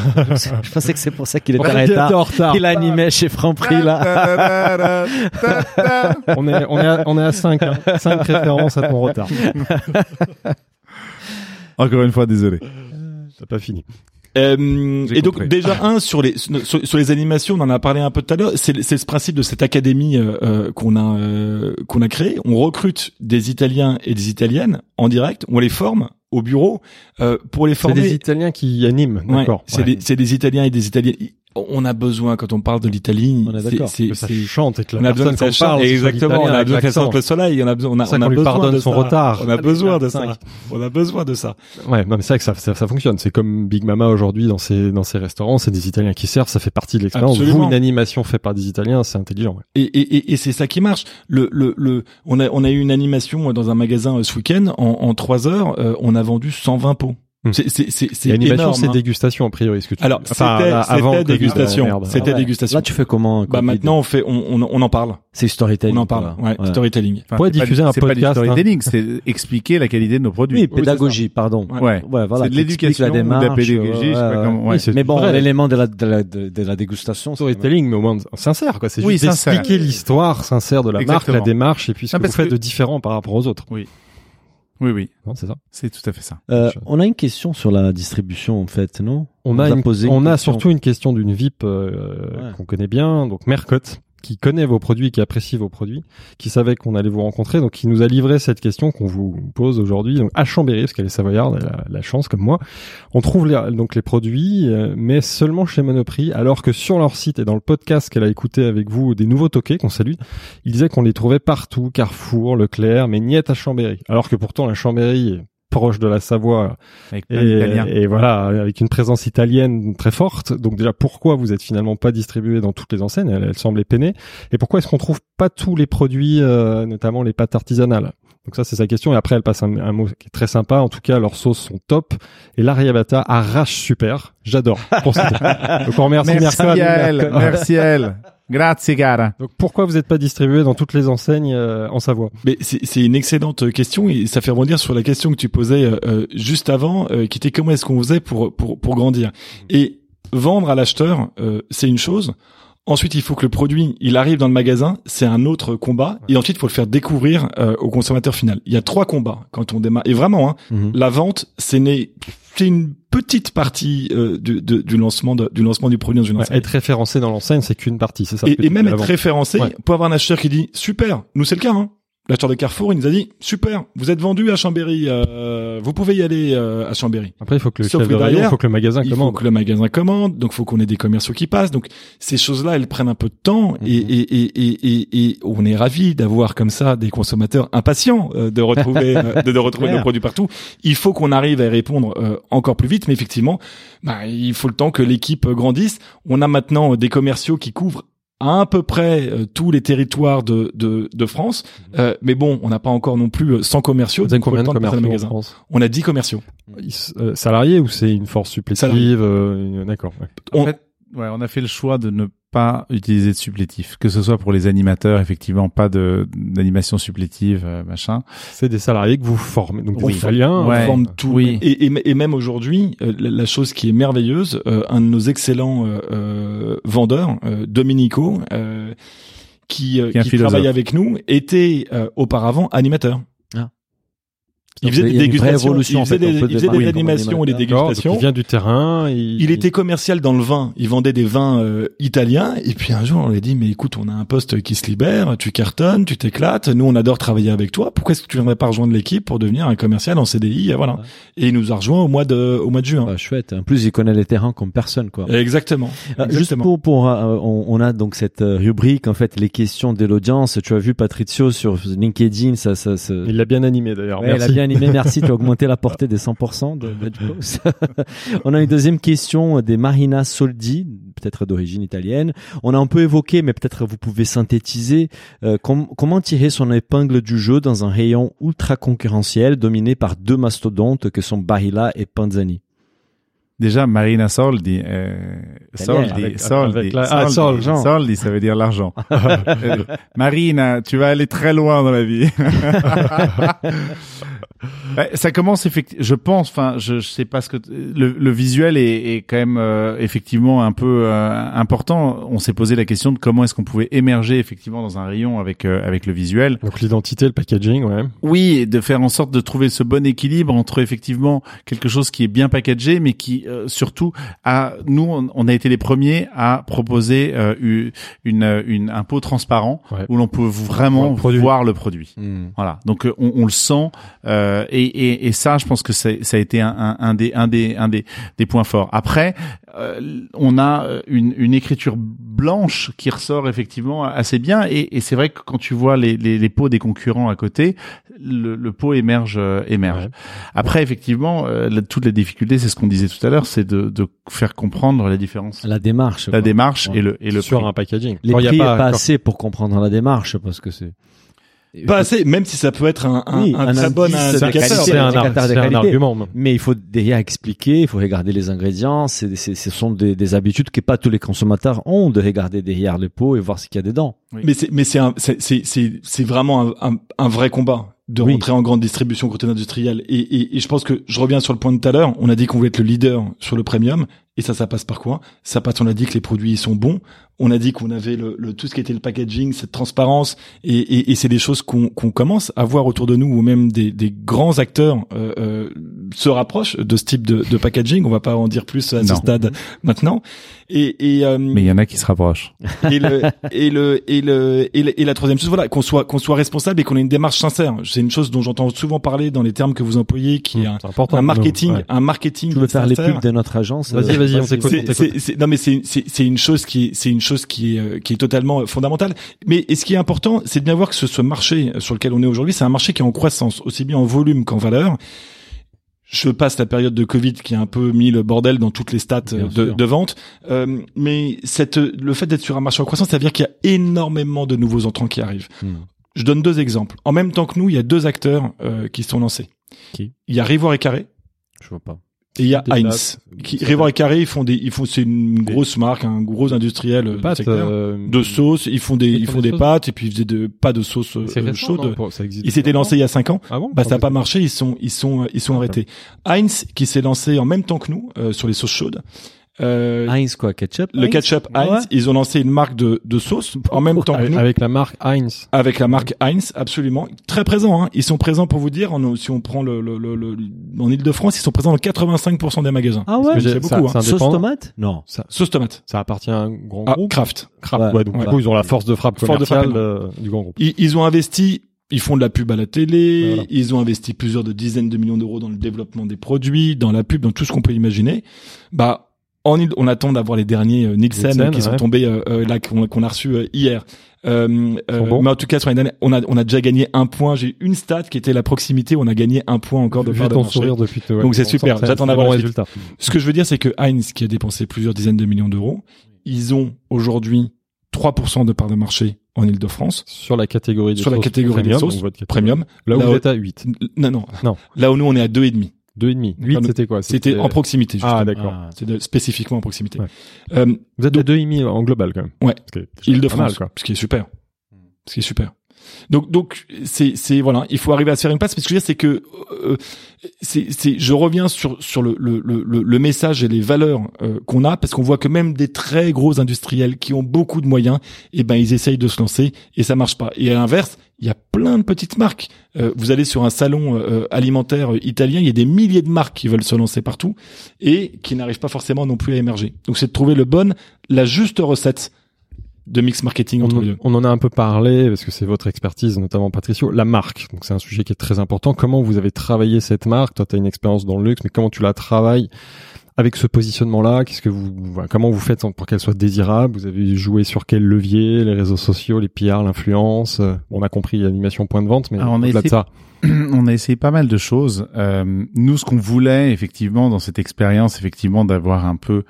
S1: je pensais que c'est pour ça qu'il était en retard.
S2: en retard.
S1: Il animait chez Franprix là. [LAUGHS]
S2: on est, on est à, on est à 5, hein. 5 références à ton retard. [LAUGHS]
S3: Encore une fois, désolé.
S2: T'as pas fini.
S4: Euh, et donc
S3: compris.
S4: déjà un sur les sur, sur les animations, on en a parlé un peu tout à l'heure. C'est c'est ce principe de cette académie euh, euh, qu'on a euh, qu'on a créé. On recrute des Italiens et des Italiennes en direct. On les forme au bureau euh, pour les
S2: C'est
S4: former.
S2: des Italiens qui animent,
S4: Ouais,
S2: d'accord.
S4: c'est
S2: Ouais.
S4: des c'est des Italiens et des Italiennes. On a besoin quand on parle de l'Italie. C'est-
S2: ça
S4: c'est-
S2: chante et que la
S4: on a besoin
S2: personne
S4: que ça
S2: qu'on
S4: chante.
S2: parle,
S4: Exactement. On a besoin qu'elle sente le soleil. On a besoin. On a, on a besoin
S2: pardonne
S4: de
S2: son
S4: ça.
S2: retard.
S4: On a besoin de ça. On a besoin de ça.
S2: Ouais, non, mais c'est vrai que ça, ça, ça fonctionne. C'est comme Big Mama aujourd'hui dans ses, dans ses restaurants, c'est des Italiens qui servent, ça fait partie de l'expérience.
S4: Absolument.
S2: Vous, une animation faite par des Italiens, c'est intelligent. Ouais.
S4: Et, et, et, et c'est ça qui marche. Le, le, le, on a, on a eu une animation dans un magasin euh, ce week-end. En, en trois heures, euh, on a vendu 120 pots.
S2: Hmm.
S4: C'est c'est c'est
S2: Et
S4: c'est
S2: animation,
S4: énorme.
S2: c'est
S4: hein.
S2: dégustation a priori. Ce que tu...
S4: Alors
S2: Enfin,
S4: c'était
S2: là, avant
S4: c'était
S2: Covid,
S4: dégustation, c'était
S1: Ah ouais.
S4: dégustation.
S1: Là, tu fais comment
S4: Bah maintenant on fait on on, on en parle.
S1: c'est storytelling.
S4: On en parle. Ouais, storytelling.
S3: Enfin, pas
S2: diffuser un
S3: c'est pas du
S2: podcast, hein.
S3: storytelling, c'est expliquer la qualité de nos produits.
S1: Oui, pédagogie, pardon.
S4: Ouais.
S3: Ouais.
S1: Voilà.
S3: c'est de l'éducation
S1: la
S3: ou de
S1: démarche.
S3: la pédagogie, je sais pas
S1: ouais,
S3: comment.
S2: Oui,
S3: Ouais.
S2: c'est
S1: Mais bon, l'élément de la, de la, de, la dégustation,
S2: storytelling, mais au moins sincère, quoi. C'est
S3: Oui,
S2: juste
S3: sincère.
S2: d'expliquer l'histoire sincère de la marque, la démarche, et puis ce que vous faites de différent par rapport aux autres.
S3: Oui, oui,
S2: Non, c'est ça.
S3: c'est tout à fait ça.
S1: Euh, on a une question sur la distribution, en fait, non?
S2: On a, une-
S1: posé
S2: on
S1: une
S2: a
S1: question.
S2: surtout une question d'une VIP euh,
S1: Ouais.
S2: qu'on connaît bien, donc Mercotte, qui connaît vos produits, qui apprécie vos produits, qui savait qu'on allait vous rencontrer, donc qui nous a livré cette question qu'on vous pose aujourd'hui. Donc à Chambéry, parce qu'elle est savoyarde, elle a la chance comme moi, on trouve les, donc les produits, euh, mais seulement chez Monoprix, alors que sur leur site et dans le podcast qu'elle a écouté avec vous des nouveaux toqués qu'on salue, il disait qu'on les trouvait partout, Carrefour, Leclerc, mais niet à Chambéry. Alors que pourtant la Chambéry proche de la Savoie
S3: Avec
S2: et, et voilà, avec une présence italienne très forte. Donc déjà, pourquoi vous êtes finalement pas distribué dans toutes les enseignes? Elle, elle semblait peiner. Et pourquoi est-ce qu'on trouve pas tous les produits, euh, notamment les pâtes artisanales? Donc ça, c'est sa question. Et après, elle passe un, un mot qui est très sympa. En tout cas, leurs sauces sont top. Et l'Ariabata arrache super. J'adore. Pour. [LAUGHS] Donc on remercie
S3: Merci
S2: Mercotte.
S3: elle, merci elle. Grazie cara.
S2: Donc pourquoi vous n'êtes pas distribué dans toutes les enseignes euh, en Savoie?
S4: Mais c'est c'est une excellente question et ça fait rebondir sur la question que tu posais euh, euh, juste avant, euh, qui était comment est-ce qu'on faisait pour pour pour grandir? Et vendre à l'acheteur, euh, c'est une chose. Ensuite, il faut que le produit, il arrive dans le magasin, c'est un autre combat. Et ensuite, il faut le faire découvrir euh, au consommateur final. Il y a trois combats quand on démarre. Et vraiment, hein,
S1: Mhm.
S4: la vente, c'est né, c'est une petite partie euh, du, de- du lancement de- du lancement du produit dans une
S2: Ouais,
S4: enseigne.
S2: Être référencé dans l'enseigne, c'est qu'une partie, c'est ça
S4: Et, même être référencé
S2: Ouais.
S4: pour avoir un acheteur qui dit super, nous c'est le cas. Hein. L'acheteur de Carrefour, il nous a dit super, vous êtes vendu à Chambéry, euh, vous pouvez y aller euh, à Chambéry.
S2: Après, il faut que le
S4: Sauf
S2: chef
S4: que
S2: de rayon,
S4: derrière,
S2: il faut que le magasin
S4: Il
S2: commande.
S4: faut que le magasin commande, donc faut qu'on ait des commerciaux qui passent. Donc ces choses-là, elles prennent un peu de temps et,
S2: Mhm.
S4: et, et, et, et, et on est ravis d'avoir comme ça des consommateurs impatients euh, de retrouver [LAUGHS] euh, de, de retrouver nos produits partout. Il faut qu'on arrive à y répondre euh, encore plus vite, mais effectivement, bah, il faut le temps que l'équipe grandisse. On a maintenant des commerciaux qui couvrent à peu près euh, tous les territoires de, de, de France. Euh, mais bon, on n'a pas encore non plus euh, 100 commerciaux.
S2: Vous avez
S4: donc il faut
S2: combien de
S4: le
S2: commerçants en
S4: magasin.
S2: France?
S4: On a 10 commerciaux.
S2: Euh, Salariés ou c'est une force supplétive euh, D'accord. ouais.
S3: En
S4: On-
S3: fait, ouais, on a fait le choix de ne pas utiliser de supplétif, que ce soit pour les animateurs, effectivement, pas de d'animation supplétive, euh, machin.
S2: C'est des salariés que vous formez, donc des
S3: Oui.
S2: Italiens.
S3: Ouais.
S4: on forme tout.
S3: oui.
S4: Et, et, et même aujourd'hui, euh, la, chose qui est merveilleuse, euh, un de nos excellents euh, euh, vendeurs, euh, Domenico, euh, qui, euh,
S3: Qui
S4: qui travaille avec nous, était euh, auparavant animateur.
S1: Ah.
S4: Il faisait des dégustations, il faisait des, il faisait animations et des dégustations.
S2: il vient du terrain. Il,
S4: Il était commercial dans le vin. Il vendait des vins euh, italiens. Et puis un jour, on lui a dit, mais écoute, on a un poste qui se libère. Tu cartonnes, tu t'éclates. Nous, on adore travailler avec toi. Pourquoi est-ce que tu viendrais pas rejoindre l'équipe pour devenir un commercial en CDI Et Voilà.
S1: Ouais.
S4: Et il nous a rejoint au mois de, au mois de juin.
S1: Ah, chouette. En plus, il connaît les terrains comme personne, quoi.
S4: Exactement.
S1: Juste
S4: Exactement.
S1: pour, pour euh, on, on a donc cette euh, rubrique en fait les questions de l'audience. Tu as vu Patricio sur LinkedIn, ça, ça, ça-
S2: Il l'a bien animé d'ailleurs.
S1: Ouais,
S2: Merci.
S1: Animé, merci. Tu as augmenté la portée des 100% de. [LAUGHS] On a une deuxième question des Marina Soldi, peut-être d'origine italienne. On a un peu évoqué, mais peut-être vous pouvez synthétiser. euh, com- comment tirer son épingle du jeu dans un rayon ultra concurrentiel dominé par deux mastodontes que sont Barilla et Panzani?
S3: Déjà, Marina Soldi, euh, Soldi,
S2: Avec-
S3: Soldi,
S2: avec la- ah,
S3: Soldi,
S2: Sol, Jean.
S3: Soldi, ça veut dire l'argent. [LAUGHS] Euh, Marina, tu vas aller très loin dans la vie. [LAUGHS] Ouais, ça commence effectivement. Je pense, enfin, je, je sais pas ce que le, le visuel est, est quand même euh, effectivement un peu euh, important. On s'est posé la question de comment est-ce qu'on pouvait émerger effectivement dans un rayon avec euh, avec le visuel.
S2: Donc l'identité, le packaging, ouais.
S3: Oui, et de faire en sorte de trouver ce bon équilibre entre effectivement quelque chose qui est bien packagé, mais qui euh, surtout a nous on, on a été les premiers à proposer euh, u- une, une un pot transparent
S2: Ouais.
S3: où l'on peut vraiment
S2: Voir le produit.
S3: voir le produit. Voilà, donc euh, on, on le sent euh, et, et, et ça, je pense que ça a été un, un, un des un des un des, des points forts. Après, euh, on a euh, une, une écriture blanche qui ressort effectivement assez bien et, et c'est vrai que quand tu vois les, les, les pots des concurrents à côté, le, le pot émerge euh, émerge.
S2: Ouais.
S3: Après, effectivement, euh, la- toute la difficulté, c'est ce qu'on disait tout à l'heure, c'est de, de faire comprendre la différence,
S1: La démarche.
S3: la
S1: quoi.
S3: démarche
S1: Ouais.
S3: et le et le
S2: sur
S3: prix.
S2: un packaging.
S1: Les
S2: Quand il y a
S1: prix
S2: pas
S1: pas assez pour comprendre la démarche parce que c'est.
S4: Pas assez, même si ça peut être un, un,
S1: Oui,
S4: un
S1: un
S4: très bon indicateur.
S2: C'est un, argument. mais-
S1: il faut derrière expliquer, il faut regarder les ingrédients. C'est, c'est- ce sont des, des habitudes que pas tous les consommateurs ont de regarder derrière le pot et voir ce qu'il y a dedans.
S4: Mais c'est mais c'est un- c'est c'est c'est c'est vraiment un, un, un vrai combat de
S1: Oui.
S4: rentrer en grande distribution côté industriel et, et et je pense que je reviens sur le point de tout à l'heure on a dit qu'on voulait être le leader sur le premium et ça ça passe par quoi? Ça passe on a dit que les produits ils sont bons. On a dit qu'on avait le, le tout ce qui était le packaging cette transparence. Et et, et c'est des choses qu'on qu'on commence à voir autour de nous ou même des des grands acteurs euh, euh, se rapprochent de ce type de, de packaging. On va pas en dire plus à ce stade maintenant. Et et euh,
S3: Mais il y en a qui se rapprochent. [LAUGHS]
S4: et le et le et le et, le- et la troisième chose voilà qu'on soit qu'on soit responsable et qu'on ait une démarche sincère. C'est une chose dont j'entends souvent parler dans les termes que vous employez qui est un,
S2: important.
S4: un marketing
S2: Ouais.
S4: un marketing
S1: Tu veux faire les pubs de notre agence
S2: Vas-y,
S1: euh,
S2: vas-y, on t'écoute.
S4: C'est- c'est- c'est- non mais c'est une chose qui est c'est une chose qui est euh, qui est totalement fondamentale mais et ce qui est important c'est de bien voir que ce, ce marché sur lequel on est aujourd'hui c'est un marché qui est en croissance aussi bien en volume qu'en valeur je passe la période de Covid qui a un peu mis le bordel dans toutes les stats euh, de, de vente, Euh, mais cette, le fait d'être sur un marché en croissance, ça veut dire qu'il y a énormément de nouveaux entrants qui arrivent.
S1: Hmm.
S4: Je donne deux exemples. En même temps que nous, il y a deux acteurs euh, qui sont lancés.
S1: Qui?
S4: Il y a Rivoire et Carré
S1: Je vois pas.
S4: Et il y a Heinz.
S2: dates.
S4: Qui,
S2: Ça
S4: Rivoire et Carré, ils font des, ils font, c'est une grosse marque, un gros industriel euh, du
S2: Pâtes, euh,
S4: de sauce, ils font des,
S2: ils
S4: ils
S2: font des
S4: pâtes et puis ils faisaient de, pas de sauce euh, chaude.
S2: Pour-
S4: Ils s'étaient lancés il y a cinq ans.
S2: Ah bon
S4: Bah ça n'a pas marché, ils sont ils sont euh, ils sont arrêtés. Heinz qui s'est lancé en même temps que nous euh, sur les sauces chaudes. Euh,
S1: Heinz quoi, ketchup?
S4: le
S1: Heinz?
S4: ketchup Heinz,
S1: Ouais?
S4: ils ont lancé une marque de, de sauce en même temps que
S2: Avec,
S4: nous
S2: avec la marque Heinz.
S4: avec la marque Heinz absolument très présents hein. ils sont présents pour vous dire en, si on prend le, le, le, le- en Île-de-France ils sont présents dans 85% des magasins
S1: Ah ouais?
S4: c'est beaucoup,
S2: ça-
S4: hein.
S2: c'est
S1: Sauce tomate? Non.
S2: Ça,
S4: sauce tomate
S2: ça appartient à un grand
S4: ah,
S2: groupe?
S4: Kraft
S2: Kraft.
S1: Ouais.
S2: Ouais, donc
S4: Ouais.
S2: du coup, ils ont la force de frappe
S4: Force de
S2: commerciale
S4: frappe,
S2: euh, du grand groupe.
S4: ils, ils ont investi ils font de la pub à la télé,
S2: Voilà.
S4: ils ont investi plusieurs de dizaines de millions d'euros dans le développement des produits, dans la pub, dans tout ce qu'on peut imaginer. Bah, en, on attend d'avoir les derniers euh, Nielsen,
S2: Nielsen,
S4: qui sont
S2: ouais.
S4: tombés euh, euh, là qu'on a reçus euh, hier. Euh, euh, mais en tout cas sur les derniers, on a on a déjà gagné un point. J'ai une stat qui était la proximité. où On a gagné un point encore de
S2: Vu
S4: part de
S2: ton
S4: marché.
S2: sourire depuis tout.
S4: Donc c'est super, j'attends d'avoir
S2: le
S4: la
S2: résultat.
S4: Ce que je veux dire, c'est que Heinz, qui a dépensé plusieurs dizaines de millions d'euros, ils ont aujourd'hui 3% de part de marché en Ile-de-France.
S2: Sur la catégorie des
S4: Sur la
S2: sauces
S4: catégorie des
S2: premium,
S4: sauces
S2: votre catégorie.
S4: Premium.
S2: Là où
S4: Là
S2: vous
S4: où-
S2: êtes à 8.
S4: Non, non.
S2: Non.
S4: Là où nous, on est à deux et demi.
S2: Deux et demi. 8,
S4: Pardon.
S2: c'était quoi?
S4: C'était en proximité, justement.
S2: Ah, d'accord.
S1: Ah.
S4: De- spécifiquement en proximité.
S2: Ouais.
S4: Euh,
S2: Vous êtes à deux et demi en global, quand même.
S4: Ouais. Île-de-France,
S2: quoi.
S4: ce qui est super. Ce qui est super. Donc, donc, c'est, c'est, voilà, il faut arriver à se faire une place. Mais ce que je veux dire, c'est que, euh, c'est, c'est, je reviens sur, sur le, le, le, le- message et les valeurs euh, qu'on a, parce qu'on voit que même des très gros industriels qui ont beaucoup de moyens, eh ben, ils essayent de se lancer et ça marche pas. Et à l'inverse, il y a plein de petites marques. Euh, vous allez sur un salon euh, alimentaire euh, italien, il y a des milliers de marques qui veulent se lancer partout et qui n'arrivent pas forcément non plus à émerger. Donc, c'est de trouver le bon, la juste recette de mix marketing entre les
S2: On,
S4: deux.
S2: on en a un peu parlé parce que c'est votre expertise, notamment Patricio. La marque, donc c'est un sujet qui est très important. Comment vous avez travaillé cette marque? Toi, tu as une expérience dans le luxe, mais comment tu la travailles avec ce positionnement-là? Qu'est-ce que vous, comment vous faites pour qu'elle soit désirable? Vous avez joué sur quel levier? Les réseaux sociaux, les PR, l'influence Euh, On a compris l'animation point de vente, mais
S3: Alors, on a
S2: au-delà de
S3: essayé-
S2: ça, [CLEARS THROAT]
S3: on a essayé pas mal de choses. Euh, nous, ce qu'on voulait effectivement dans cette expérience, effectivement, d'avoir un peu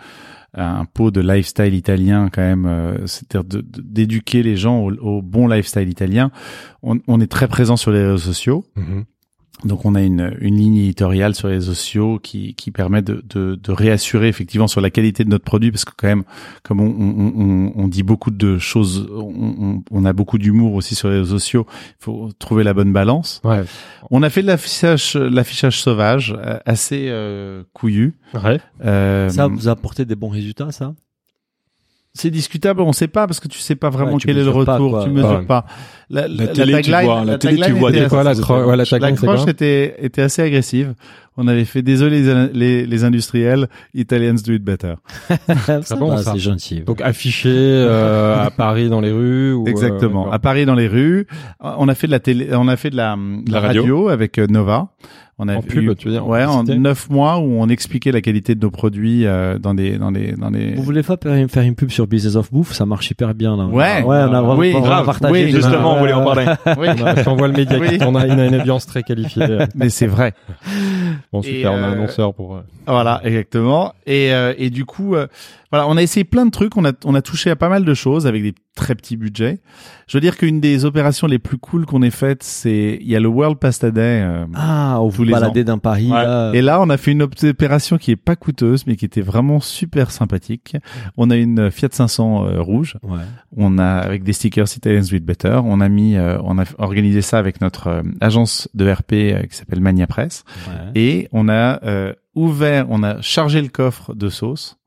S3: un pot de lifestyle italien quand même, euh, c'est-à-dire d'éduquer les gens au, au bon lifestyle italien. On, on est très présent sur les réseaux sociaux. Donc on a une, une ligne éditoriale sur les réseaux sociaux qui, qui permet de, de, de réassurer effectivement sur la qualité de notre produit parce que quand même comme on, on, on, on dit beaucoup de choses, on, on, on a beaucoup d'humour aussi sur les réseaux sociaux, il faut trouver la bonne balance.
S2: ouais,
S3: On a fait de l'affichage, l'affichage sauvage euh, assez euh, couillu.
S2: ouais.
S3: Euh,
S1: Ça vous a apporté des bons résultats, ça?
S3: C'est discutable, on sait pas parce que tu sais pas vraiment
S1: Ouais,
S3: quel est le
S1: mesures pas,
S3: retour,
S1: quoi.
S3: tu mesures
S2: Ouais.
S3: pas. La,
S4: La télé, tu vois, la télé, tu
S3: tagline
S4: vois des
S2: C'est la, cro- ouais, la
S3: La
S2: tagline, c'est quoi
S3: était, était assez agressive. On avait fait désolé les, les, les industriels, Italians do it better. [LAUGHS]
S1: Ça
S2: bon,
S1: va,
S2: ça.
S1: C'est gentil.
S2: Donc affiché euh, à Paris dans les rues ou, euh,
S3: Exactement.
S2: d'accord.
S3: à Paris dans les rues, on a fait de la télé, on a fait de la, de la
S4: La radio.
S3: radio. avec euh, Nova. On a
S2: En pub, tu veux dire, en
S3: Ouais, en neuf mois où on expliquait la qualité de nos produits euh, dans des dans des dans des.
S1: Vous voulez pas faire faire une pub sur Business of Bouffe? Ça marche hyper bien là.
S3: Ouais.
S1: ouais, on a vraiment,
S3: Oui,
S1: on a
S3: grave.
S1: partagé.
S3: Oui,
S4: Justement, on voulait en parler. [LAUGHS]
S3: Oui.
S2: On a- on voit le média
S3: Oui.
S2: il a une audience très qualifiée. [LAUGHS]
S3: Mais c'est vrai.
S2: Bon,
S3: Et,
S2: super, on a un
S3: euh,
S2: annonceur pour... euh,
S3: Voilà, exactement. Et, euh, et du coup, euh, voilà, on a essayé plein de trucs. On a, on a touché à pas mal de choses avec des très petits budgets. Je veux dire qu'une des opérations les plus cool qu'on ait faites, c'est il y a le World Pasta Day. euh,
S1: Ah, vous
S3: Tous les
S1: baladez dans Paris.
S4: Ouais.
S1: là.
S3: Et là, on a fait une op- opération qui est pas coûteuse, mais qui était vraiment super sympathique. On a une Fiat 500 euh, rouge.
S1: Ouais.
S3: On a avec des stickers Italians It Better. On a mis, euh, on a organisé ça avec notre euh, agence de RP euh, qui s'appelle Mania Press.
S1: ouais.
S3: Et on a euh, ouvert, on a chargé le coffre de sauce.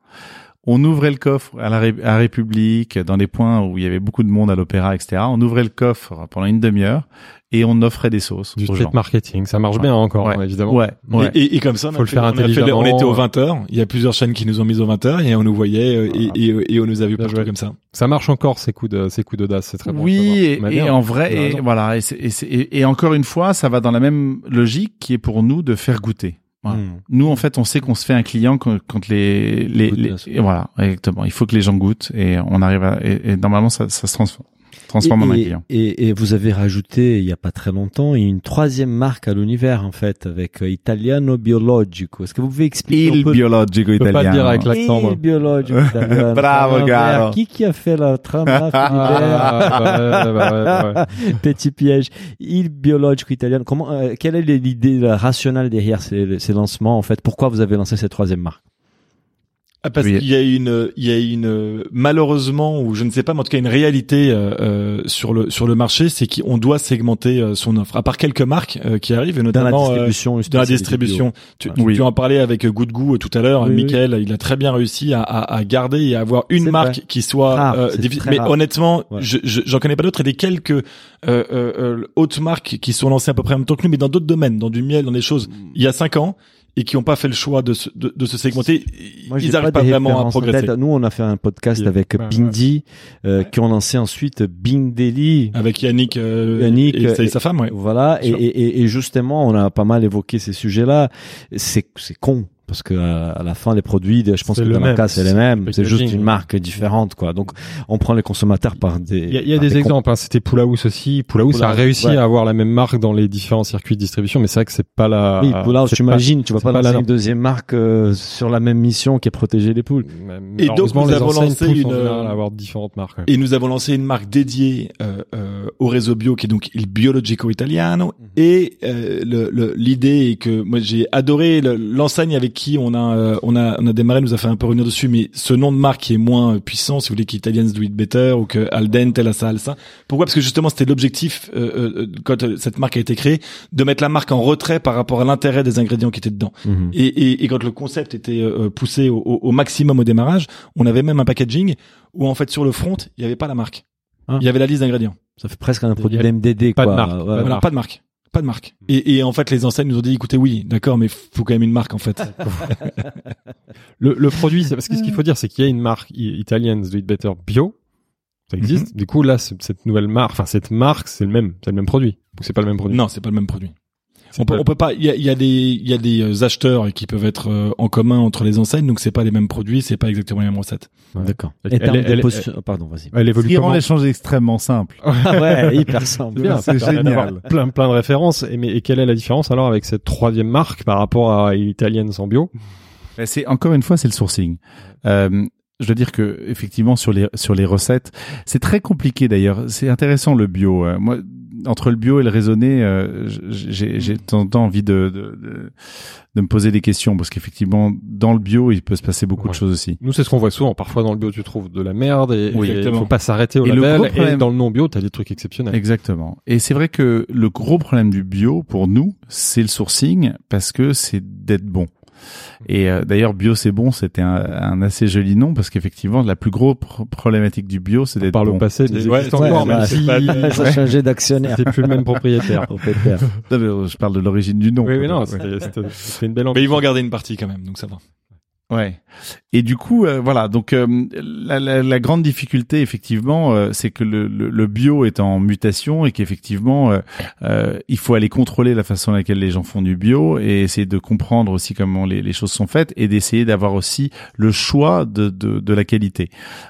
S3: On ouvrait le coffre à la Ré- à République, dans des points où il y avait beaucoup de monde à l'opéra, etc. On ouvrait le coffre pendant une demi-heure et on offrait des sauces
S2: Du street marketing, ça marche
S3: Ouais.
S2: bien encore,
S3: Ouais.
S2: hein, évidemment.
S3: Ouais, ouais.
S4: Et, et, et comme ça, on,
S2: Faut
S4: a
S2: le
S4: fait-
S2: faire
S4: on, a fait on était aux 20 heures. Il y a plusieurs chaînes qui nous ont mis aux 20 heures et on nous voyait euh, et, et, et on nous a vu partout comme ça.
S2: Ça marche encore ces coups de ces coups d'audace, c'est très bon.
S3: oui, et,
S2: bien.
S3: en vrai, et voilà, et, c'est- et, c'est- et- et encore une fois, ça va dans la même logique qui est pour nous de faire goûter. Voilà.
S1: Hmm.
S3: Nous, en fait, on sait qu'on se fait un client quand, quand les, et voilà, exactement. Il faut que les gens goûtent et on arrive à, et, et normalement, ça, ça se transforme, transforme en un
S1: et,
S3: client.
S1: et, et vous avez rajouté il y a pas très longtemps une troisième marque à l'univers en fait avec euh, Italiano Biologico. Est-ce que vous pouvez expliquer un
S3: Il
S1: peu?
S3: Biologico
S2: Je peux pas le dire avec
S3: italiano.
S2: l'accent.
S1: Il Biologico Italiano. [LAUGHS]
S3: Bravo,
S1: bien. Qui qui a fait la trame [LAUGHS]
S2: Ah, ouais, bah ouais, ouais.
S1: Philibert [LAUGHS] Petit piège. Il Biologico Italiano. Comment euh, quelle est l'idée la rationnelle derrière ces, ces lancements en fait? Pourquoi vous avez lancé cette troisième marque?
S4: Ah, parce
S3: Oui.
S4: qu'il y a une, il y a une malheureusement ou je ne sais pas, mais en tout cas une réalité euh, euh, sur le sur le marché, c'est qu'on doit segmenter euh, son offre. À part quelques marques euh, qui arrivent, et
S1: Dans la
S4: notamment euh,
S1: distribution
S4: dans la distribution. Tu, tu,
S3: Oui.
S4: tu en parlais avec euh, Good Goût tout à l'heure.
S1: Oui, oui.
S4: Michael, il a très bien réussi à, à, à garder et à avoir une marque
S1: vrai.
S4: qui soit
S1: Rare,
S4: euh, Mais
S1: rare.
S4: honnêtement,
S1: Ouais.
S4: je je- j'en connais pas d'autres. Et des quelques euh, euh, euh, autres marques qui sont lancées à peu près en même temps que nous, mais dans d'autres domaines, dans du miel, dans des choses il y a cinq ans et qui n'ont pas fait le choix de se, de, de se segmenter.
S1: Moi,
S4: ils n'arrivent
S1: pas
S4: pas, vraiment à progresser.
S1: tête. Nous, on a fait un podcast
S2: Yeah.
S1: avec. Bindi, euh,
S4: Ouais.
S1: qui ont lancé ensuite Bindeli.
S4: Avec Yannick, euh,
S1: Yannick,
S4: et, sa- et
S1: euh,
S4: sa femme, ouais.
S1: Voilà, et, et, et- et justement, on a pas mal évoqué ces sujets-là. C'est c'est con parce que euh, à la fin, les produits, je pense que cas, c'est les mêmes.
S2: C'est
S1: juste une marque différente, quoi. Donc, on prend les consommateurs par des.
S2: Il y a, y des exemples. Hein. C'était Poulaous aussi. Poulaous a réussi
S1: ouais.
S2: à avoir la même marque dans les différents circuits de distribution, mais c'est vrai que c'est pas la.
S1: Oui, Poulaous, tu imagines, tu vas pas
S2: pas la
S1: lancer une deuxième marque euh, sur la même mission qui est protéger les poules.
S2: Et
S4: donc, nous
S2: les
S4: avons lancé une, euh,
S2: à avoir différentes marques. ouais.
S4: Et nous avons lancé une marque dédiée euh, euh, au réseau bio qui est donc il Biologico Italiano.
S1: Mhm.
S4: Et euh, le- le- l'idée est que moi j'ai adoré le- l'enseigne avec qui on a euh, on a on a démarré nous a fait un peu revenir dessus, mais ce nom de marque qui est moins euh, puissant, si vous voulez, qu'Italians Do It Better ou que Al Dente la salsa. Pourquoi? Parce que justement c'était l'objectif euh, euh, quand euh, cette marque a été créée de mettre la marque en retrait par rapport à l'intérêt des ingrédients qui étaient dedans.
S1: Mhm.
S4: Et, et, et quand le concept était euh, poussé au, au- au maximum au démarrage, on avait même un packaging où en fait sur le front il y avait pas la marque.
S1: Ah.
S4: Il y avait la liste d'ingrédients.
S1: Ça fait presque un produit
S2: a
S1: d'MDD,
S2: pas de
S1: quoi.
S2: marque,
S1: Ouais.
S2: pas de
S4: Voilà,
S2: marque.
S4: pas de marque. Pas de marque. Et, et en fait, les enseignes nous ont dit, écoutez, oui, d'accord, mais faut quand même une marque, en fait. [LAUGHS]
S2: Le, le produit, c'est parce que ce qu'il faut dire, c'est qu'il y a une marque i- Italians Do It Better bio. Ça existe. Du coup, là, cette nouvelle marque, enfin, cette marque, c'est le même, c'est le même produit. Ou c'est pas le même produit.
S4: non, c'est pas le même produit. On peut,
S2: pas-
S4: on peut pas, il y a, il y a des, il y a des euh, acheteurs qui peuvent être euh, en commun entre les enseignes, donc c'est pas les mêmes produits, c'est pas exactement les mêmes recettes.
S2: Ouais.
S1: D'accord.
S2: Elle-
S1: Et oh, Pardon, vas-y.
S2: Elle
S3: Ce
S2: évolue
S3: qui rend l'échange extrêmement simple.
S1: ouais, [LAUGHS] hyper simple.
S2: Bien,
S3: C'est génial.
S2: Plein, plein de références. Et, mais, et quelle est la différence alors avec cette troisième marque par rapport à Italians en bio?
S3: Ben, C'est encore une fois, c'est le sourcing. Euh, je veux dire que effectivement sur les sur les recettes, c'est très compliqué d'ailleurs. C'est intéressant le bio. Euh, moi, entre le bio et le raisonné, euh, j'ai j'ai de temps en temps envie de, de de de me poser des questions parce qu'effectivement dans le bio il peut se passer beaucoup
S2: Ouais.
S3: de choses aussi.
S2: Nous, c'est ce qu'on voit souvent. Parfois, dans le bio, tu trouves de la merde et
S3: Oui,
S2: et il
S4: exactement.
S2: faut pas s'arrêter au
S3: Et le
S2: label. Et
S3: problème-
S2: dans le non bio, t'as des trucs exceptionnels.
S3: Exactement. Et c'est vrai que le gros problème du bio pour nous, c'est le sourcing parce que c'est d'être bon. Et euh, d'ailleurs, bio c'est bon, c'était un, un assez joli nom parce qu'effectivement, la plus grosse pr- problématique du bio, c'est d'être
S2: Par le
S3: bon.
S2: passé, des
S4: Ouais,
S2: existants
S4: ouais,
S2: encore,
S4: ouais,
S2: même
S4: c'est
S2: si
S4: pas- [LAUGHS]
S1: Ça a changé d'actionnaire.
S2: c'est plus le même propriétaire. [LAUGHS]
S3: Non, mais, euh, Je parle de l'origine du nom.
S2: Oui, oui, non, c'était une belle
S4: Mais ils vont en garder une partie quand même, donc ça va.
S3: Ouais. Et du coup, euh, voilà. Donc euh, la, la, la, grande difficulté, effectivement, euh, c'est que le, le, le, bio est en mutation et qu'effectivement, il faut aller contrôler la façon dans laquelle les gens font du bio et essayer de comprendre aussi comment les, les choses sont faites et d'essayer d'avoir aussi le choix de, de, de, la qualité.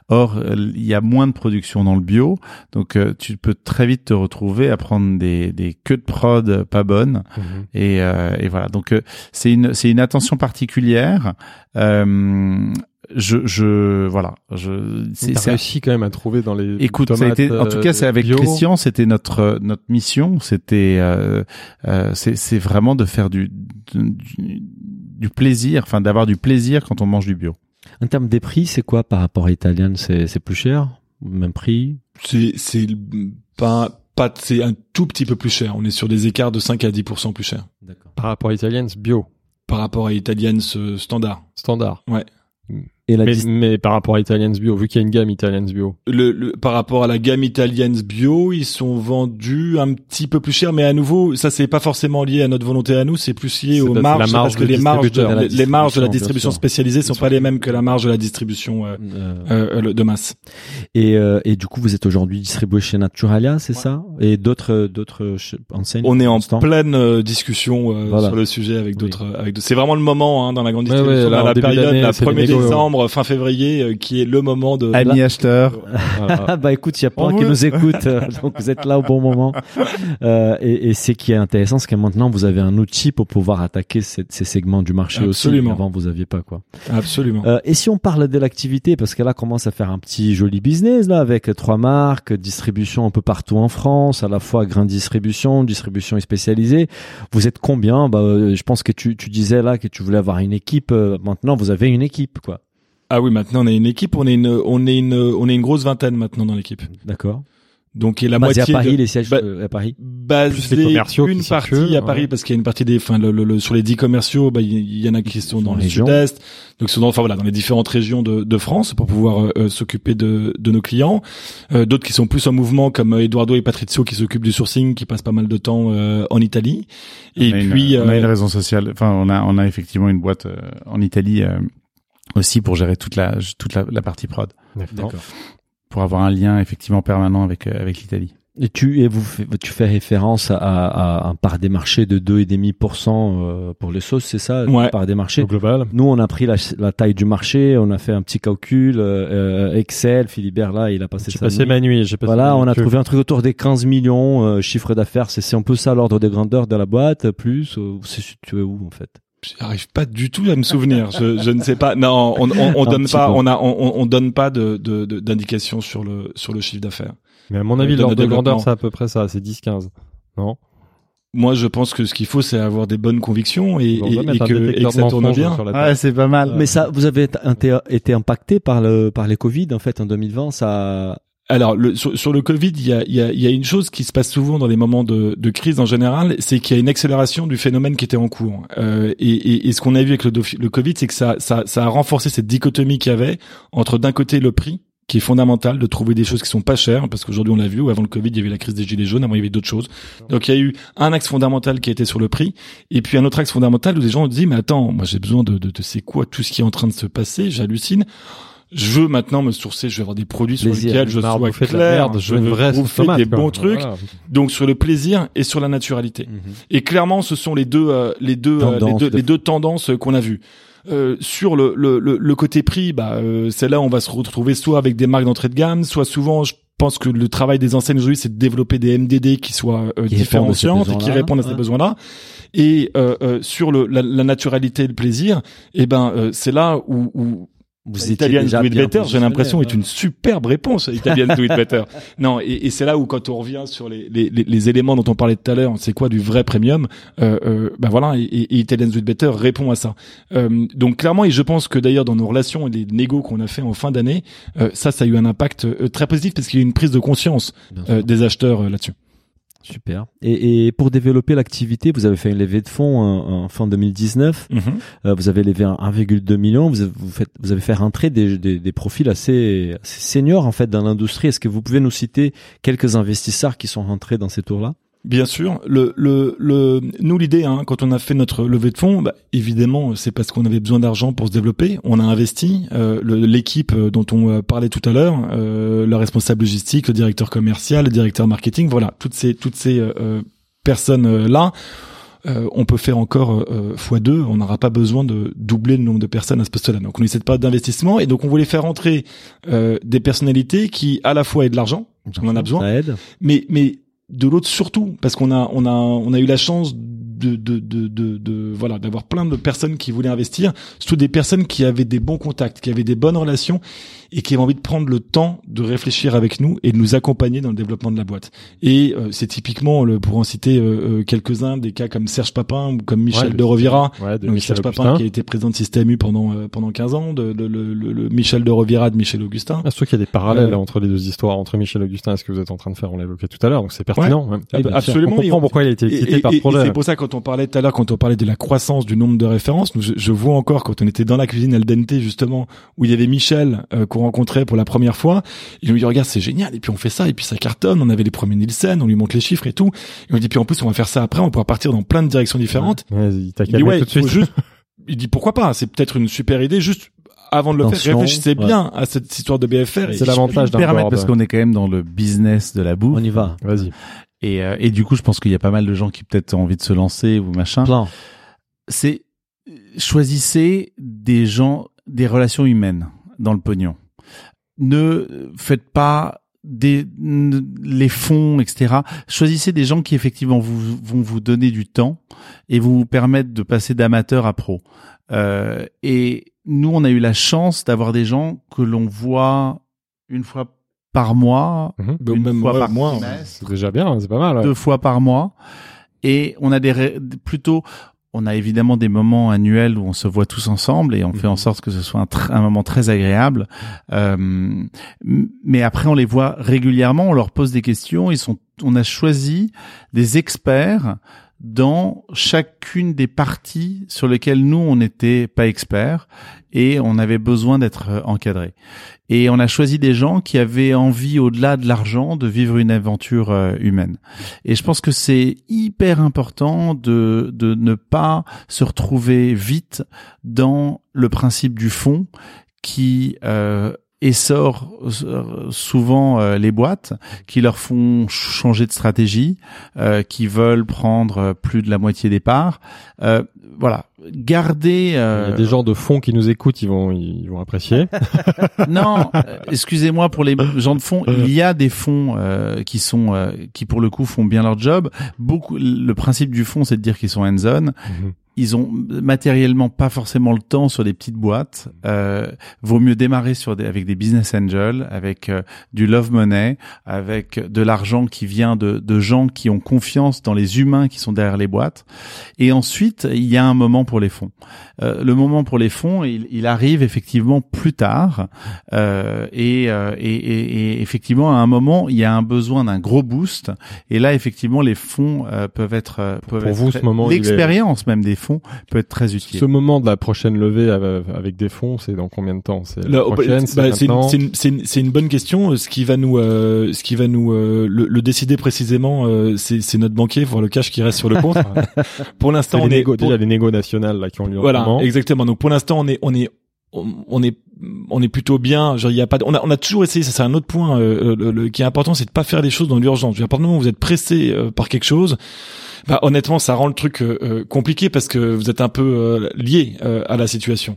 S3: Or, il y a moins de production dans le bio, donc tu peux très vite te retrouver à prendre des, des queues de prod pas bonnes mmh et, et, voilà. Donc c'est une c'est une attention particulière. Euh, je, je, voilà, je.
S2: C'est réussi quand même à trouver dans les.
S3: Écoute,
S2: ça a
S3: été, en tout cas, c'est avec Christian, c'était notre notre mission, c'était, euh, euh, c'est vraiment de faire du, du, du plaisir, enfin d'avoir du plaisir quand on mange du bio.
S1: En termes des prix, c'est quoi par rapport à Italian C'est c'est plus cher, même prix?
S4: C'est c'est pas pas c'est un tout petit peu plus cher. On est sur des écarts de 5 à 10 plus cher.
S2: D'accord. Par rapport à Italian, bio
S4: par rapport à Italians standard.
S2: Standard.
S4: Ouais.
S2: Et la mais, mais, par rapport à Italians Bio, vu qu'il y a une gamme Italians Bio.
S4: Le, le, par rapport à la gamme Italians Bio, ils sont vendus un petit peu plus cher, mais à nouveau, ça c'est pas forcément lié à notre volonté à nous, c'est plus lié aux marges,
S2: marge
S4: parce que les marges, de, la les marges de la distribution spécialisée sont pas les mêmes que la marge de la distribution euh, euh, euh, de masse.
S1: Et, euh, et du coup, vous êtes aujourd'hui distribué chez Naturalia, c'est ouais. ça? Et d'autres d'autres enseignes
S4: On est en pleine euh, discussion voilà. sur le sujet avec d'autres. Oui. avec C'est vraiment le moment hein, dans la grande distribution, ouais, ouais, la période, la 1er décembre fin février, euh, qui est le moment de...
S3: Amis acheteurs.
S1: Voilà. [LAUGHS] bah écoute, il y a plein qui nous écoutent, euh, [LAUGHS] donc vous êtes là au bon moment. Euh, et, et c'est qui est intéressant, c'est que maintenant vous avez un outil pour pouvoir attaquer ces, ces segments du marché
S4: Absolument.
S1: aussi. Avant vous aviez pas quoi.
S4: Absolument.
S1: Euh, et si on parle de l'activité, parce que là commence à faire un petit joli business là avec trois marques, distribution un peu partout en France, à la fois grain distribution, distribution spécialisée. Vous êtes combien? Bah, je pense que tu, tu disais là que tu voulais avoir une équipe. Maintenant, vous avez une équipe quoi.
S4: Ah oui, maintenant on est une équipe, on est une, on est une, on est une grosse vingtaine maintenant dans l'équipe.
S1: D'accord.
S4: Donc et la
S1: basé
S4: moitié
S1: à Paris,
S4: de,
S1: les sièges
S4: bah,
S1: à Paris.
S4: Basé une partie à Paris ouais. parce qu'il y a une partie des, enfin le, le, le, sur les dix commerciaux, bah il y, en a qui sont dans, dans le sud-est, donc sont dans, enfin voilà, dans les différentes régions de, de France pour pouvoir euh, s'occuper de, de nos clients. Euh, D'autres qui sont plus en mouvement comme Eduardo et Patrizio qui s'occupent du sourcing, qui passent pas mal de temps euh, en Italie. Et
S3: on
S4: puis
S3: une, on a une raison sociale, enfin on a on a effectivement une boîte en Italie aussi pour gérer toute la toute la, la partie prod.
S1: D'accord.
S3: Pour avoir un lien effectivement permanent avec avec l'Italie.
S1: Et tu et vous tu fais référence à, à, à un part des marchés de 2,5% euh, pour les sauces, c'est ça?
S4: Ouais.
S1: Part des marchés.
S2: Au global.
S1: Nous, on a pris la, la, taille du marché, on a fait un petit calcul euh, Excel. Philibert là, il a passé
S2: J'ai passé
S1: nuit.
S2: ma nuit. J'ai passé
S1: Voilà,
S2: ma
S1: on a trouvé un truc autour des 15 millions euh, chiffre d'affaires. C'est un peu ça l'ordre de grandeur de la boîte, plus. ou c'est tu es où en fait?
S4: J'arrive pas du tout à me souvenir. Je, je ne sais pas. Non, on, on, on donne pas. On a, on, on donne pas de, de, d'indication sur le sur le chiffre d'affaires.
S2: Mais à mon avis, l'ordre de grandeur, c'est à peu près ça. C'est 10-15. Non?
S4: Moi, je pense que ce qu'il faut, c'est avoir des bonnes convictions et, et, et que, et que ça tourne bien.
S3: Ouais, c'est pas mal.
S1: Mais ça, vous avez été, été impacté par le par les Covid en fait en 2020. Ça
S4: alors, le, sur, sur, le Covid, il y a, y, a, y a, une chose qui se passe souvent dans les moments de, de crise en général, c'est qu'il y a une accélération du phénomène qui était en cours. Euh, et, et, et, ce qu'on a vu avec le, le Covid, c'est que ça, ça, ça, a renforcé cette dichotomie qu'il y avait entre d'un côté le prix, qui est fondamental de trouver des choses qui sont pas chères, parce qu'aujourd'hui on l'a vu, avant le Covid, il y avait la crise des gilets jaunes, avant il y avait d'autres choses. Donc il y a eu un axe fondamental qui a été sur le prix, et puis un autre axe fondamental où les gens ont dit, mais attends, moi j'ai besoin de, de, de c'est quoi tout ce qui est en train de se passer, j'hallucine je veux maintenant me sourcer, je vais avoir des produits sur
S1: Plaisir.
S4: lesquels je sois clair,
S2: merde,
S4: je
S2: veux
S4: veux
S2: vraie
S4: bouffer des bons trucs,
S2: Voilà.
S4: donc sur le plaisir et sur la naturalité.
S1: Mhm.
S4: Et clairement, ce sont les deux, euh, les deux, euh, les
S1: Tendances
S4: deux,
S1: de-
S4: les deux tendances qu'on a vues. Euh, sur le, le, le, le côté prix, bah, euh, c'est là où on va se retrouver soit avec des marques d'entrée de gamme, soit souvent, je pense que le travail des enseignes aujourd'hui, c'est de développer des MDD qui soient euh,
S1: Qui
S4: différenciantes et qui répondent à ces
S1: Ouais.
S4: besoins-là. Et euh, euh, sur le, la, la naturalité et le plaisir, eh ben, euh, c'est là où, où
S1: vous
S4: Italian Do It Better, j'ai l'impression, est
S1: ouais.
S4: une superbe réponse. Italian Do It Better. [LAUGHS] Non, et, et c'est là où quand on revient sur les, les, les, éléments dont on parlait tout à l'heure, c'est quoi du vrai premium euh, euh, Ben voilà, et, et Italian Do It Better répond à ça. Euh, donc clairement, et je pense que d'ailleurs dans nos relations et les négos qu'on a fait en fin d'année, euh, ça, ça a eu un impact euh, très positif parce qu'il y a eu une prise de conscience euh, des acheteurs là-dessus.
S1: Super. Et, et pour développer l'activité, vous avez fait une levée de fonds en, en fin 2019. Euh, vous avez levé un 1,2 million. Vous avez, vous faites, vous avez fait rentrer des, des, des profils assez, assez seniors en fait dans l'industrie. Est-ce que vous pouvez nous citer quelques investisseurs qui sont rentrés dans ces tours-là?
S4: Bien sûr. Le, le, le, nous, l'idée, hein, quand on a fait notre levée de fonds, bah, évidemment, c'est parce qu'on avait besoin d'argent pour se développer. On a investi. Euh, L'équipe euh, dont on euh, parlait tout à l'heure, euh, le responsable logistique, le directeur commercial, le directeur marketing, voilà, toutes ces, toutes ces euh, euh, personnes là. euh, on peut faire encore euh, x2, on n'aura pas besoin de doubler le nombre de personnes à ce poste-là. Donc on essaie pas d'investissement et donc on voulait faire entrer euh, des personnalités qui à la fois aient de l'argent, qu'on en a besoin,
S1: Ça aide.
S4: mais mais de l'autre surtout parce qu'on a on a on a eu la chance de de de de, de- voilà d'avoir plein de personnes qui voulaient investir surtout des personnes qui avaient des bons contacts qui avaient des bonnes relations et qui avaient envie de prendre le temps de réfléchir avec nous et de nous accompagner dans le développement de la boîte. Et euh, c'est typiquement le pour en citer euh, euh, quelques-uns des cas comme Serge Papin ou comme Michel
S2: Ouais,
S4: de Rovira.
S2: Ouais, de
S4: donc
S2: Michel
S4: Serge Papin qui a été président de Système U pendant euh, pendant 15 ans de, de- le, le- le Michel de Rovira de Michel Augustin.
S2: Ah, surtout qu'il y a des parallèles
S4: Euh,
S2: entre les deux histoires, entre Michel Augustin et ce que vous êtes en train de faire, on l'a évoqué tout à l'heure, donc c'est pertinent. ouais.
S1: Ah, sûr.
S4: absolument
S2: On comprend
S4: Et-
S2: pourquoi il a été par projet.
S4: c'est pour ça quand on parlait tout à l'heure, quand on parlait de la croissance du nombre de références, je, je vois encore quand on était dans la cuisine al dente justement, où il y avait Michel euh, qu'on rencontrait pour la première fois, il nous dit regarde c'est génial, et puis on fait ça, et puis ça cartonne, on avait les premiers Nielsen, on lui montre les chiffres et tout, et on dit puis en plus on va faire ça après, on pourra partir dans plein de directions différentes.
S2: Ouais, il t'a
S4: ouais,
S2: tout de
S4: faut
S2: suite.
S4: juste, [LAUGHS] il dit pourquoi pas, c'est peut-être une super idée, juste avant de le
S1: Attention,
S4: faire, réfléchissez
S1: ouais.
S4: bien à cette histoire de BFR. et
S2: C'est l'avantage d'un
S3: me permettre parce qu'on est quand même dans le business de la bouffe.
S1: On y va.
S2: Vas-y.
S3: Et, euh, et du coup, je pense qu'il y a pas mal de gens qui peut-être ont envie de se lancer ou machin.
S1: Plein.
S3: C'est choisissez des gens, des relations humaines dans le pognon. Ne faites pas des les fonds, etc. Choisissez des gens qui effectivement vous, vont vous donner du temps et vous permettre de passer d'amateur à pro. Euh, et nous, on a eu la chance d'avoir des gens que l'on voit une fois par mois,
S2: Mhm.
S4: Bah,
S3: une
S4: même
S3: fois par
S4: moi,
S3: trimestre
S2: C'est déjà bien, c'est pas mal. ouais.
S3: deux fois par mois. Et on a des ré- plutôt, on a évidemment des moments annuels où on se voit tous ensemble et on fait en sorte que ce soit un, tr- un moment très agréable. Euh, mais après, on les voit régulièrement, on leur pose des questions. Ils sont, on a choisi des experts dans chacune des parties sur lesquelles nous on n'était pas experts et on avait besoin d'être euh, encadrés. Et on a choisi des gens qui avaient envie, au-delà de l'argent, de vivre une aventure euh, humaine. Et je pense que c'est hyper important de, de ne pas se retrouver vite dans le principe du fond qui euh, essore euh, souvent euh, les boîtes, qui leur font ch- changer de stratégie, euh, qui veulent prendre euh, plus de la moitié des parts. Euh, voilà, garder.
S2: Il y
S3: euh,
S2: a des gens de fond qui nous écoutent, ils vont, ils vont apprécier. [LAUGHS]
S3: non, euh, excusez-moi pour les gens de fond. Il y a des fonds euh, qui sont, euh, qui pour le coup font bien leur job. Beaucoup. Le principe du fond, c'est de dire qu'ils sont hands-on.
S2: Mhm.
S3: Ils ont matériellement pas forcément le temps sur des petites boîtes. Euh, vaut mieux démarrer sur des, avec des business angels, avec euh, du love money, avec de l'argent qui vient de, de gens qui ont confiance dans les humains qui sont derrière les boîtes. Et ensuite, il y a un moment pour les fonds. Euh, le moment pour les fonds, il, il arrive effectivement plus tard. Euh, et, euh, et, et- et effectivement, à un moment, il y a un besoin d'un gros boost. Et là, effectivement, les fonds euh, peuvent être peuvent
S2: pour
S3: être
S2: vous, ce moment, est-
S3: l'expérience même des fonds peut être très utile.
S2: Ce moment de la prochaine levée avec des fonds, c'est dans combien de temps? C'est la prochaine,
S4: bah,
S2: c'est
S4: une, une- une- une bonne question. Ce qui va nous, euh, ce qui va nous euh, le, le décider précisément, euh, c'est c'est notre banquier pour le cash qui reste sur le compte. [LAUGHS] pour l'instant,
S2: les
S4: on est
S2: négo,
S4: pour-
S2: déjà les négo nationales là qui ont lieu en ce
S4: voilà,
S2: moment.
S4: exactement. Donc pour l'instant, on est on est on on est on est plutôt bien. Genre, il y a pas, de- on a on a toujours essayé. Ça c'est un autre point euh, le- le- qui est important, c'est de pas faire les choses dans l'urgence. À partir du moment où vous êtes pressé euh, par quelque chose, bah honnêtement, ça rend le truc euh, euh, compliqué parce que vous êtes un peu euh, lié euh, à la situation.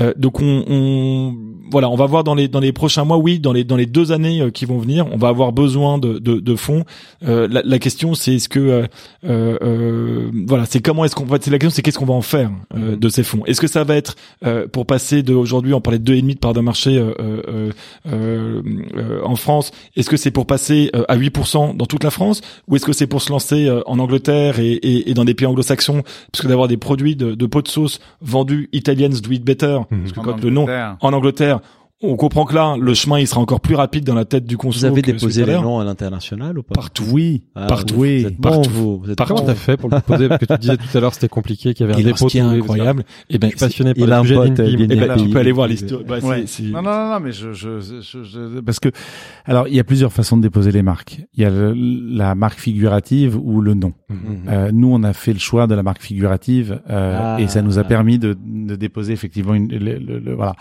S4: Euh, donc on, on voilà, on va voir dans les dans les prochains mois, oui, dans les dans les deux années euh, qui vont venir, on va avoir besoin de de, de fonds. Euh, la, la question c'est est-ce que euh, euh, euh, voilà, c'est comment est-ce qu'on va c'est la question c'est qu'est-ce qu'on va en faire euh, de ces fonds? Est-ce que ça va être euh, pour passer de aujourd'hui on parlait de et demi de part de marché euh, euh, euh, en France, est-ce que c'est pour passer à 8% dans toute la France ou est-ce que c'est pour se lancer en Angleterre et, et, et dans des pays anglo-saxons? Parce que d'avoir des produits de, de pot de sauce vendus Italians do it better.
S2: Mhm.
S4: parce que quand le nom en Angleterre on comprend que là, le chemin, il sera encore plus rapide dans la tête du consul.
S1: Vous avez déposé les noms à l'international ou pas
S4: Partout.
S3: Oui.
S1: Ah,
S4: partout,
S3: oui,
S1: vous êtes bon,
S4: partout.
S1: vous. Vous êtes
S4: Partout.
S2: Comment
S1: bon.
S2: t'as fait pour le poser Parce que tu disais tout à l'heure, c'était compliqué, qu'il y avait
S4: Et
S2: un
S4: ce
S2: dépôt.
S4: qui est incroyable, eh ben,
S2: Je suis passionné par
S1: il a
S2: le
S1: un
S2: sujet Eh ben,
S4: tu
S1: il-
S4: peux aller voir l'histoire. Bah,
S3: Non, non, non, non, mais je, je, je, je- parce que, alors, il y a plusieurs façons de déposer les marques. Il y a le- la marque figurative ou le nom.
S2: Mhm.
S3: Euh, nous, on a fait le choix de la marque figurative euh,
S1: Ah.
S3: et ça nous a permis de, de déposer effectivement une, le, le- le- voilà.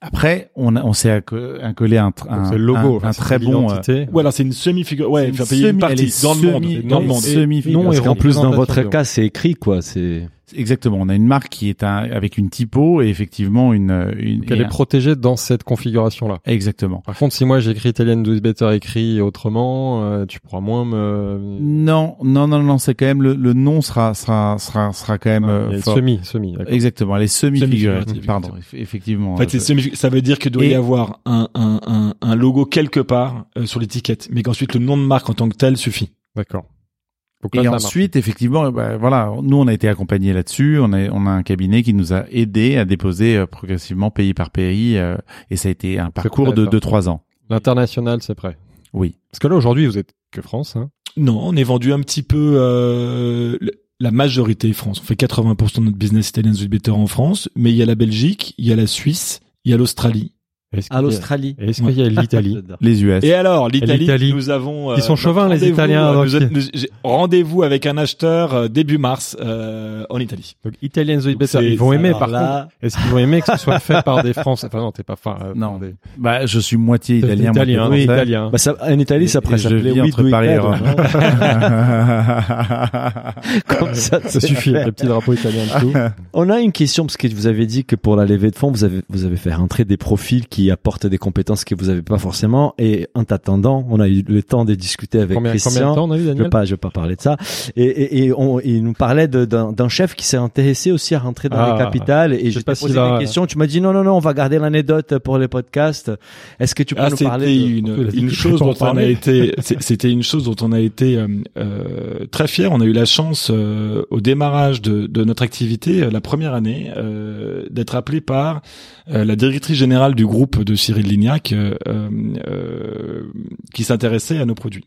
S3: Après, on, a- on s'est acco- accolé un, un,
S2: logo,
S3: un, très bon. euh.
S4: Ouais, alors c'est une semi-figure. Ouais,
S3: C'est
S4: enfin,
S3: une
S4: il y a une partie dans le monde. Dans le monde.
S3: semi-figure.
S2: non, et
S1: qu'en plus, dans votre cas, c'est écrit, quoi. C'est.
S3: Exactement. On a une marque qui est un, avec une typo et effectivement une, une
S2: Donc, elle est
S3: un-
S2: protégée dans cette configuration-là.
S3: exactement.
S2: Par contre, si moi j'écris Italian Do It Better écrit autrement, euh, tu pourras moins me.
S3: Non, non, non, non, c'est quand même le, le nom sera sera sera sera quand même
S2: y
S3: euh, fort.
S2: semi, semi. d'accord.
S3: Exactement, elle est semi-figurative.
S4: Semi-figurative,
S3: Pardon, eff- effectivement.
S4: En fait, c'est
S3: euh,
S4: semi ça veut dire que doit
S3: Et-
S4: y avoir un, un, un, un logo quelque part euh, sur l'étiquette, mais qu'ensuite le nom de marque en tant que tel suffit.
S2: D'accord. Donc là,
S3: Et
S2: marche.
S3: ensuite, effectivement, bah, voilà, nous on a été accompagnés là-dessus. On a, on a un cabinet qui nous a aidé à déposer euh, progressivement pays par pays, euh, et ça a été un parcours
S2: prêt,
S3: de de trois ans.
S2: L'international, c'est prêt.
S3: Oui.
S2: Parce que là aujourd'hui, vous êtes que France. Hein.
S4: Non, on est vendu un petit peu euh, le- la majorité est France. On fait 80% de notre business italien de Better en France, mais il y a la Belgique, il y a la Suisse, il y a l'Australie.
S2: Est-ce
S1: À
S2: qu'il y a-
S1: l'Australie.
S2: Est-ce qu'il y a l'Italie. [LAUGHS]
S3: Les US.
S4: Et alors, l'Italie, nous avons. euh,
S2: Ils sont chauvins, les
S4: rendez-vous,
S2: Italiens,
S4: euh, Rendez-vous avec un acheteur euh, début mars euh, en Italie.
S2: Donc Italian Do It
S4: Donc,
S2: Better. Ils vont aimer par
S1: là-
S2: contre. Est-ce qu'ils vont aimer que ce soit [LAUGHS] fait par des Français? Enfin non, t'es pas fan. euh,
S3: Non.
S2: des-
S3: Bah, je suis moitié italien,
S2: Italiens,
S3: moitié français.
S2: Italiens.
S1: Bah ça, en Italie, ça
S3: et je vis entre Paris et Rome.
S1: non [LAUGHS] Comme ça,
S2: Ça suffit, le petit drapeau italien.
S1: On a une question parce que vous avez dit que pour la levée de fonds, vous avez vous avez fait rentrer des profils qui apportent des compétences que vous n'avez pas forcément. Et en t'attendant, on a eu le temps de discuter avec
S2: Combien,
S1: Christian.
S2: combien de temps on a eu,
S1: je vais
S2: Daniel
S1: pas, je vais pas parler de ça. Et, et, et on, il nous parlait de- d'un chef qui s'est intéressé aussi à rentrer dans
S2: Ah,
S1: les capitales. Et
S2: sais
S1: je t'ai
S2: pas
S1: posé
S2: s'il
S1: des questions. Tu m'as dit non, non, non, on va garder l'anecdote pour les podcasts. Est-ce que tu peux
S4: Ah,
S1: nous parler de...
S4: une,
S2: dit
S4: une
S2: qu'il
S4: chose dont on a été, [LAUGHS] c'était une chose dont on a été euh, euh, très fiers. On a eu la chance euh, au démarrage de, de notre activité, euh, la première année, euh, d'être appelé par la directrice générale du groupe de Cyril Lignac, euh, euh, qui s'intéressait à nos produits.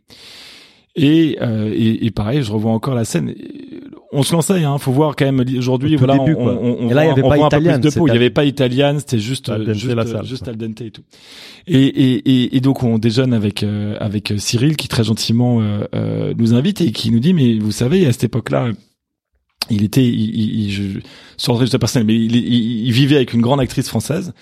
S4: Et, euh, et, et pareil, je revois encore la scène. On se lançait, hein. Faut voir quand même aujourd'hui. Voilà,
S1: début,
S4: on, on, on
S1: Et là, il y avait pas Italian,
S4: de peau. Il y avait pas italien, c'était juste,
S2: Al dente
S4: juste,
S2: la salle,
S4: juste al dente et tout. Et, et, et, et donc on déjeune avec euh, avec Cyril qui très gentiment euh, euh, nous invite et qui nous dit mais vous savez à cette époque-là il était il, il, je, sans sa personnel mais il, il, il vivait avec une grande actrice française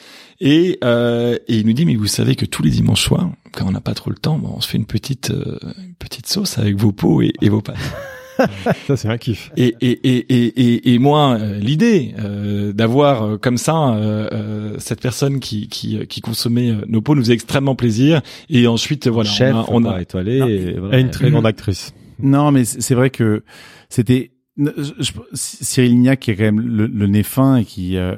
S4: et euh, et il nous dit mais vous savez que tous les dimanches soirs quand on n'a pas trop le temps bon, on se fait une petite euh, une petite sauce avec vos pots et, et vos pâtes [LAUGHS]
S2: Ça, c'est un kiff.
S4: et, et, et, et, et, et moi, euh, l'idée euh, d'avoir euh, comme ça euh, euh, cette personne qui, qui, qui consommait euh, nos pots nous faisait extrêmement plaisir. Et ensuite, voilà,
S1: chef,
S4: on a, on a
S1: étoilé. Et voilà.
S2: Et une très grande actrice.
S3: Non, mais c'est vrai que c'était Cyril Lignac qui a quand même le, le nez fin et qui euh,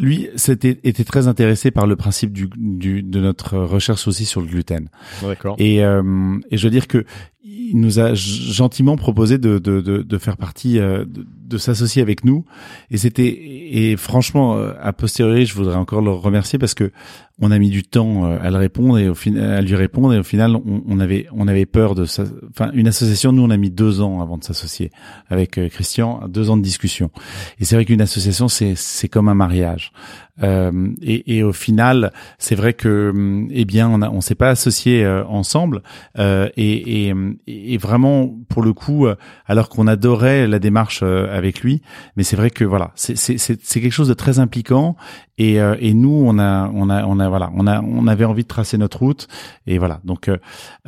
S3: lui s'était était très intéressé par le principe du, du de notre recherche aussi sur le gluten.
S2: D'accord.
S3: Et, euh, et je veux dire que il nous a gentiment proposé de, de, de, de faire partie, euh, de, de s'associer avec nous. Et c'était et franchement, euh, a posteriori, je voudrais encore le remercier parce que on a mis du temps euh, à le répondre et au final, à lui répondre et au final, on, avait on avait peur de ça. Enfin, une association, nous, on a mis deux ans avant de s'associer avec Christian, deux ans de discussion. Et c'est vrai qu'une association, c'est c'est comme un mariage. Euh, et, et au final, c'est vrai que, hum, eh bien, on s'est pas associés euh, ensemble, euh, et, et, et vraiment pour le coup, euh, alors qu'on adorait la démarche euh, avec lui, mais c'est vrai que voilà, c'est quelque chose de très impliquant, et euh, et nous, on a on a on a voilà, on a on avait envie de tracer notre route, et voilà. Donc euh,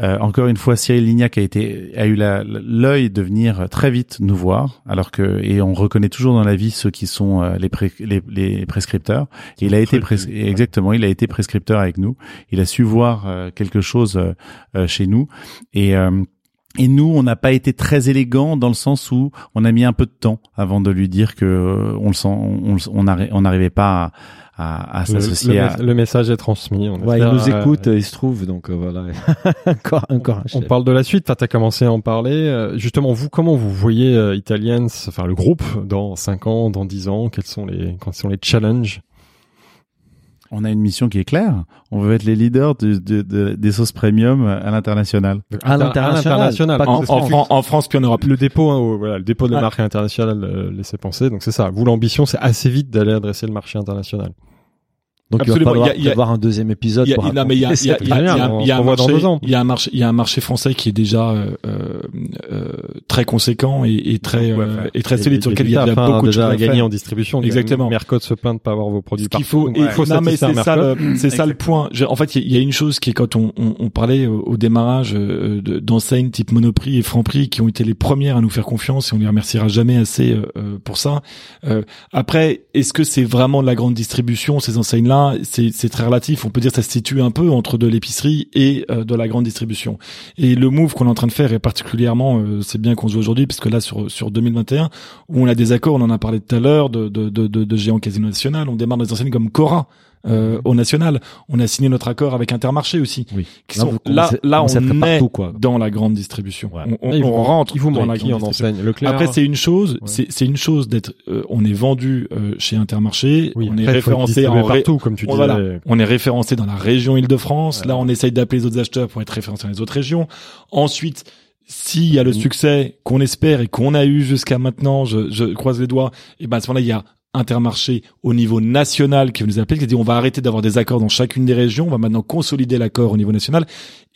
S3: euh, encore une fois, Cyril Lignac a été a eu l'œil de venir très vite nous voir, alors que et on reconnaît toujours dans la vie ceux qui sont euh, les, pré- les les prescripteurs. Et il a été pres- exactement, il a été prescripteur avec nous. Il a su voir euh, quelque chose chez nous et euh, et nous, on n'a pas été très élégant dans le sens où on a mis un peu de temps avant de lui dire que on le sent, on n'arrivait pas à, à, à
S2: Le,
S3: s'associer.
S2: le
S3: à...
S2: mes- le message est transmis. On,
S1: Ouais, il
S2: espère,
S1: nous
S2: euh,
S1: écoute, il se trouve, donc euh, voilà. [LAUGHS] encore, encore un
S2: On
S1: chef.
S2: parle de la suite. Enfin, t'as commencé à en parler. Euh, Justement, vous, comment vous voyez euh, Italians, enfin le groupe, dans 5 ans, dans 10 ans Quels sont les, quels sont les challenges?
S3: On a une mission qui est claire. On veut être les leaders de, de- de- des sauces premium à l'international.
S1: À l'international,
S4: En, Fran- France puis en Europe.
S2: le dépôt, hein, au- voilà, le dépôt de la
S4: Ouais.
S2: marque internationale euh, laissait penser. Donc c'est ça. Vous l'ambition, c'est assez vite d'aller adresser le marché international.
S1: Donc
S4: Absolument.
S1: il va falloir
S4: Il y a- il y a-
S1: prévoir un deuxième épisode
S4: Il y a,
S1: pour
S4: non, mais il y a, il y a, il y a- il y a-
S2: On
S4: il y a un marché, il y a un marché, il y a un marché français qui est déjà euh, euh, euh, très conséquent et, et très
S3: Ouais,
S4: euh, et très solide sur lequel il y a
S2: Enfin,
S4: beaucoup de choses à
S2: à gagner en distribution.
S4: Exactement.
S2: Mercode se plaint de pas avoir vos produits
S4: Ce qu'il
S2: partout.
S4: faut,
S2: il faut
S4: non mais c'est ça, le, c'est ça le point. En fait, il y, a- il une chose qui est quand on, on, on parlait au, démarrage euh, de- d'enseignes type Monoprix et Franprix qui ont été les premières à nous faire confiance et on les remerciera jamais assez euh, euh, pour ça. Euh, après, est-ce que c'est vraiment de la grande distribution ces enseignes-là C'est très relatif. On peut dire que ça se situe un peu entre de l'épicerie et euh, de la grande distribution. Et le move qu'on est en train de faire est particulièrement, euh, c'est bien qu'on se voit aujourd'hui, parce que là sur sur 2021 où on a des accords, on en a parlé tout à l'heure, de de de, de, de géants casino national, on démarre des enseignes comme Cora. Euh, au national, on a signé notre accord avec Intermarché aussi.
S1: Oui.
S4: Qui
S1: Là,
S4: sont-
S1: vous
S4: là, là, on
S1: faire
S4: est
S1: partout, quoi.
S4: dans la grande distribution.
S1: Ouais.
S4: On, on- on
S2: vont-
S4: rentre
S2: vous
S4: dans la grande distribution.
S2: Leclerc.
S4: Après, c'est une chose,
S2: Ouais.
S4: c'est une chose d'être, euh, on est vendu euh, chez Intermarché,
S2: oui,
S4: on est
S2: après,
S4: référencé en
S2: partout, comme tu
S4: on,
S2: disais.
S4: voilà, on est référencé dans la région Île-de-France.
S2: Ouais.
S4: Là, on essaye d'appeler les autres acheteurs pour être référencé dans les autres régions. Ensuite, s'il y a le
S2: Mm.
S4: succès qu'on espère et qu'on a eu jusqu'à maintenant, je, je croise les doigts, et ben à ce moment-là, il y a Intermarché au niveau national qui nous appeler, qui dit on va arrêter d'avoir des accords dans chacune des régions, on va maintenant consolider l'accord au niveau national.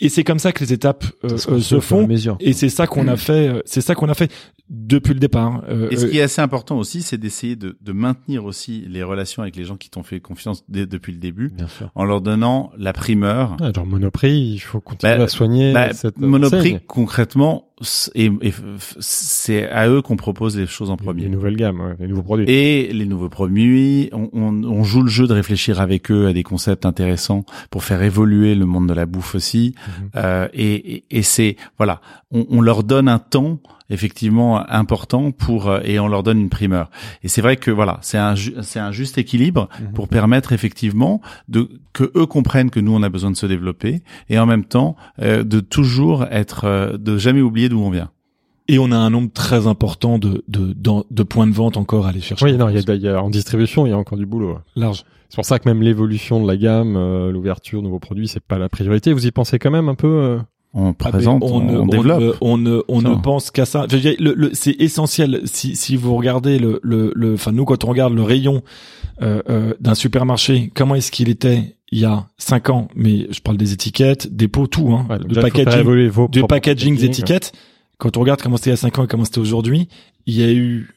S4: Et c'est comme ça que les étapes euh, euh, se font.
S1: mesure.
S4: Et c'est ça qu'on a fait, euh, c'est ça qu'on a fait depuis le départ. Euh,
S3: Et ce
S4: euh,
S3: qui est assez important aussi, c'est d'essayer de, de maintenir aussi les relations avec les gens qui t'ont fait confiance dès- depuis le début,
S1: Bien sûr.
S3: en leur donnant la primeur.
S2: Ouais, genre Monoprix, il faut continuer
S3: Bah,
S2: à soigner
S3: Bah,
S2: cette
S3: Monoprix,
S2: enseigne.
S3: concrètement, et, et c'est à eux qu'on propose les choses en
S2: Les
S3: premier.
S2: nouvelles gammes, ouais, les nouveaux produits.
S3: Et les nouveaux produits, on, on, on joue le jeu de réfléchir avec eux à des concepts intéressants pour faire évoluer le monde de la bouffe aussi.
S2: Mhm.
S3: Euh, et et, et c'est voilà, on, on leur donne un temps effectivement important pour euh, et on leur donne une primeur. Et c'est vrai que voilà, c'est un c'est un juste équilibre
S2: Mhm.
S3: pour permettre effectivement de que eux comprennent que nous on a besoin de se développer et en même temps euh, de toujours être euh, de jamais oublier d'où on vient.
S4: Et on a un nombre très important de, de, d'en- de points de vente encore à aller chercher.
S2: Oui, non, il y a, il y a- en distribution, il y a encore du boulot. ouais.
S4: large.
S2: C'est pour ça que même l'évolution de la gamme, euh, l'ouverture, nouveaux produits, c'est pas la priorité. Vous y pensez quand même un peu euh
S3: On
S4: Ah, mais
S3: présente, on,
S4: ne-
S3: on développe.
S4: on ne, on ne pense qu'à ça. Je veux dire, le, le- c'est essentiel. Si, si vous regardez le, le, le, enfin nous quand on regarde le rayon euh, euh, d'un supermarché, comment est-ce qu'il était il y a cinq ans? Mais je parle des étiquettes, des pots, tout, hein,
S2: Ouais,
S4: de packaging, de
S2: propres
S4: packaging, des
S2: packaging.
S4: étiquettes. Quand on regarde comment c'était il y a cinq ans et comment c'était aujourd'hui, il y a eu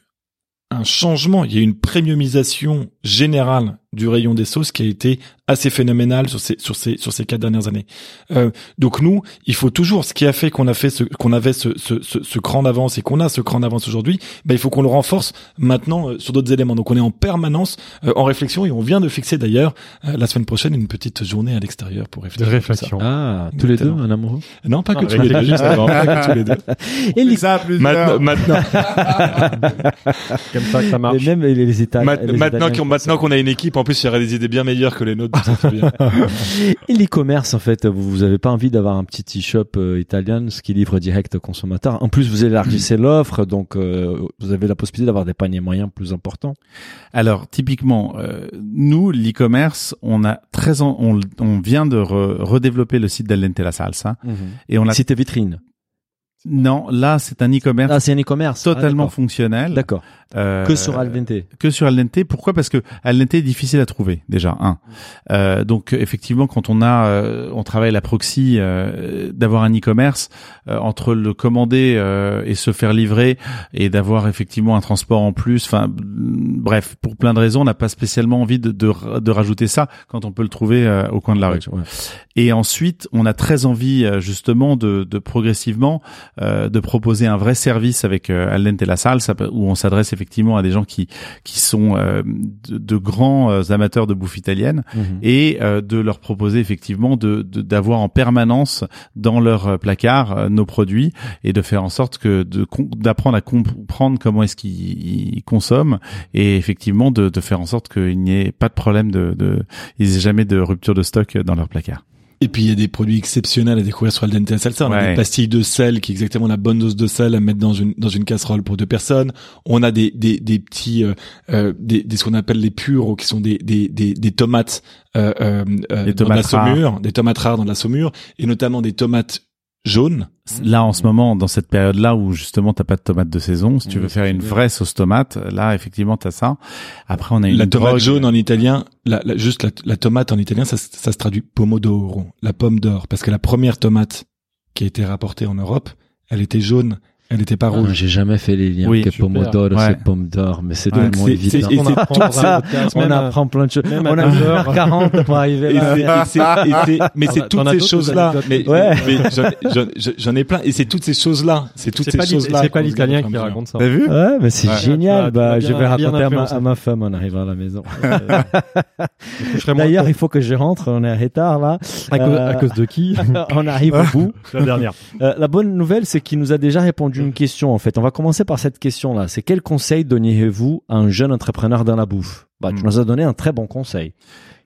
S4: un changement, il y a eu une premiumisation générale du rayon des sauces qui a été assez phénoménale sur ces sur ces sur ces quatre dernières années. Euh, donc nous, il faut toujours ce qui a fait qu'on a fait ce qu'on avait ce, ce, ce, ce cran d'avance et qu'on a ce cran d'avance aujourd'hui, ben il faut qu'on le renforce maintenant euh, sur d'autres éléments. Donc on est en permanence euh, en réflexion et on vient de fixer d'ailleurs euh, la semaine prochaine une petite journée à l'extérieur pour
S2: De
S4: réfléchir. ça.
S2: réflexion.
S1: Ah, tous les deux, un amoureux.
S4: Non, pas que tous les deux.
S2: les-
S4: justement, pas que tous les deux. [LAUGHS]
S1: Et les,
S3: ça,
S4: Maintenant, maintenant, [LAUGHS]
S2: Comme ça que ça marche.
S1: et même les, les États.
S4: Ma-
S1: les
S4: maintenant qu'on maintenant qu'on a une équipe, en plus, il y aurait des idées bien meilleures que les nôtres. bien. [LAUGHS]
S1: Et l'e-commerce, en fait, vous, vous avez pas envie d'avoir un petit e-shop euh, italien, ce qui livre direct au consommateur. En plus, vous élargissez l'offre, donc euh, vous avez la possibilité d'avoir des paniers moyens plus importants.
S3: Alors typiquement, euh, nous l'e-commerce, on a très en- on, on vient de re- redévelopper le site d'Alente La Salsa et on a
S1: C'était vitrine.
S3: Non là c'est un e-commerce
S1: Ah, c'est un e-commerce.
S3: totalement
S1: Ah,
S3: fonctionnel.
S1: d'accord.
S3: Euh,
S1: Que sur Aldente.
S3: que sur Aldente. Pourquoi? Parce que Aldente est difficile à trouver déjà. Un. Euh, donc effectivement, quand on a, euh, on travaille la proxy, euh, d'avoir un e-commerce euh, entre le commander euh, et se faire livrer et d'avoir effectivement un transport en plus. Enfin, mm, bref, pour plein de raisons, on n'a pas spécialement envie de, de, de rajouter ça quand on peut le trouver euh, au coin de la rue.
S1: Ouais.
S3: Et ensuite, on a très envie justement de, de progressivement euh, de proposer un vrai service avec euh, Al dente la salle, où on s'adresse effectivement à des gens qui qui sont euh, de, de grands euh, amateurs de bouffe italienne
S1: Mhm.
S3: et euh, de leur proposer effectivement de de- d'avoir en permanence dans leur placard nos produits et de faire en sorte que de d'apprendre à comprendre comment est-ce qu'ils ils consomment et effectivement de, de faire en sorte qu'il n'y ait pas de problème de, de ils aient jamais de rupture de stock dans leur placard.
S4: Et puis il y a des produits exceptionnels à découvrir sur Al dente salsa. On a des pastilles de sel qui est exactement la bonne dose de sel à mettre dans une dans une casserole pour deux personnes. On a des des des petits euh, euh, des, des ce qu'on appelle les purs qui sont des des des, des tomates euh, euh, euh,
S3: Des
S4: dans la
S3: tomates rares.
S4: saumure, des tomates rares dans la saumure et notamment des tomates jaunes.
S3: Là, en ce moment, dans cette période-là où justement t'as pas de tomates de saison, si tu
S4: Oui,
S3: veux faire une
S4: bien.
S3: vraie sauce tomate, là, effectivement, t'as ça. Après, on a une
S4: La tomate
S3: drogue-
S4: jaune en italien, la, la- juste la, la tomate en italien, ça, se- ça se traduit pomodoro, la pomme d'or, parce que la première tomate qui a été rapportée en Europe, elle était jaune, elle n'était pas
S1: Ah,
S4: rouge.
S1: J'ai jamais fait les liens
S3: Oui,
S1: pomodoro
S3: Ouais.
S1: c'est pomme d'or, mais c'est
S3: Ouais,
S1: tellement évident.
S2: On apprend
S1: on
S2: à-
S1: apprend plein de choses. On
S2: à
S1: a mis
S2: 9h.
S1: 1h40 pour arriver
S4: Et
S1: là. [LAUGHS]
S4: mais c'est toutes ces choses-là. Mais,
S1: Ouais.
S4: mais j'en- ai plein. Et c'est toutes ces choses-là. C'est toutes ces choses-là.
S2: c'est pas l'italien qui raconte ça.
S3: T'as vu
S1: Ouais, mais c'est génial. Bah,
S2: m'as
S1: je vais raconter à ma, à femme en arrivant à la maison. [LAUGHS] [LAUGHS] D'ailleurs, il faut que je rentre. On est en retard là.
S2: à, cause,
S1: Euh,
S2: à cause de qui
S1: on arrive au bout.
S2: La dernière.
S1: Euh, la bonne nouvelle, c'est qu'il nous a déjà répondu une question. En fait, on va commencer par cette question-là. C'est quel conseil donneriez-vous à un jeune entrepreneur dans la bouffe? Bah, tu
S3: Hmm.
S1: nous as donné un très bon conseil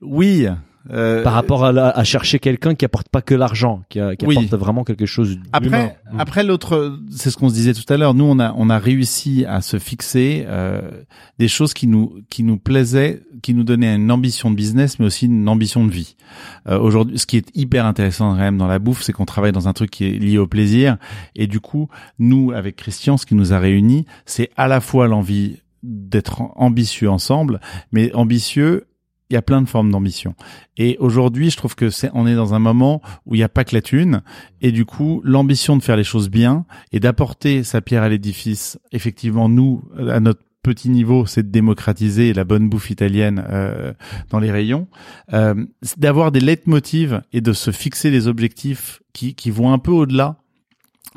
S3: Oui. Euh,
S1: par rapport à, la- à chercher quelqu'un qui apporte pas que l'argent, qui, a- qui
S3: Oui.
S1: apporte vraiment quelque chose.
S3: Après, après l'autre, c'est ce qu'on se disait tout à l'heure. Nous, on a, on a réussi à se fixer euh, des choses qui nous, qui nous plaisaient, qui nous donnaient une ambition de business, mais aussi une ambition de vie. Euh, Aujourd'hui, ce qui est hyper intéressant quand même dans la bouffe, c'est qu'on travaille dans un truc qui est lié au plaisir. Et du coup, nous, avec Christian, ce qui nous a réunis, c'est à la fois l'envie d'être ambitieux ensemble, mais ambitieux. Il y a plein de formes d'ambition. Et aujourd'hui, je trouve que c'est, on est dans un moment où il n'y a pas que la thune. Et du coup, l'ambition de faire les choses bien et d'apporter sa pierre à l'édifice, effectivement, nous, à notre petit niveau, c'est de démocratiser la bonne bouffe italienne euh, dans les rayons, euh, d'avoir des leitmotivs et de se fixer des objectifs qui, qui vont un peu au-delà.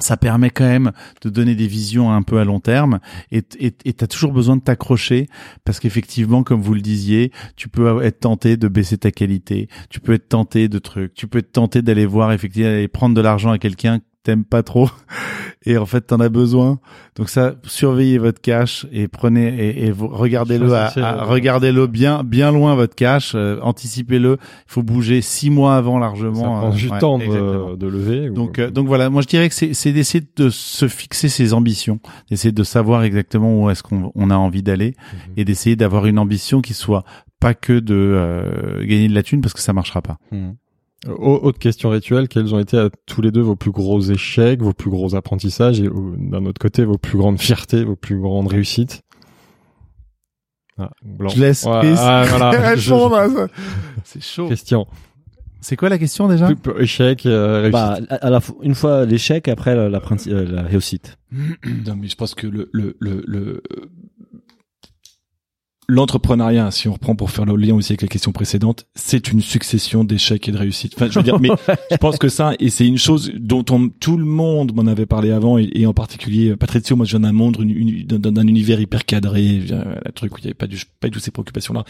S3: Ça permet quand même de donner des visions un peu à long terme et et t'as toujours besoin de t'accrocher parce qu'effectivement, comme vous le disiez, tu peux être tenté de baisser ta qualité, tu peux être tenté de trucs, tu peux être tenté d'aller voir effectivement aller prendre de l'argent à quelqu'un que t'aimes pas trop [LAUGHS] et en fait t'en as besoin. Donc ça, surveillez votre cash et prenez et, et vous- regardez-le, à,
S2: euh,
S3: regardez-le bien bien loin votre cash, euh, anticipez-le. Il faut bouger six mois avant
S2: Ça
S3: largement.
S2: prend
S3: euh,
S2: du
S3: ouais,
S2: temps de, de lever. ou-
S3: Donc, euh, donc voilà, moi je dirais que c'est, c'est d'essayer de se fixer ses ambitions, d'essayer de savoir exactement où est-ce qu'on on a envie d'aller
S2: Mhm.
S3: et d'essayer d'avoir une ambition qui soit pas que de euh, gagner de la thune parce que ça marchera pas.
S1: Hmm.
S2: Au- Autre question rituelle, quels ont été à tous les deux vos plus gros échecs, vos plus gros apprentissages et d'un autre côté vos plus grandes fiertés, vos plus grandes réussites? Ah, blanc.
S3: Je laisse
S2: Ouais,
S3: Chris
S2: ah, voilà. [LAUGHS] Je-
S3: répondre à ça. C'est chaud.
S2: Question.
S3: C'est quoi la question déjà?
S2: Plus- plus- échec, euh, réussite.
S1: Bah, à la fois- une fois l'échec, après la, la, euh, la réussite. [CLEARS THROAT]
S4: Non, mais je pense que le, le, le, le- l'entrepreneuriat, si on reprend pour faire le lien aussi avec la question précédente, c'est une succession d'échecs et de réussites. Enfin, je veux dire, [LAUGHS] mais je pense que ça, et c'est une chose dont on, tout le monde m'en avait parlé avant, et, et en particulier Patrizio, moi je viens d'un monde, une- une- d'un univers hyper cadré, viens d'un truc où il n'y avait pas du, pas ces préoccupations-là.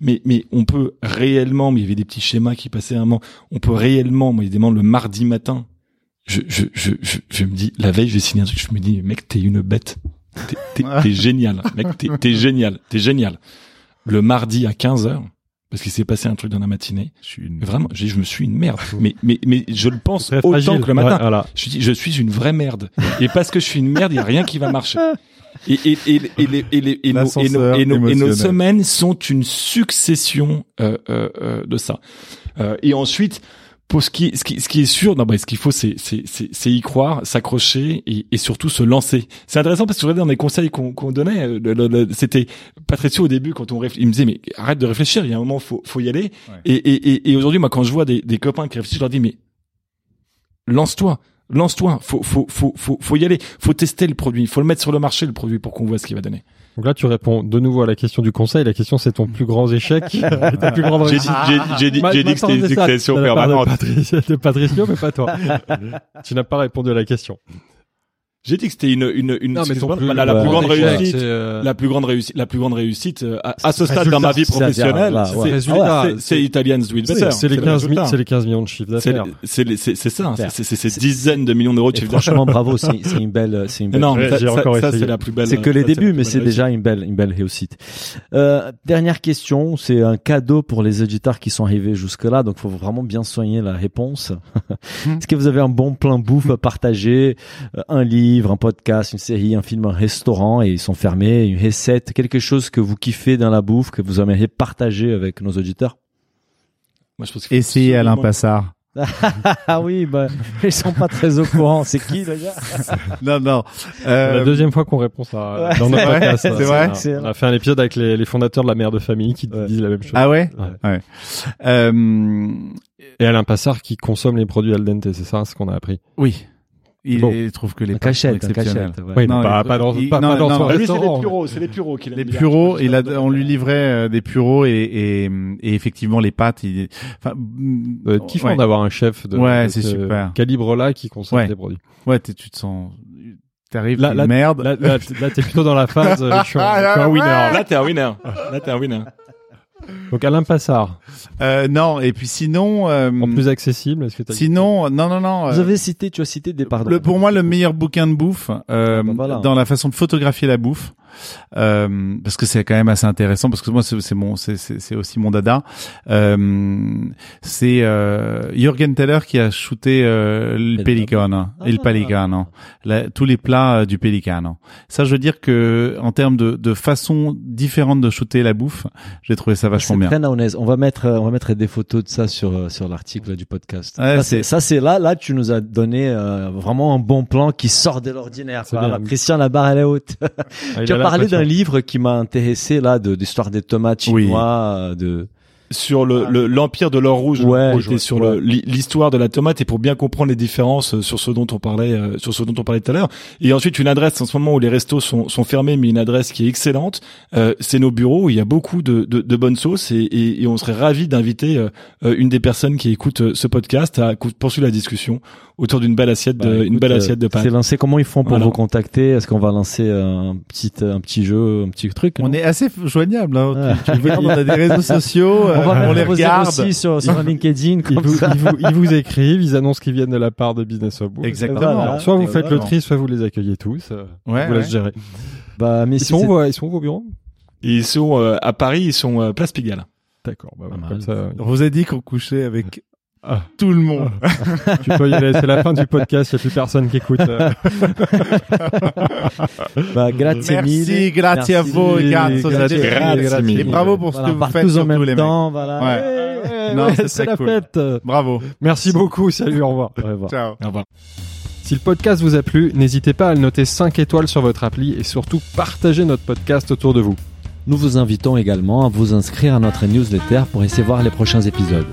S4: Mais, mais on peut réellement, mais il y avait des petits schémas qui passaient à un moment, on peut réellement, moi, il y a des moments le mardi matin, je, je, je, je, je me dis, la veille, je vais signer un truc, je me dis, mec, t'es une bête. T'es- génial, mec, t'es génial, t'es génial. Le mardi à 15h, parce qu'il s'est passé un truc dans la matinée,
S3: Je suis une-
S4: vraiment, dit, je me suis une merde. Mais, mais, mais je le pense autant
S2: fragile.
S4: que le matin.
S2: Ouais, voilà.
S4: Je je suis une vraie merde. Et parce que je suis une merde, il y a rien qui va marcher. Et, et, et, et, les- et, les- et, nos, et, nos, nos, semaines sont une succession euh, euh, euh, de ça. Euh, et ensuite, pour ce qui, ce qui, ce qui est sûr, non, bah, ce qu'il faut, c'est, c'est, c'est, c'est y croire, s'accrocher et, et surtout se lancer. C'est intéressant parce que regardez dans les conseils qu'on, qu'on donnait, euh, le- le- le- c'était Patricio au début quand on réfléchit, il me disait mais arrête de réfléchir, il y a un moment faut, faut y aller.
S3: Ouais.
S4: Et, et, et, et aujourd'hui, moi, quand je vois des, des copains qui réfléchissent, je leur dis mais lance-toi, lance-toi, faut, faut, faut, faut, faut y aller, faut tester le produit, faut le mettre sur le marché le produit pour qu'on voit ce qu'il va donner.
S2: Donc là, tu réponds de nouveau à la question du conseil. La question, c'est ton plus grand échec, [LAUGHS] ta plus grande
S4: J'ai dit, j'ai, dit, j'ai dit que c'était une succession permanente.
S2: De Patricio, mais pas toi. [LAUGHS] tu n'as pas répondu à la question.
S4: J'ai dit que c'était une une une
S2: Non, mais ton plus-
S4: la, la
S1: ouais,
S4: plus grande
S2: échec,
S4: réussite.
S2: euh,
S4: La plus grande réussite, la plus grande réussite euh, à, à ce stade
S2: résultat,
S4: dans ma vie professionnelle,
S1: là,
S4: c'est-
S1: ouais.
S2: Résultat,
S4: c'est- c'est Italians Do It
S2: c'est
S4: Better.
S2: c'est les
S4: le
S2: 15 mi-
S4: résultat.
S2: c'est les 15 millions de chiffre
S4: C'est
S2: d'affaires.
S4: c'est les- c'est c'est ça,
S1: Faire.
S4: c'est c'est ces
S1: C'est-
S4: dizaines de millions d'euros de chiffre d'affaires.
S1: franchement, bravo, c'est c'est une belle, c'est une belle.
S4: non, ça,
S2: j'ai
S4: ça-
S2: encore
S4: ça,
S2: essayé.
S4: c'est la plus belle.
S1: C'est que les
S4: ça, la
S1: débuts, mais c'est déjà une belle, une belle réussite. Euh, dernière question, c'est un cadeau pour les auditeurs qui sont arrivés jusque-là, donc faut vraiment bien soigner la réponse. Est-ce que vous avez un bon plan bouffe à partager, euh, un livre, un podcast, une série, un film, un restaurant, et ils sont fermés, une recette, quelque chose que vous kiffez dans la bouffe, que vous aimeriez partager avec nos auditeurs?
S4: Moi, je pense
S3: Essayez Alain Passard. [LAUGHS]
S1: Ah oui, bah, ils sont pas très au courant. C'est qui gars [LAUGHS]
S3: Non, non.
S2: C'est
S3: Euh,
S2: la deuxième fois qu'on répond ça
S1: Ouais,
S2: dans notre
S3: c'est vrai,
S2: podcast.
S3: c'est vrai?
S2: On a fait un épisode avec les, les fondateurs de la mère de famille qui
S1: Ouais.
S2: disent la même chose.
S3: Ah ouais,
S2: Ouais.
S3: ouais. Euh,
S2: Et Alain Passard qui consomme les produits al dente, c'est ça ce qu'on a appris?
S3: oui. Il,
S2: Bon.
S3: il trouve que les pâtes
S1: cachette, un
S3: exceptionnelles.
S1: cachette. ouais.
S2: Oui,
S3: Non,
S2: pas,
S3: il-
S2: pas dans,
S3: il-
S2: pas,
S3: non,
S2: pas dans
S3: non,
S2: son
S3: non.
S4: Lui, c'est les pureaux, c'est les pureaux qu'il aime
S3: Les
S4: bien.
S3: pureaux, il a, on lui livrait euh, des pureaux et, et, et effectivement les pâtes. Il, enfin,
S2: doit être kiffant
S3: ouais.
S2: d'avoir un chef de,
S3: Ouais,
S2: de
S3: c'est
S2: ce
S3: super.
S2: calibre-là qui consomme
S3: Ouais.
S2: des produits.
S3: Ouais, t'es- tu te sens, t'arrives,
S2: Là-
S3: là,
S2: là-
S3: merde.
S2: Là, là, là, t'es plutôt dans la phase, euh, [LAUGHS] je suis un, je suis un winner.
S4: Là, t'es un winner. Là, t'es un winner. [LAUGHS]
S2: Donc Alain Passard,
S3: Euh, non, et puis sinon, euh,
S2: en plus accessible, est-ce que t'as
S3: sinon, non, non, non.
S1: Vous
S3: euh,
S1: avez cité, tu as cité des pardons.
S3: le, pour moi, le meilleur bouquin de bouffe euh,
S1: Ah, bah voilà.
S3: dans la façon de photographier la bouffe, euh, parce que c'est quand même assez intéressant, parce que moi, c'est mon, c'est- c'est c'est aussi mon dada. Euh, c'est euh, Jürgen Teller qui a shooté euh, le
S1: El
S3: Pelicano,
S1: Ah.
S3: El Pelicano, la- tous les plats euh, du Pelicano. Ça, je veux dire que en termes de, de façon différente de shooter la bouffe, j'ai trouvé ça vachement
S1: Très naonaise. On va mettre, euh, on va mettre des photos de ça sur euh, sur l'article du podcast.
S3: Ouais,
S1: ça,
S3: c'est-
S1: c'est ça, c'est là, là, tu nous as donné euh, vraiment un bon plan qui sort de l'ordinaire. Christian, la barre elle est haute.
S2: Ah, [LAUGHS]
S1: tu
S2: a
S1: as parlé d'un livre qui m'a intéressé là, de d'histoire des tomates chinois, euh, de.
S4: Sur le le- l'empire de l'or rouge,
S1: Ouais,
S4: Rouge,
S1: ouais,
S4: sur
S1: ouais.
S4: l'histoire de la tomate et pour bien comprendre les différences euh, sur ce dont on parlait euh, sur ce dont on parlait tout à l'heure et ensuite une adresse en ce moment où les restos sont sont fermés mais une adresse qui est excellente euh, c'est nos bureaux où il y a beaucoup de de, de bonnes sauces et, et, et on serait ravi d'inviter euh, euh, une des personnes qui écoute euh, ce podcast à poursuivre la discussion autour d'une belle assiette de
S1: Bah,
S4: une belle assiette de pâtes
S1: C'est lancé. Comment ils font pour
S4: Voilà.
S1: vous contacter? Est-ce qu'on va lancer un petit un petit jeu, un petit truc?
S3: On est assez joignable. Hein. Tu, tu veux dire, on a des réseaux sociaux, [LAUGHS]
S1: On
S3: euh,
S1: va
S3: on,
S1: mettre
S3: les regarde.
S1: aussi sur sur [LAUGHS] LinkedIn.
S2: Ils
S1: Comme
S2: vous,
S1: ça.
S2: ils, vous, ils vous [LAUGHS] écrivent, ils annoncent qu'ils viennent de la part de Business of Bouffe.
S3: Exactement.
S1: Voilà.
S2: Alors, soit vous faites le tri, soit vous les accueillez tous. euh,
S3: Ouais,
S2: vous laisse
S3: ouais.
S2: gérer.
S1: Bah, mais
S2: Ils
S1: si
S2: sont, euh, ils sont où vos bureaux?
S4: Ils sont euh, à Paris ils sont euh, place Pigalle
S2: D'accord. Bah, comme ça,
S3: On vous a dit qu'on couchait avec
S2: Ah.
S3: tout le monde. [LAUGHS]
S2: tu peux y aller. C'est la fin du podcast. Il n'y a plus personne qui écoute. euh. [LAUGHS]
S1: bah, grazie
S3: Merci,
S1: mille.
S3: grazie à vous, grazie,
S1: Grazie,
S3: grazie
S4: grazie
S3: mille. Et bravo pour ce que vous faites
S1: tous en même
S3: les mecs.
S1: temps, voilà.
S3: Ouais.
S2: Ouais,
S3: Non,
S2: ouais,
S3: c'est
S2: la
S3: cool.
S2: fête.
S3: Bravo.
S2: Merci beaucoup. Salut. Au revoir.
S1: Au revoir.
S3: Ciao.
S4: au revoir
S2: Si le podcast vous a plu, n'hésitez pas à le noter 5 étoiles sur votre appli et surtout partagez notre podcast autour de vous.
S1: Nous vous invitons également à vous inscrire à notre newsletter pour recevoir les prochains épisodes.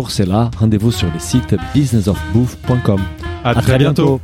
S1: Pour cela, rendez-vous sur le site businessofbouffe.com.
S2: À,
S1: À très bientôt.